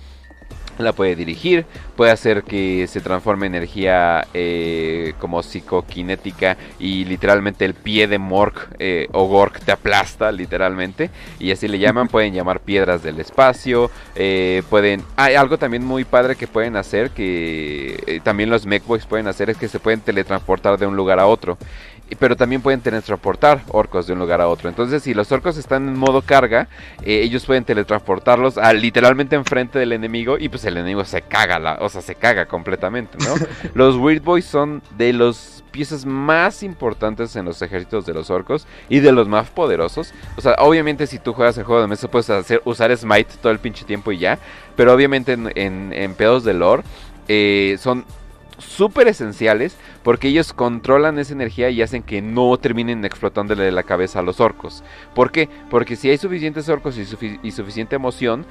La puede dirigir, puede hacer que se transforme en energía eh, como psicoquinética y literalmente el pie de Mork eh, o Gork te aplasta literalmente y así le llaman, pueden llamar piedras del espacio, eh, pueden... Hay algo también muy padre que pueden hacer que también los Mechboys pueden hacer es que se pueden teletransportar de un lugar a otro. Pero también pueden teletransportar orcos de un lugar a otro. Entonces, si los orcos están en modo carga, eh, ellos pueden teletransportarlos a, literalmente enfrente del enemigo. Y pues el enemigo se caga, la, o sea, se caga completamente, ¿no? los Weird Boys son de los piezas más importantes en los ejércitos de los orcos y de los más poderosos. O sea, obviamente si tú juegas el juego de mesa puedes hacer, usar Smite todo el pinche tiempo y ya. Pero obviamente en, en, en pedos de lore eh, son súper esenciales porque ellos controlan esa energía y hacen que no terminen explotándole la cabeza a los orcos. ¿Por qué? Porque si hay suficientes orcos y suficiente emoción,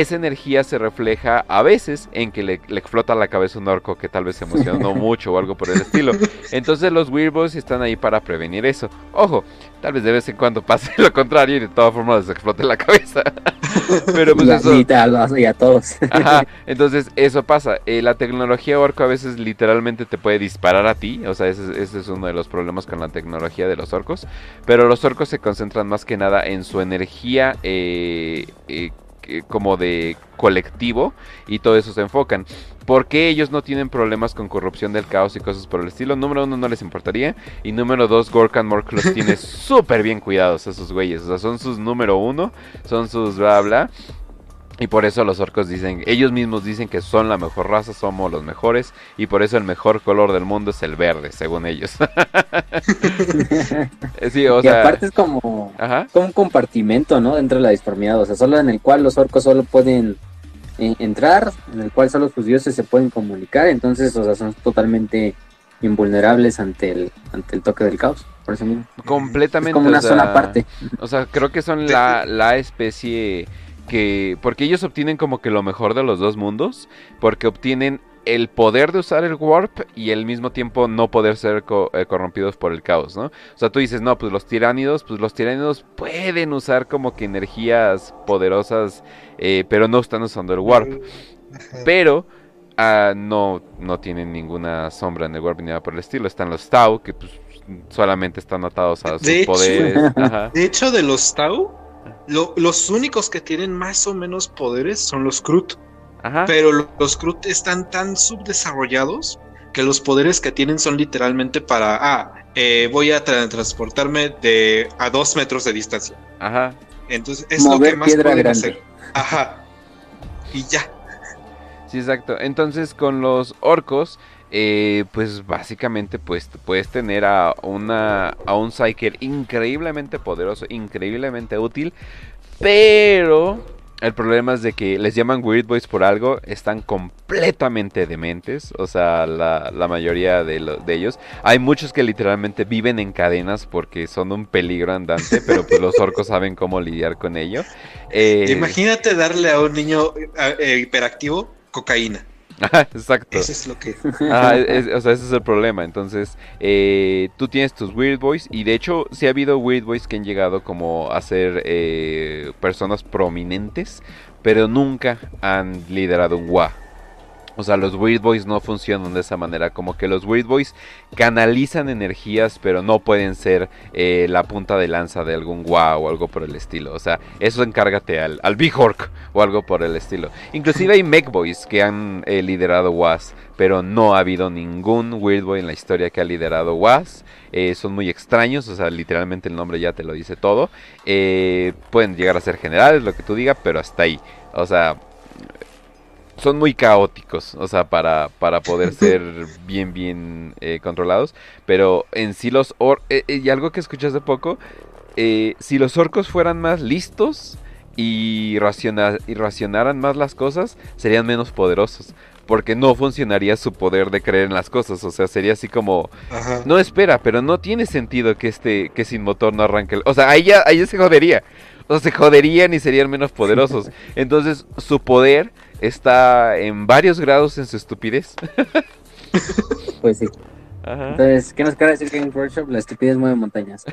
esa energía se refleja a veces en que le, le explota la cabeza un orco que tal vez se emocionó mucho o algo por el estilo. Entonces los Weirdos están ahí para prevenir eso. Ojo, tal vez de vez en cuando pase lo contrario y de todas formas les explote la cabeza. Pero pues y, a, eso... y a- y a todos. Ajá, entonces eso pasa. Eh, la tecnología orco a veces literalmente te puede disparar a ti. O sea, ese, ese es uno de los problemas con la tecnología de los orcos. Pero los orcos se concentran más que nada en su energía eh, eh, como de colectivo y todo eso se enfocan. ¿Por qué ellos no tienen problemas con corrupción del caos y cosas por el estilo? Número uno, no les importaría. Y número dos, Gorkan Mork los tiene súper bien cuidados a esos güeyes. O sea, son sus número uno, son sus bla bla. Y por eso los orcos dicen, ellos mismos dicen que son la mejor raza, somos los mejores. Y por eso el mejor color del mundo es el verde, según ellos. Eh, sí, o y sea... aparte es como, Ajá. como un compartimento, ¿no? Dentro de la disformidad, o sea, solo en el cual los orcos solo pueden eh, entrar, en el cual solo sus dioses se pueden comunicar, entonces, o sea, son totalmente invulnerables ante el, ante el toque del caos, por eso mismo. Completamente. Es como una o sea, zona aparte. O sea, creo que son la, la especie que... Porque ellos obtienen como que lo mejor de los dos mundos. Porque obtienen el poder de usar el warp y al mismo tiempo no poder ser co- eh, corrompidos por el caos, ¿no? O sea, tú dices, no, pues los tiránidos, pues los tiránidos pueden usar como que energías poderosas, eh, pero no están usando el warp. Pero ah, no, no tienen ninguna sombra en el warp ni nada por el estilo. Están los Tau, que pues solamente están atados a sus De hecho- poderes. Ajá. De hecho, de los Tau, lo- los únicos que tienen más o menos poderes son los Krut. Ajá. Pero lo- los Krut están tan subdesarrollados que los poderes que tienen son literalmente para, ah, eh, voy a tra- transportarme de a dos metros de distancia. Ajá. Entonces es lo que más pueden grande. hacer. Ajá. Y ya. Sí, exacto. Entonces con los orcos, eh, pues básicamente pues puedes tener a una a un Psyker increíblemente poderoso, increíblemente útil, pero el problema es de que les llaman Weird Boys por algo, están completamente dementes, o sea, la, la mayoría de, lo- de ellos. Hay muchos que literalmente viven en cadenas porque son un peligro andante, pero pues los orcos saben cómo lidiar con ello. Eh, Imagínate darle a un niño eh, eh, hiperactivo cocaína. Exacto. Eso es lo que. Ah, es- o sea, ese es el problema. Entonces, eh, tú tienes tus Weird Boys. Y de hecho, sí ha habido Weird Boys que han llegado como a ser eh, personas prominentes. Pero nunca han liderado un WA. O sea, los Weird Boys no funcionan de esa manera. Como que los Weird Boys canalizan energías, pero no pueden ser eh, la punta de lanza de algún WA o algo por el estilo. O sea, eso encárgate al, al Big Hork o algo por el estilo. Inclusive hay Mech Boys que han eh, liderado WAS, pero no ha habido ningún Weird Boy en la historia que ha liderado WAS. Eh, son muy extraños, o sea, literalmente el nombre ya te lo dice todo. Pueden llegar a ser generales, lo que tú digas, pero hasta ahí. O sea, son muy caóticos, o sea, para, para poder ser bien, bien eh, controlados. Pero en sí los... or- eh, eh, y algo que escuché hace poco, si los orcos fueran más listos y, raciona- y racionaran más las cosas, serían menos poderosos. Porque no funcionaría su poder de creer en las cosas. O sea, sería así como... Ajá. No, espera, pero no tiene sentido que este, que sin motor no arranque. el- O sea, ahí ya, ahí ya se jodería. O sea, se joderían y serían menos poderosos. Entonces, su poder está en varios grados en su estupidez. Pues sí. Ajá. Entonces, ¿qué nos quiere decir Games Workshop? La estupidez mueve montañas.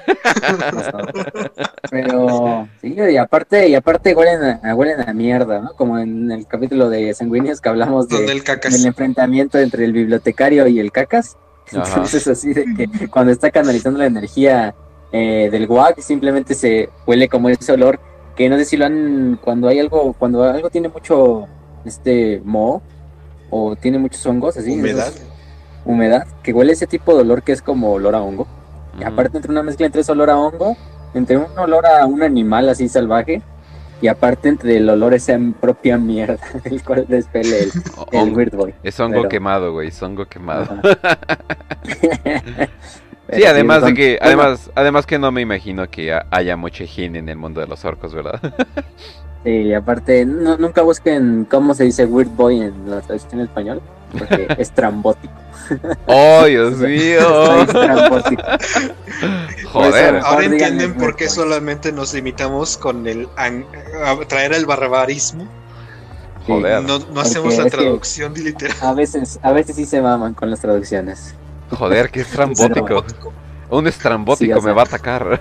Pero, sí, y aparte, y aparte huelen a, huelen a mierda, ¿no? Como en el capítulo de Sanguíneos que hablamos de, Donde el cacas. del enfrentamiento entre el bibliotecario y el cacas. Ajá. Entonces, así de que cuando está canalizando la energía eh, del guac, simplemente se huele como ese olor que no sé si lo han, cuando hay algo, cuando algo tiene mucho, este, moho, o tiene muchos hongos, así. Humedad. esos- humedad, que huele ese tipo de olor que es como olor a hongo. Y aparte entre una mezcla entre ese olor a hongo, entre un olor a un animal así salvaje, y aparte entre el olor a esa propia mierda del cual despele el. Weird Boy. Es hongo pero- quemado, güey. Es hongo quemado. Sí, además de que, además, además que no me imagino que ha- haya mucha higiene en el mundo de los orcos, ¿verdad? Sí, y aparte, no- nunca busquen cómo se dice Weird Boy en la traducción en español, porque es trambótico. ¡Oh, Dios mío! trambótico. Joder. Ahora entienden por qué solamente nos limitamos con el a traer el barbarismo. Sí, Joder. No, no hacemos la es que- traducción literal. A veces, a veces sí se maman con las traducciones. Joder, que estrambótico. Un estrambótico Sí, o sea. me va a atacar.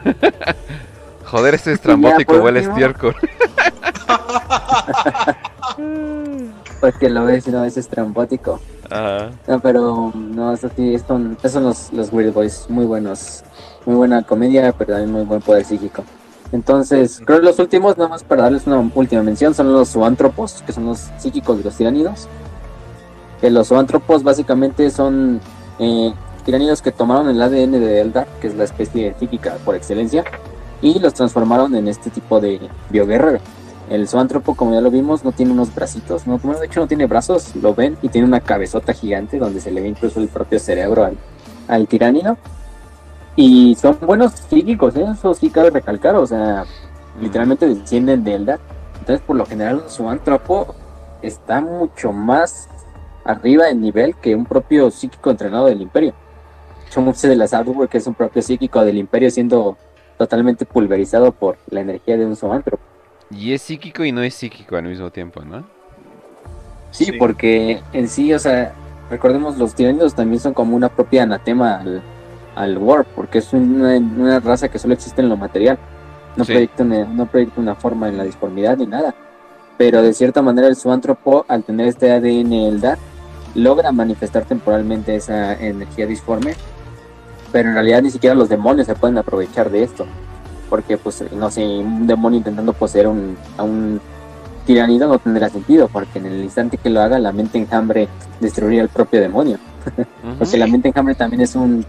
Joder, ese estrambótico huele último- estiércol. Pues que lo ves y no es estrambótico. Ajá. No, pero no, eso sí, son, esos son los, los Weird Boys, muy buenos. Muy buena comedia, pero también muy buen poder psíquico. Entonces, creo que los últimos, nada más para darles una última mención, son los zoantropos, que son los psíquicos de los tiránidos. Que los zoantropos básicamente son eh, tiránidos que tomaron el ADN de Eldar, que es la especie psíquica por excelencia, y los transformaron en este tipo de bioguerrero. El zoántropo, como ya lo vimos, no tiene unos bracitos, no, de hecho no tiene brazos, lo ven, y tiene una cabezota gigante donde se le ve incluso el propio cerebro al, al. Y son buenos psíquicos, ¿eh? eso sí cabe recalcar, o sea, literalmente descienden de Eldar. Entonces, por lo general, un zoántropo está mucho más arriba en nivel que un propio psíquico entrenado del Imperio. Yo mucho de las que es un propio psíquico del Imperio, siendo totalmente pulverizado por la energía de un zoántropo. Y es psíquico y no es psíquico al mismo tiempo, ¿no? Sí, Sí. porque en sí, o sea, recordemos, los tiránidos también son como una propia anatema al, al Warp, porque es una, una raza que solo existe en lo material. No, Sí. proyecta una, no proyecta una forma en la disformidad ni nada. Pero de cierta manera el zoántropo, al tener este ADN Eldar, logra manifestar temporalmente esa energía disforme pero en realidad ni siquiera los demonios se pueden aprovechar de esto. Porque, pues, no sé, un demonio intentando poseer un, a un tiranido no tendrá sentido, porque en el instante que lo haga, la mente enjambre destruiría el propio demonio. porque la mente enjambre también es un.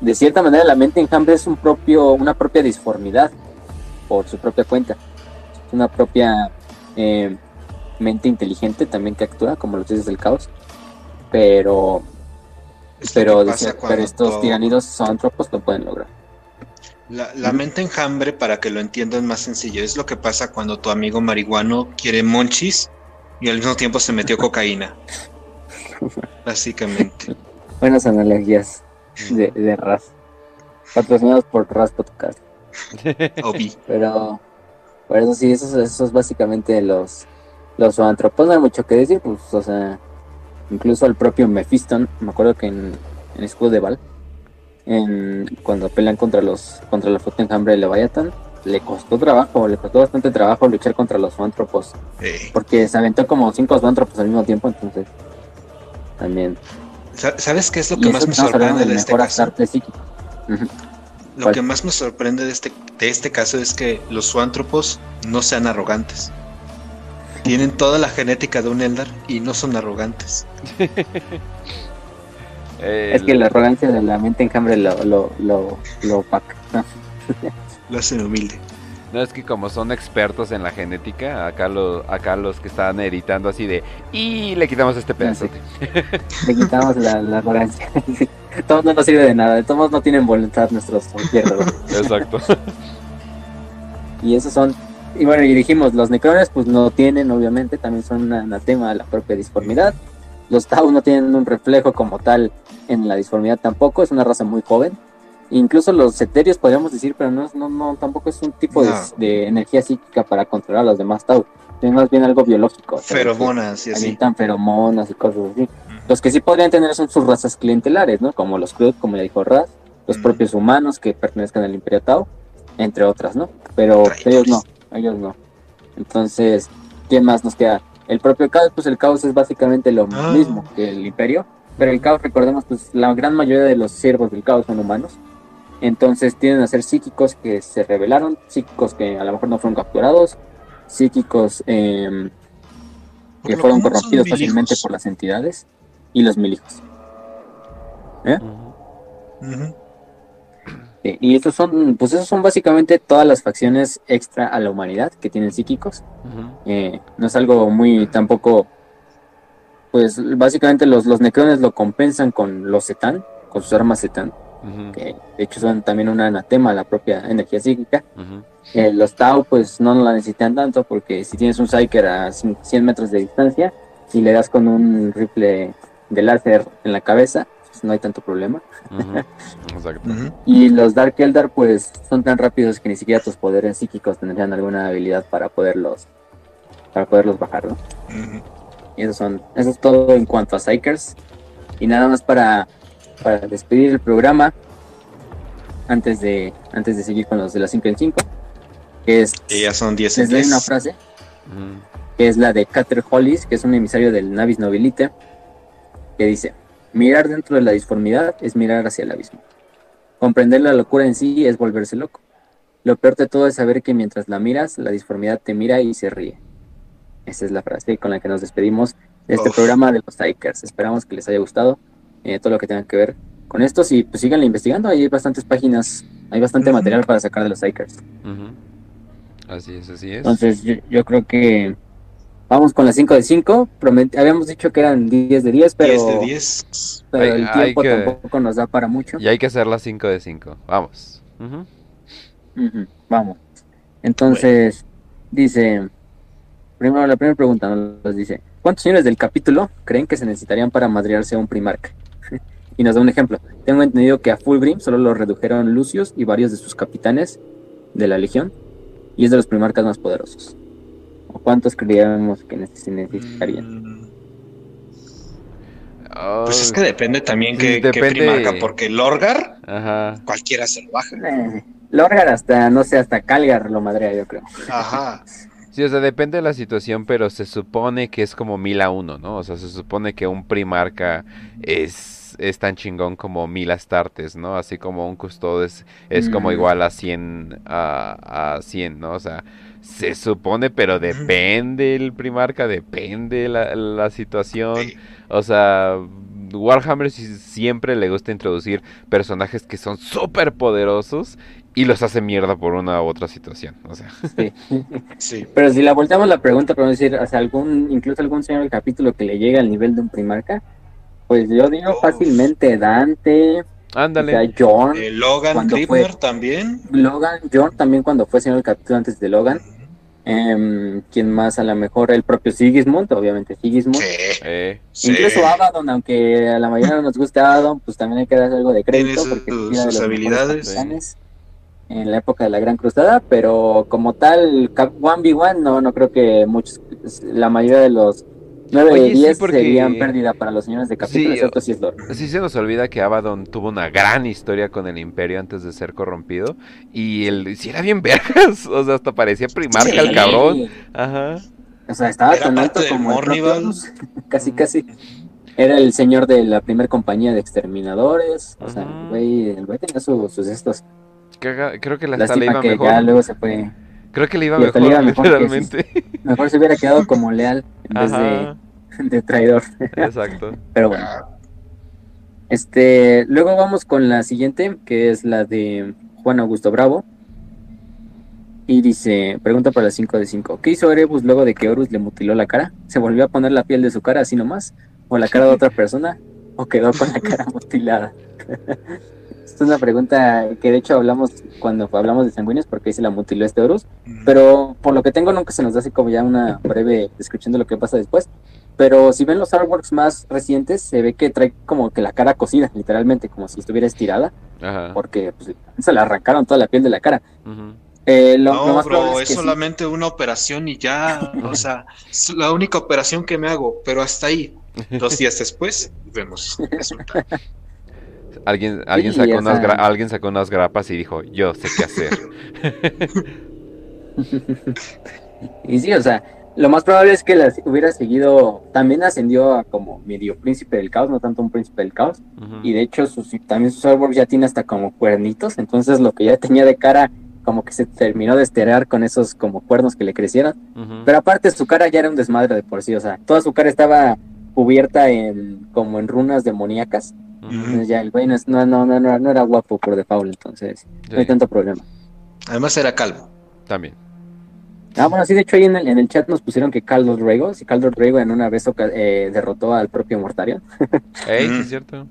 De cierta manera, la mente enjambre es un propio, una propia disformidad por su propia cuenta. Es una propia eh, mente inteligente también que actúa, como los dioses del caos. Pero pero, pero estos tiranidos zoantropos lo pueden lograr. La, la mente enjambre, para que lo entiendan más sencillo, es lo que pasa cuando tu amigo marihuano quiere monchis y al mismo tiempo se metió cocaína. Básicamente. Buenas analogías de, de Raz. Patrocinados por Raz Podcast. Pero, por eso sí, eso, eso es básicamente los, los hay mucho que decir, pues, o sea, incluso al propio Mephiston, me acuerdo que en, en Escudo de Val, en, cuando pelean contra los contra la flota enjambre de Leviathan, le costó trabajo, le costó bastante trabajo luchar contra los zoantropos, porque se aventó como cinco zoantropos al mismo tiempo, entonces también. ¿Sabes qué es lo que más me sorprende de este caso? Lo que más me sorprende de este, de este caso es que los zoantropos no sean arrogantes. Tienen toda la genética de un Eldar y no son arrogantes. Es que la arrogancia de la mente enjambre lo, lo, lo, lo opaca. lo hacen humilde. No es que como son expertos en la genética, acá, lo, acá los que estaban editando así de y le quitamos este pedazo. Le quitamos la, la arrogancia. Todo no nos sirve de nada, todos no tienen voluntad nuestros izquierdos. Exacto. Y esos son y bueno, y dijimos, los necrones pues no tienen, obviamente, también son un anatema a la propia disformidad. Los Tau no tienen un reflejo como tal en la disformidad tampoco, es una raza muy joven. Incluso los eterios podríamos decir, pero no, no, no tampoco es un tipo de, energía psíquica para controlar a los demás Tau. Es más bien algo biológico. Feromonas y así. feromonas y cosas así. Los que sí podrían tener son sus razas clientelares, ¿no? Como los Krut, como le dijo Raz, los propios humanos que pertenezcan al Imperio Tau, entre otras, ¿no? Pero ellos no ellos no. Entonces, ¿quién más nos queda? El propio caos, pues el caos es básicamente lo ah. mismo que el imperio, pero el caos, recordemos, pues la gran mayoría de los siervos del caos son humanos. Entonces tienen a ser psíquicos que se rebelaron, psíquicos que a lo mejor no fueron capturados, psíquicos em, que fueron corrompidos fácilmente por las entidades y los milijos. ¿Eh? Y estos son, pues esos son básicamente todas las facciones extra a la humanidad que tienen psíquicos. Eh, no es algo muy tampoco, pues básicamente los, los necrones lo compensan con los Zetan, con sus armas Zetan, que de hecho son también un anatema a la propia energía psíquica. Eh, los Tau pues no la necesitan tanto porque si tienes un Psyker a 100 metros de distancia y le das con un rifle de láser en la cabeza, no hay tanto problema. Y los Dark Eldar, pues son tan rápidos que ni siquiera tus poderes psíquicos tendrían alguna habilidad para poderlos para poderlos bajar, ¿no? Y eso son, eso es todo en cuanto a Psychers. Y nada más para, para despedir el programa, antes de, antes de seguir con los de las 5 en 5, que es. ya son 10 en Les una frase, que es la de Cater Hollis, que es un emisario del Navis Nobilite, que dice: Mirar dentro de la disformidad es mirar hacia el abismo. Comprender la locura en sí es volverse loco. Lo peor de todo es saber que mientras la miras, la disformidad te mira y se ríe. Esa es la frase con la que nos despedimos de este programa de los Psychers. Esperamos que les haya gustado eh, todo lo que tenga que ver con esto. Y pues síganle investigando, hay bastantes páginas, hay bastante material para sacar de los Psychers. Así es, así es. Entonces yo creo que Vamos con las 5 de 5. Habíamos dicho que eran 10 de 10, pero, 10 de 10. pero el tiempo tampoco nos da para mucho. Y hay que hacer las 5 de 5. Vamos. Vamos. Entonces, dice, primero la primera pregunta nos dice, ¿cuántos señores del capítulo creen que se necesitarían para madrearse a un primarca? y nos da un ejemplo. Tengo entendido que a Fulgrim solo lo redujeron Lucius y varios de sus capitanes de la legión, y es de los primarcas más poderosos cuántos creíamos que necesitarían? Mm. pues es que depende también que, depende... porque Lorgar, cualquiera se lo baja. Eh, Lorgar hasta, no sé, hasta Calgar lo madrea, yo creo. Ajá. Sí, o sea, depende de la situación, pero se supone que es como mil a uno, ¿no? O sea, se supone que un primarca es es, tan chingón como mil astartes, ¿no? Así como un custodes es, es como Mm. igual a 100, a, a 100, ¿no? O sea, se supone, pero depende el primarca, depende la, la situación. O sea, Warhammer siempre le gusta introducir personajes que son súper poderosos y los hace mierda por una u otra situación. O sea, Sí. Sí. Pero si la volteamos la pregunta, podemos decir, o sea, algún, incluso algún señor del capítulo que le llegue al nivel de un primarca, pues yo digo Uf. fácilmente Dante, o sea, ándale. Jorn, Eh, Logan también. Logan, Jorn también cuando fue señor del capítulo antes de Logan, Em, ¿Quién más? A lo mejor el propio Sigismund, obviamente Sigismund. Sí. Eh, sí. Incluso Abaddon, aunque a la mayoría no nos guste Abaddon, pues también hay que darle algo de crédito Tiene porque sus- sus habilidades. en la época de la Gran Cruzada, pero como tal, Cap 1v1 no, no creo que muchos, la mayoría de los 9 Oye, de sí, 10 porque- serían pérdida para los señores de capítulo, Sí, excepto si es Lord. Sí se nos olvida que Abaddon tuvo una gran historia con el Imperio antes de ser corrompido. Y él sí era bien vergas. O sea, hasta parecía primarca Sí. el cabrón. Ajá. O sea, estaba Era tan alto como el casi, casi. Era el señor de la primera compañía de exterminadores. O sea, el güey, el güey tenía su- sus estos. Creo que la Lástima iba que mejor. ya luego se fue. Creo que le iba mejor, iba mejor que literalmente. Mejor se hubiera quedado como leal en vez de traidor. Exacto. Pero bueno. Este, luego vamos con la siguiente, que es la de Juan Augusto Bravo. Y dice, pregunta para las 5 de 5. ¿Qué hizo Erebus luego de que Horus le mutiló la cara? ¿Se volvió a poner la piel de su cara así nomás? ¿O la cara de otra persona? ¿O quedó con la cara mutilada? Esta es una pregunta que de hecho hablamos cuando hablamos de sanguíneos porque ahí se la mutiló este Horus. Pero por lo que tengo nunca se nos da así como ya una breve descripción de lo que pasa después. Pero si ven los artworks más recientes, se ve que trae como que la cara cosida, literalmente, como si estuviera estirada, Ajá. porque pues, se le arrancaron toda la piel de la cara. Ujú. Eh, lo, lo No, más bro, es es que sí. solamente una operación y ya, o sea, es la única operación que me hago, pero hasta ahí. Dos días después vemos el resultado. Alguien, alguien, Sí, sacó unas alguien sacó unas grapas y dijo, yo sé qué hacer. Y sí, o sea, lo más probable es que las hubiera seguido, también ascendió a como medio príncipe del caos, no tanto un príncipe del caos. Y de hecho sus, también sus artworks ya tiene hasta como cuernitos, entonces lo que ya tenía de cara como que se terminó de esterar con esos como cuernos que le crecieron. Pero aparte su cara ya era un desmadre de por sí, o sea, toda su cara estaba cubierta en como en runas demoníacas. Entonces ya el güey no, es- no, no, no, no, no era guapo por default, entonces no hay tanto problema. Además era calvo. también. Ah, bueno, sí, de hecho ahí en el, en el chat nos pusieron que Carlos Rego, si Carlos Rego en una vez eh, derrotó al propio Mortarion, Ey, sí es cierto.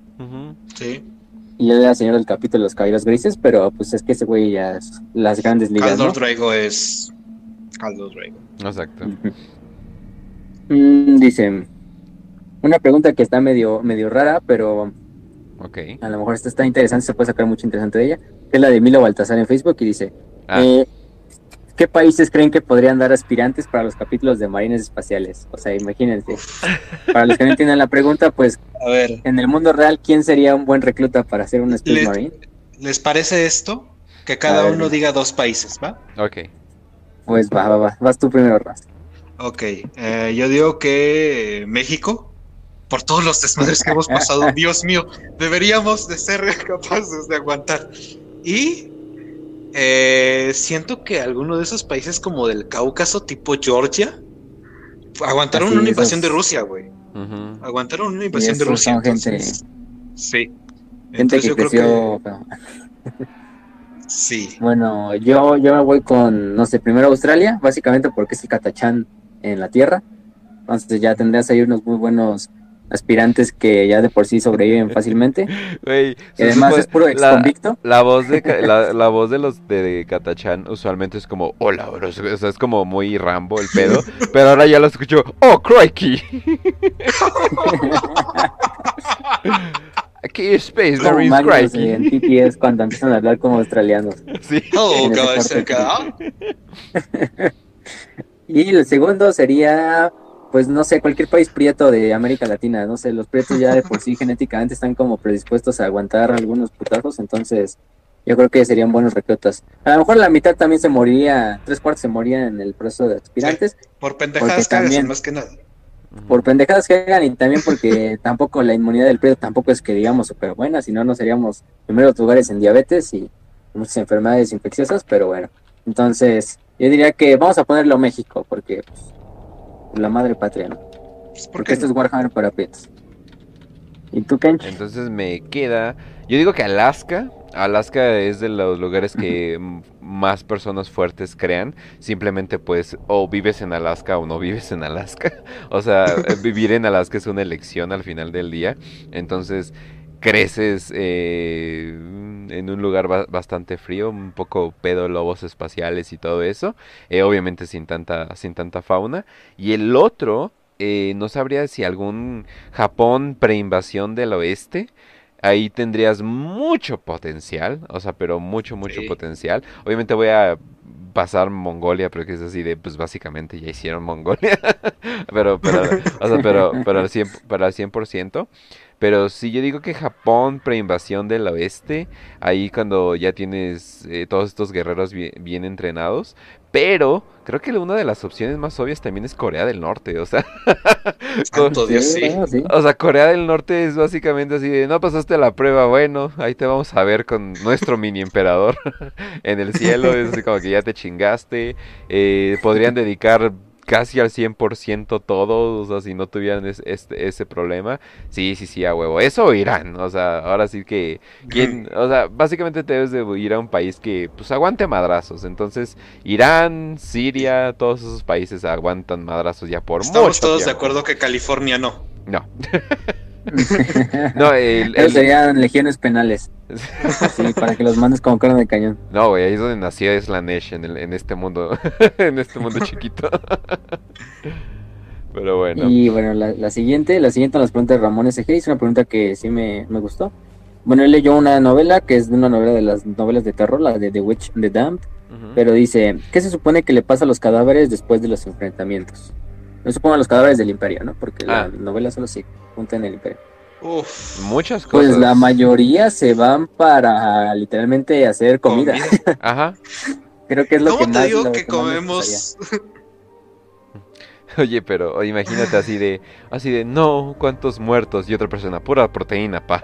Sí. y él era señor del capítulo de los Caballeros Grises, pero pues es que ese güey ya es las grandes ligas, Caldor ¿no? Drago es. Caldor Drago. Exacto. Mm, dice, una pregunta que está medio, medio rara, pero Ok. a lo mejor esta está interesante, se puede sacar mucho interesante de ella, es la de Milo Baltasar en Facebook y dice, Ah, eh, ¿qué países creen que podrían dar aspirantes para los capítulos de Marines Espaciales? O sea, imagínense. Para los que no entiendan la pregunta, pues A ver, en el mundo real, ¿quién sería un buen recluta para ser un Space Le- Marine? ¿les parece esto? Que cada ver. uno diga dos países, ¿va? ok. Pues va, va, va, vas tú primero, Raz. Ok, eh, yo digo que México, por todos los desmadres que hemos pasado, Dios mío, deberíamos de ser capaces de aguantar. Y eh, siento que alguno de esos países como del Cáucaso, tipo Georgia, aguantaron Así, una esos- invasión de Rusia, güey. Aguantaron una Y invasión de Rusia. son gente- entonces, sí. Gente Entonces que yo creo creció... que sí. Bueno, yo, yo me voy con, no sé, primero Australia, básicamente porque es el Catachán en la Tierra. Entonces ya tendrías ahí unos muy buenos aspirantes que ya de por sí sobreviven fácilmente. Güey, Y además supone- es puro ex convicto. La voz de Ca- la, la voz de los de Katachan usualmente es como hola bro, o sea, es como muy Rambo el pedo, pero ahora ya lo escucho, oh crikey. Aquí es Space Marines crikey. en TTS cuando empiezan a hablar como australianos. Sí. Oh, acá. Y el segundo sería, pues no sé, cualquier país prieto de América Latina. No sé, los prietos ya de por sí genéticamente están como predispuestos a aguantar algunos putazos, entonces yo creo que serían buenos reclutas. A lo mejor la mitad también se moriría, tres cuartos se morían en el proceso de aspirantes, Por pendejadas también- más que nada. por pendejadas que hagan y también porque tampoco la inmunidad del prieto tampoco es que digamos súper buena, si no, no seríamos primeros lugares en diabetes y muchas enfermedades infecciosas, pero bueno. Entonces, yo diría que vamos a ponerlo México, porque pues, la madre patria, ¿no? Pues, ¿por Porque qué esto es no? Warhammer para prietos. ¿Y tú, Kench? Entonces me queda. Yo digo que Alaska. Alaska es de los lugares que más personas fuertes crean. Simplemente pues o vives en Alaska o no vives en Alaska. O sea, vivir en Alaska es una elección al final del día. Entonces creces eh, en un lugar ba- bastante frío, un poco pedo lobos espaciales y todo eso. eh, obviamente sin tanta, sin tanta fauna. Y el otro, eh, no sabría si algún Japón preinvasión del oeste. Ahí tendrías mucho potencial, o sea, pero mucho, mucho Sí. potencial. Obviamente voy a pasar Mongolia, pero que es así de, pues básicamente ya hicieron Mongolia. pero, pero, o sea, pero, pero al 100, pero al 100%. Pero si yo digo que Japón, preinvasión del oeste, ahí cuando ya tienes eh, todos estos guerreros bien, bien entrenados. Pero creo que una de las opciones más obvias también es Corea del Norte, o sea. Santo Dios, sí. bueno, sí. O sea, Corea del Norte es básicamente así de, no pasaste la prueba, bueno, ahí te vamos a ver con nuestro mini emperador en el cielo, es así como que ya te chingaste, eh, podrían dedicar casi al 100% todo, o sea, si no tuvieran es- este, ese problema, sí, sí, sí, a huevo, eso Irán, o sea, ahora sí que, ¿quién? o sea, básicamente te debes de ir a un país que, pues, aguante madrazos, entonces, Irán, Siria, todos esos países aguantan madrazos ya por Estamos mucho todos de acuerdo que California no. No. No, el, el- serían legiones penales. Sí, para que los mandes como carne de cañón. no, güey, ahí es donde nació Slanesh en, el- en este mundo, en este mundo chiquito. Pero bueno, Y bueno, la, la siguiente, la siguiente nos pregunta Ramón SG, es una pregunta que sí me, me gustó. Bueno, él leyó una novela que es de una novela de las novelas de terror, la de The Witch and the Damned, pero dice, ¿qué se supone que le pasa a los cadáveres después de los enfrentamientos? No supongo a los cadáveres del imperio, ¿no? Porque Ah. la novela solo se junta en el imperio. Uf. muchas cosas. Pues la mayoría se van para literalmente hacer comida. Ajá. Creo que es lo ¿Cómo que te más digo lo que comemos? Oye, pero imagínate así de, así de, no, cuántos muertos y otra persona, pura proteína, pa.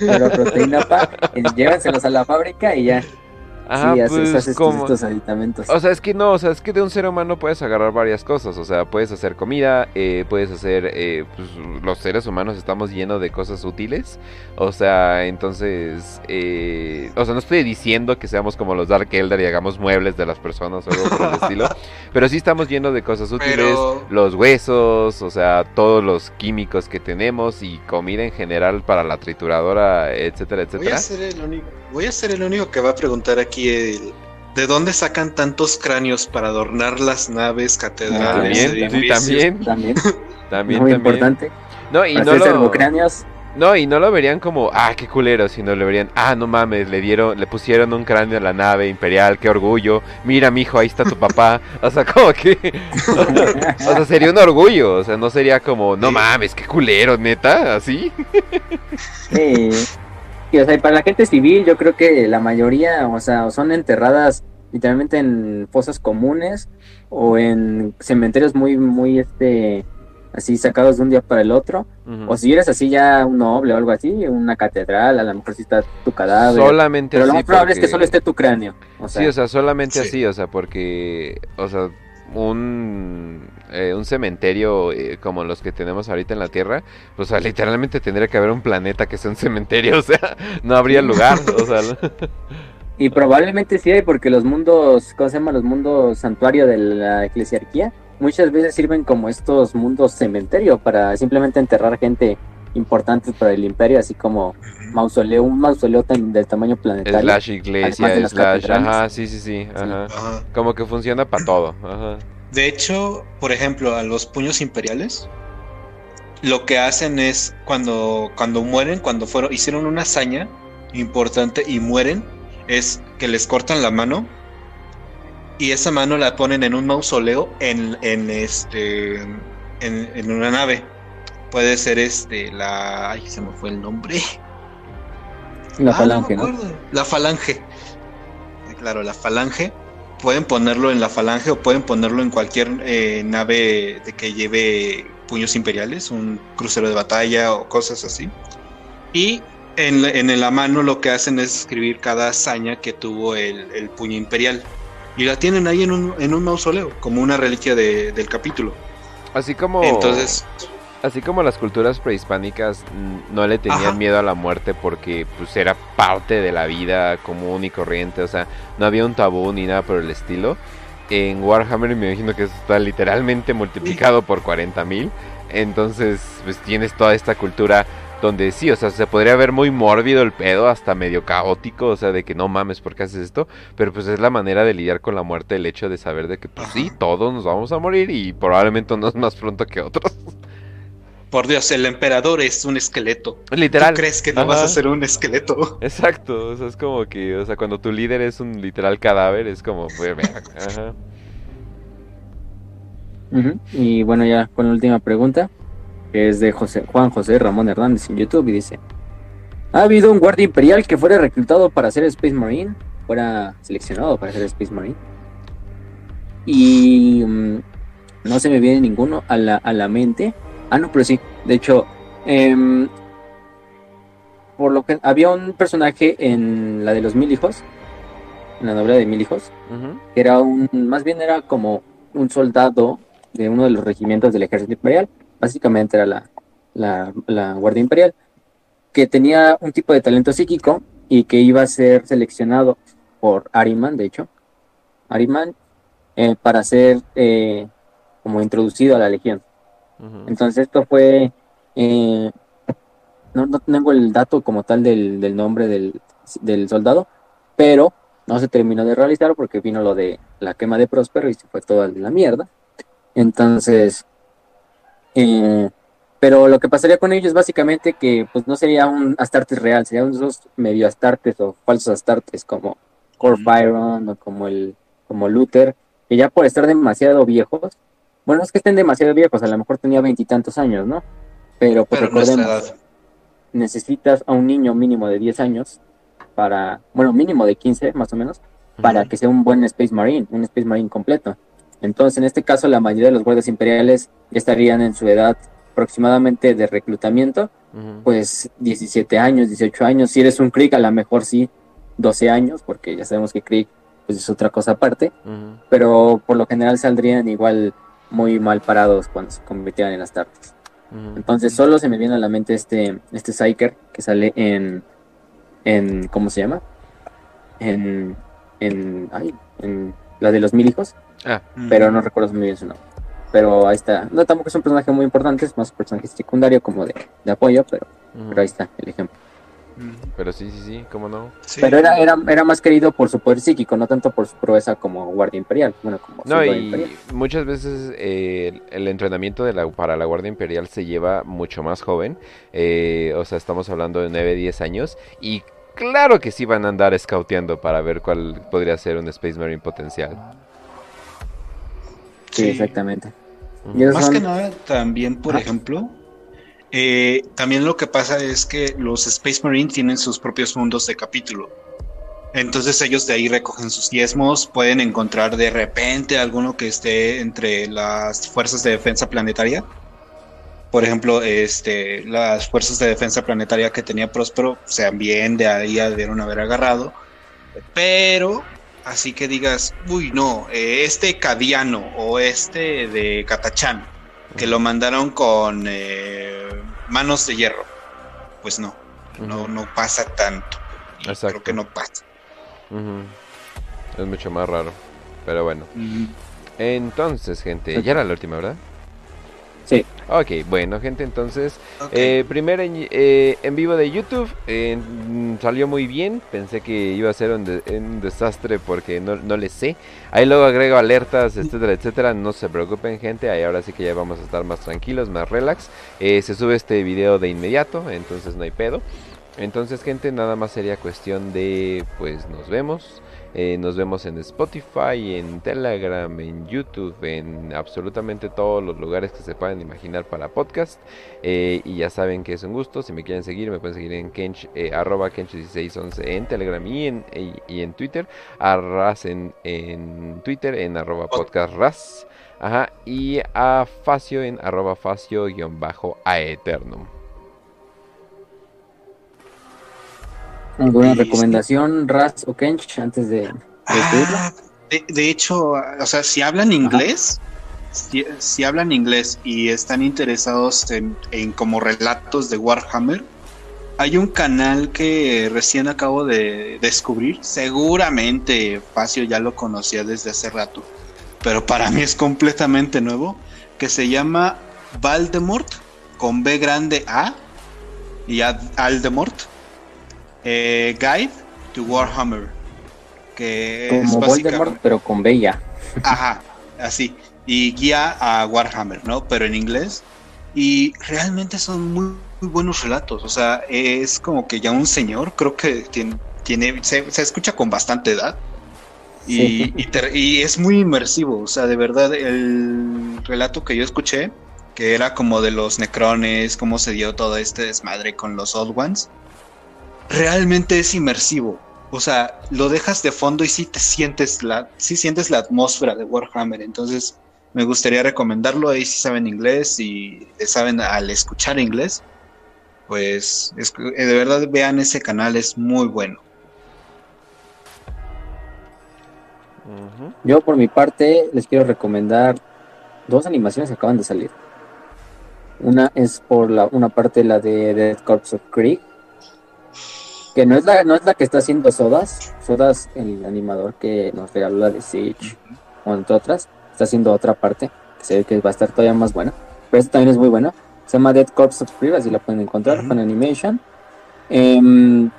Pero proteína pa, llévenselos a la fábrica y ya. Ajá, sí, haces, pues haces como, estos aditamentos. O sea, es que no, o sea, es que de un ser humano puedes agarrar varias cosas. O sea, puedes hacer comida, eh, puedes hacer. eh, pues, los seres humanos estamos llenos de cosas útiles. O sea, entonces. eh, o sea, no estoy diciendo que seamos como los Dark Elder y hagamos muebles de las personas o algo por el estilo. Pero sí estamos llenos de cosas útiles. Pero- Los huesos, o sea, todos los químicos que tenemos y comida en general para la trituradora, etcétera, Voy a etcétera. ser el único. Voy a ser el único que va a preguntar aquí el- ¿De dónde sacan tantos cráneos para adornar las naves, catedrales, También, sí, también, También, también, muy también. importante. No, y no lo... cráneos. No, y no lo verían como, ah, qué culero, sino lo verían, ah, no mames, le dieron, le pusieron un cráneo a la nave imperial, qué orgullo. Mira, mijo, ahí está tu papá. O sea, como que, o sea, sería un orgullo, o sea, no sería como, no Sí. mames, qué culero, neta, así. Sí. Y, o sea, y para la gente civil, yo creo que la mayoría, o sea, son enterradas literalmente en fosas comunes o en cementerios muy, muy, este, así sacados de un día para el otro. O si eres así ya un noble o algo así, una catedral, a lo mejor sí está tu cadáver. Solamente pero lo así más probable es que solo esté tu cráneo. O sea, Sí, o sea, solamente Sí. así, o sea, porque, o sea, un, eh, un cementerio eh, como los que tenemos ahorita en la Tierra, pues, o sea, literalmente tendría que haber un planeta que sea un cementerio, o sea, no habría lugar, o sea, Y probablemente sí hay, porque los mundos, ¿cómo se llama? Los mundos santuario de la eclesiarquía, muchas veces sirven como estos mundos cementerio para simplemente enterrar gente importante para el imperio, así como mausoleo, un mausoleo tan- del tamaño planetario. slash iglesia, las slash, ajá, sí, sí, sí, ajá. Ajá. Como que funciona para todo, ajá. De hecho, por ejemplo, a los puños imperiales, lo que hacen es cuando, cuando mueren, cuando fueron, hicieron una hazaña importante y mueren, es que les cortan la mano y esa mano la ponen en un mausoleo en, en este en, en una nave. Puede ser este la ay se me fue el nombre. La Ah, falange, me ¿no? La falange. Claro, la falange. Pueden ponerlo en la falange o pueden ponerlo en cualquier eh, nave de que lleve puños imperiales, un crucero de batalla o cosas así. Y en en la mano lo que hacen es escribir cada hazaña que tuvo el, el puño imperial. Y la tienen ahí en un, en un mausoleo, como una reliquia de- del capítulo. Así como... Entonces, Así como las culturas prehispánicas mm, no le tenían Ajá. miedo a la muerte porque pues era parte de la vida común y corriente, o sea, no había un tabú ni nada por el estilo. En Warhammer me imagino que eso está literalmente multiplicado por 40.000. Entonces, pues tienes toda esta cultura donde sí, o sea, se podría ver muy mórbido el pedo, hasta medio caótico, o sea, de que no mames, ¿por qué haces esto? Pero pues es la manera de lidiar con la muerte, el hecho de saber de que pues sí, todos nos vamos a morir y probablemente unos más pronto que otros. Por Dios, el emperador es un esqueleto. Literal. ¿Tú crees que no vas a ser un esqueleto? Exacto, o sea, es como que, o sea, cuando tu líder es un literal cadáver, es como, pues, ajá. Y bueno, ya con la última pregunta, que es de José, Juan José Ramón Hernández en YouTube y dice, ¿ha habido un guardia imperial que fuera reclutado para ser Space Marine? Fuera seleccionado para ser Space Marine. Y mm, no se me viene ninguno a la, a la mente. Ah, no, pero sí. De hecho, em, por lo que había un personaje en la de los mil hijos, en la novela de mil hijos, que era un, más bien era como un soldado de uno de los regimientos del ejército imperial, básicamente era la, la, la guardia imperial, que tenía un tipo de talento psíquico y que iba a ser seleccionado por Ariman, de hecho, Ariman, eh, para ser eh, como introducido a la legión. Entonces esto fue, eh, no, no tengo el dato como tal del, del nombre del, del soldado, pero no se terminó de realizar porque vino lo de la quema de Próspero y se fue toda la mierda. Entonces, eh, pero lo que pasaría con ellos básicamente que pues no sería un Astartes real, serían unos medio Astartes o falsos Astartes como Core Byron o como el como Luther, que ya por estar demasiado viejos, bueno, es que estén demasiado viejos, a lo mejor tenía veintitantos años, ¿no? Pero pues Pero recordemos, edad. necesitas a un niño mínimo de 10 años para, bueno, mínimo de 15 más o menos, para que sea un buen Space Marine, un Space Marine completo. Entonces, en este caso, la mayoría de los guardias imperiales ya estarían en su edad aproximadamente de reclutamiento, pues 17 años, 18 años. Si eres un Krieg, a lo mejor sí 12 años, porque ya sabemos que Krieg pues, es otra cosa aparte, pero por lo general saldrían igual muy mal parados cuando se convirtieran en Astartes. Ujú. Entonces solo se me viene a la mente este, este Psyker que sale en, en ¿cómo se llama? En, en, ay, en la de los mil hijos, Ah, pero no recuerdo muy bien su nombre. Pero ahí está. No, tampoco es un personaje muy importante, es más un personaje secundario como de, de apoyo, pero ahí está el ejemplo. Pero sí, sí, sí, ¿cómo no? Sí. Pero era, era, era más querido por su poder psíquico, no tanto por su proeza como guardia imperial. Bueno, como No, y imperial. muchas veces eh, el, el entrenamiento de la, para la Guardia Imperial se lleva mucho más joven. eh, o sea, estamos hablando de 9, 10 años. Y claro que sí van a andar scouteando para ver cuál podría ser un Space Marine potencial. Sí, Sí. exactamente. Más son- que nada, también, por Ah. ejemplo, eh, también lo que pasa es que los Space Marines tienen sus propios mundos de capítulo. Entonces ellos de ahí recogen sus diezmos, pueden encontrar de repente alguno que esté entre las fuerzas de defensa planetaria. Por ejemplo, este, las fuerzas de defensa planetaria que tenía Próspero, sean bien de ahí debieron haber agarrado. Pero así que digas, uy, no, eh, este Cadiano o este de Catachán, que lo mandaron con eh, manos de hierro. Pues no, no, no pasa tanto. Exacto. Creo que no pasa. Es mucho más raro. Pero bueno. Entonces, gente, ya era la última, ¿verdad? Sí. Ok, bueno, gente, entonces, Ok. eh, primer en, eh, en vivo de YouTube, eh, salió muy bien, pensé que iba a ser un, de- un desastre porque no, no le sé. Ahí luego agrego alertas, etcétera, etcétera, no se preocupen, gente, ahí ahora sí que ya vamos a estar más tranquilos, más relax. Eh, se sube este video de inmediato, entonces no hay pedo. Entonces, gente, nada más sería cuestión de, pues, nos vemos. Eh, nos vemos en Spotify, en Telegram, en YouTube, en absolutamente todos los lugares que se puedan imaginar para podcast. Eh, y ya saben que es un gusto. Si me quieren seguir, me pueden seguir en Kench, eh, arroba Kench1611 en Telegram y en, y, y en Twitter. A Raz en, en Twitter, en arroba podcast Raz. Ajá, y a Facio en arroba facio-aeternum. ¿Alguna sí. recomendación, Raz o Kench, antes de, de despedirlo? Ah, de, de hecho, o sea, si hablan inglés, si, si hablan inglés y están interesados en, en como relatos de Warhammer, hay un canal que recién acabo de descubrir. Seguramente Facio ya lo conocía desde hace rato, pero para mí es completamente nuevo, que se llama Valdemort con B grande A y Aldemort. Eh, Guide to Warhammer. Que es Como básicamente- Voldemort, pero con Bella. Ajá, así. Y guía a Warhammer, ¿no? Pero en inglés. Y realmente son muy, muy buenos relatos. O sea, es como que ya un señor, creo que tiene, tiene se, se escucha con bastante edad. Y, Sí. y te- y es muy inmersivo. O sea, de verdad, el relato que yo escuché, que era como de los necrones, cómo se dio todo este desmadre con los Old Ones, realmente es inmersivo. O sea, lo dejas de fondo y sí te sientes la, sí sientes la atmósfera de Warhammer. Entonces, me gustaría recomendarlo ahí si saben inglés y saben al escuchar inglés. Pues es que, eh, de verdad vean ese canal, es muy bueno. Yo por mi parte les quiero recomendar dos animaciones que acaban de salir. Una es por la, una parte la de Dead Corpse of Creek, que no es la, no es la que está haciendo Sodas. Sodas, el animador que nos regaló la de Siege, o entre otras, está haciendo otra parte, que se ve que va a estar todavía más buena. Pero esta también es muy buena. Se llama Dead Corpse of Creek, así la pueden encontrar con animation. Em,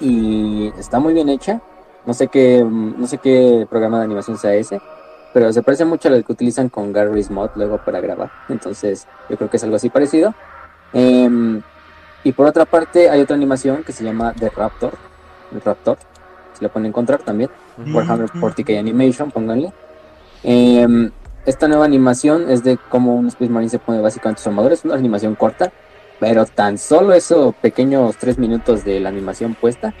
y está muy bien hecha. No sé qué, no sé qué programa de animación sea ese, pero se parece mucho al que utilizan con Garry's Mod luego para grabar. Entonces, yo creo que es algo así parecido. Em, y por otra parte, hay otra animación que se llama The Raptor. El Raptor. Se la pueden encontrar también. Warhammer Ujú. 40k Animation, pónganle. Em, esta nueva animación es de cómo un Space Marine se pone básicamente su armadura. Es una animación corta, pero tan solo esos pequeños tres minutos de la animación puesta,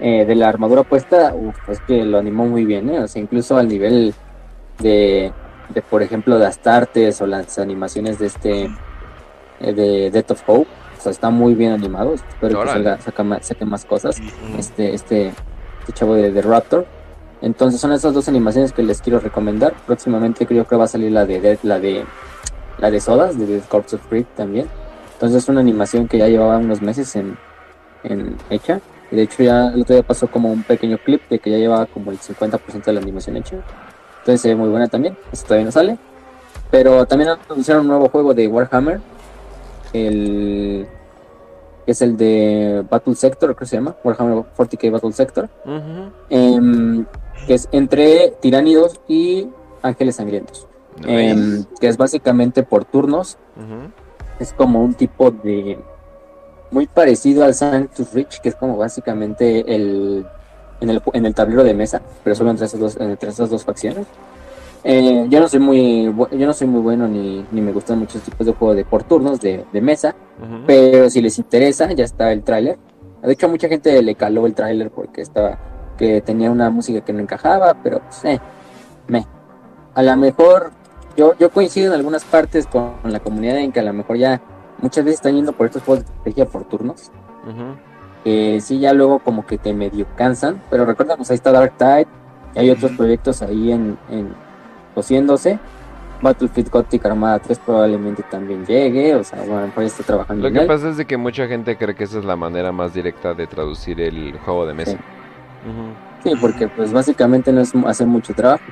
eh, de la armadura puesta, uf, es que lo animó muy bien, ¿eh? O sea, incluso al nivel de, de, por ejemplo, de Astartes o las animaciones de este, eh, de Death of Hope. O sea, está muy bien animado. Espero que Órale. salga, saca más- saque más cosas este, este, este chavo de, de Raptor. Entonces son esas dos animaciones que les quiero recomendar. Próximamente creo que va a salir la de la de la de Sodas, de Dead Corpse of Creek también. Entonces es una animación que ya llevaba unos meses en, en hecha. Y de hecho ya el otro día pasó como un pequeño clip de que ya llevaba como el 50% de la animación hecha. Entonces se ve muy buena también. Eso todavía no sale. Pero también anunciaron un nuevo juego de Warhammer. El que es el de Battle Sector, creo que se llama. Warhammer 40k Battle Sector. Em, que es entre tiránidos y ángeles sangrientos. Nice. em, que es básicamente por turnos. Es como un tipo de. Muy parecido al Sanctus Rich, que es como básicamente el. En el, en el tablero de mesa, pero solo entre esas dos, entre esas dos facciones. Eh, yo no soy muy yo no soy muy bueno ni, ni me gustan muchos tipos de juego de por turnos de, de mesa, pero si les interesa, ya está el tráiler. De hecho, a mucha gente le caló el tráiler porque estaba que tenía una música que no encajaba, pero pues, eh, me. A lo mejor yo, yo coincido en algunas partes con la comunidad en que a lo mejor ya muchas veces están yendo por estos juegos de estrategia por turnos, que sí ya luego como que te medio cansan, pero recuerda, pues ahí está Dark Tide, y hay otros proyectos ahí en, en cociéndose. Battlefield Gothic Armada 3 probablemente también llegue, o sea, bueno, ya está trabajando Lo en que él. pasa es de que mucha gente cree que esa es la manera más directa de traducir el juego de mesa. Sí. Porque pues básicamente no es hacer mucho trabajo.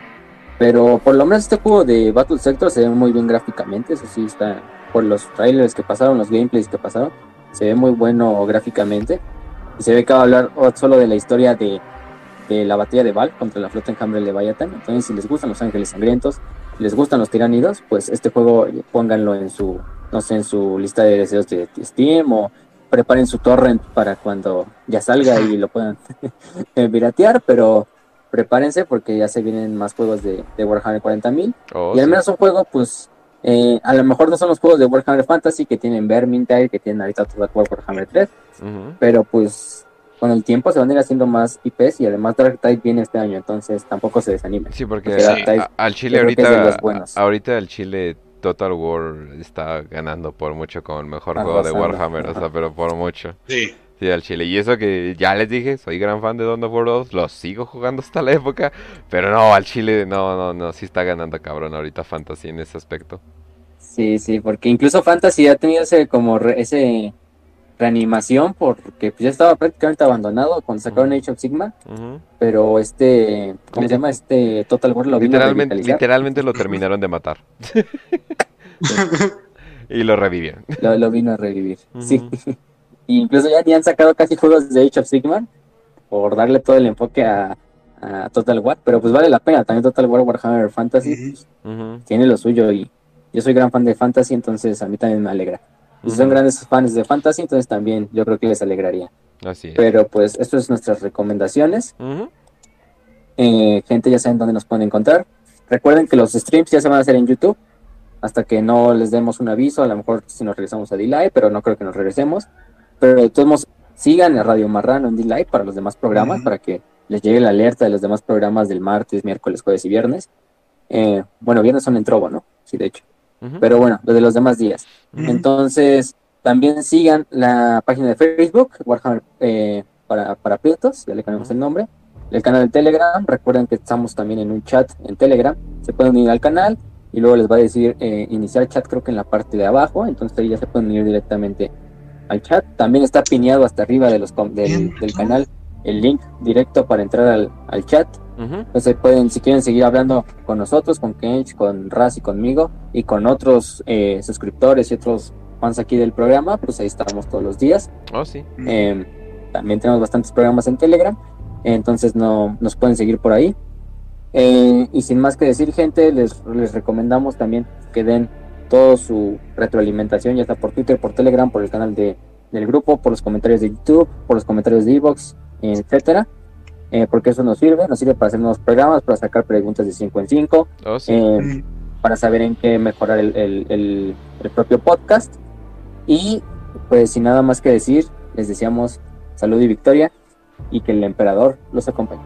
Pero por lo menos este juego de Battle Sector se ve muy bien gráficamente, eso sí está por los trailers que pasaron, los gameplays que pasaron, se ve muy bueno gráficamente. Y se ve que va a hablar solo de la historia de, de la batalla de Val contra la flota enjambre de Leviathan. Entonces, si les gustan los ángeles sangrientos, si les gustan los tiránidos, pues este juego eh, pónganlo en su, no sé, en su lista de deseos de Steam o preparen su torrent para cuando ya salga y lo puedan eh, piratear, pero prepárense porque ya se vienen más juegos de, de Warhammer 40.000 Oh, y al sí. menos un juego, pues, eh, a lo mejor no son los juegos de Warhammer Fantasy que tienen Vermintide, que tienen ahorita todo Warhammer 3, Ujú. pero pues con el tiempo se van a ir haciendo más IPs y además Dark Tide viene este año, entonces tampoco se desanimen. Sí, porque a- al Chile ahorita, ahorita el Chile Total War está ganando por mucho como el mejor juego de Warhammer, o sea, pero por mucho. Sí. Sí, al Chile. Y eso que ya les dije, soy gran fan de Dawn of War 2, lo sigo jugando hasta la época, pero no, al Chile no, no, no, sí está ganando cabrón ahorita Fantasy en ese aspecto. Sí, sí, porque incluso Fantasy ha tenido ese como re- ese reanimación porque pues, ya estaba prácticamente abandonado cuando sacaron Age of Sigma, pero este, ¿cómo se llama? Este Total War lo vino a Literalmente, literalmente lo terminaron de matar. y lo revivieron. Lo, lo vino a revivir. Sí. Y incluso ya, ya han sacado casi juegos de Age of Sigmar por darle todo el enfoque a, a Total War, pero pues vale la pena. También Total War Warhammer Fantasy tiene lo suyo y yo soy gran fan de Fantasy, entonces a mí también me alegra. Y si son grandes fans de Fantasy, entonces también yo creo que les alegraría. Así es. Pero pues esto es nuestras recomendaciones. Eh, gente, ya saben dónde nos pueden encontrar. Recuerden que los streams ya se van a hacer en YouTube. Hasta que no les demos un aviso, a lo mejor si nos regresamos a D-Live, pero no creo que nos regresemos. Pero de todos modos, sigan a Radio Marrano en D-Live para los demás programas, para que les llegue la alerta de los demás programas del martes, miércoles, jueves y viernes. Eh, bueno, viernes son en Trovo, ¿no? Sí, de hecho. Pero bueno, los de los demás días. Entonces, también sigan la página de Facebook, Warhammer eh, para, para Prietos, ya le cambiamos el nombre. El canal de Telegram, recuerden que estamos también en un chat en Telegram. Se pueden unir al canal y luego les va a decir eh, iniciar chat, creo que en la parte de abajo. Entonces ahí ya se pueden unir directamente al chat. También está pineado hasta arriba de los del, del canal el link directo para entrar al, al chat. Ujú. Entonces pueden, si quieren seguir hablando con nosotros, con Kench, con Raz y conmigo, y con otros eh, suscriptores y otros fans aquí del programa, pues ahí estamos todos los días. Oh, sí. Eh, también tenemos bastantes programas en Telegram, entonces no nos pueden seguir por ahí. Eh, y sin más que decir, gente, les, les recomendamos también que den toda su retroalimentación, ya sea por Twitter, por Telegram, por el canal de, del grupo, por los comentarios de YouTube, por los comentarios de Evox, etcétera. Eh, porque eso nos sirve, nos sirve para hacer nuevos programas, para sacar preguntas de 5 en 5, eh, para saber en qué mejorar el, el, el, propio podcast. Y pues sin nada más que decir, les deseamos salud y victoria y que el emperador los acompañe.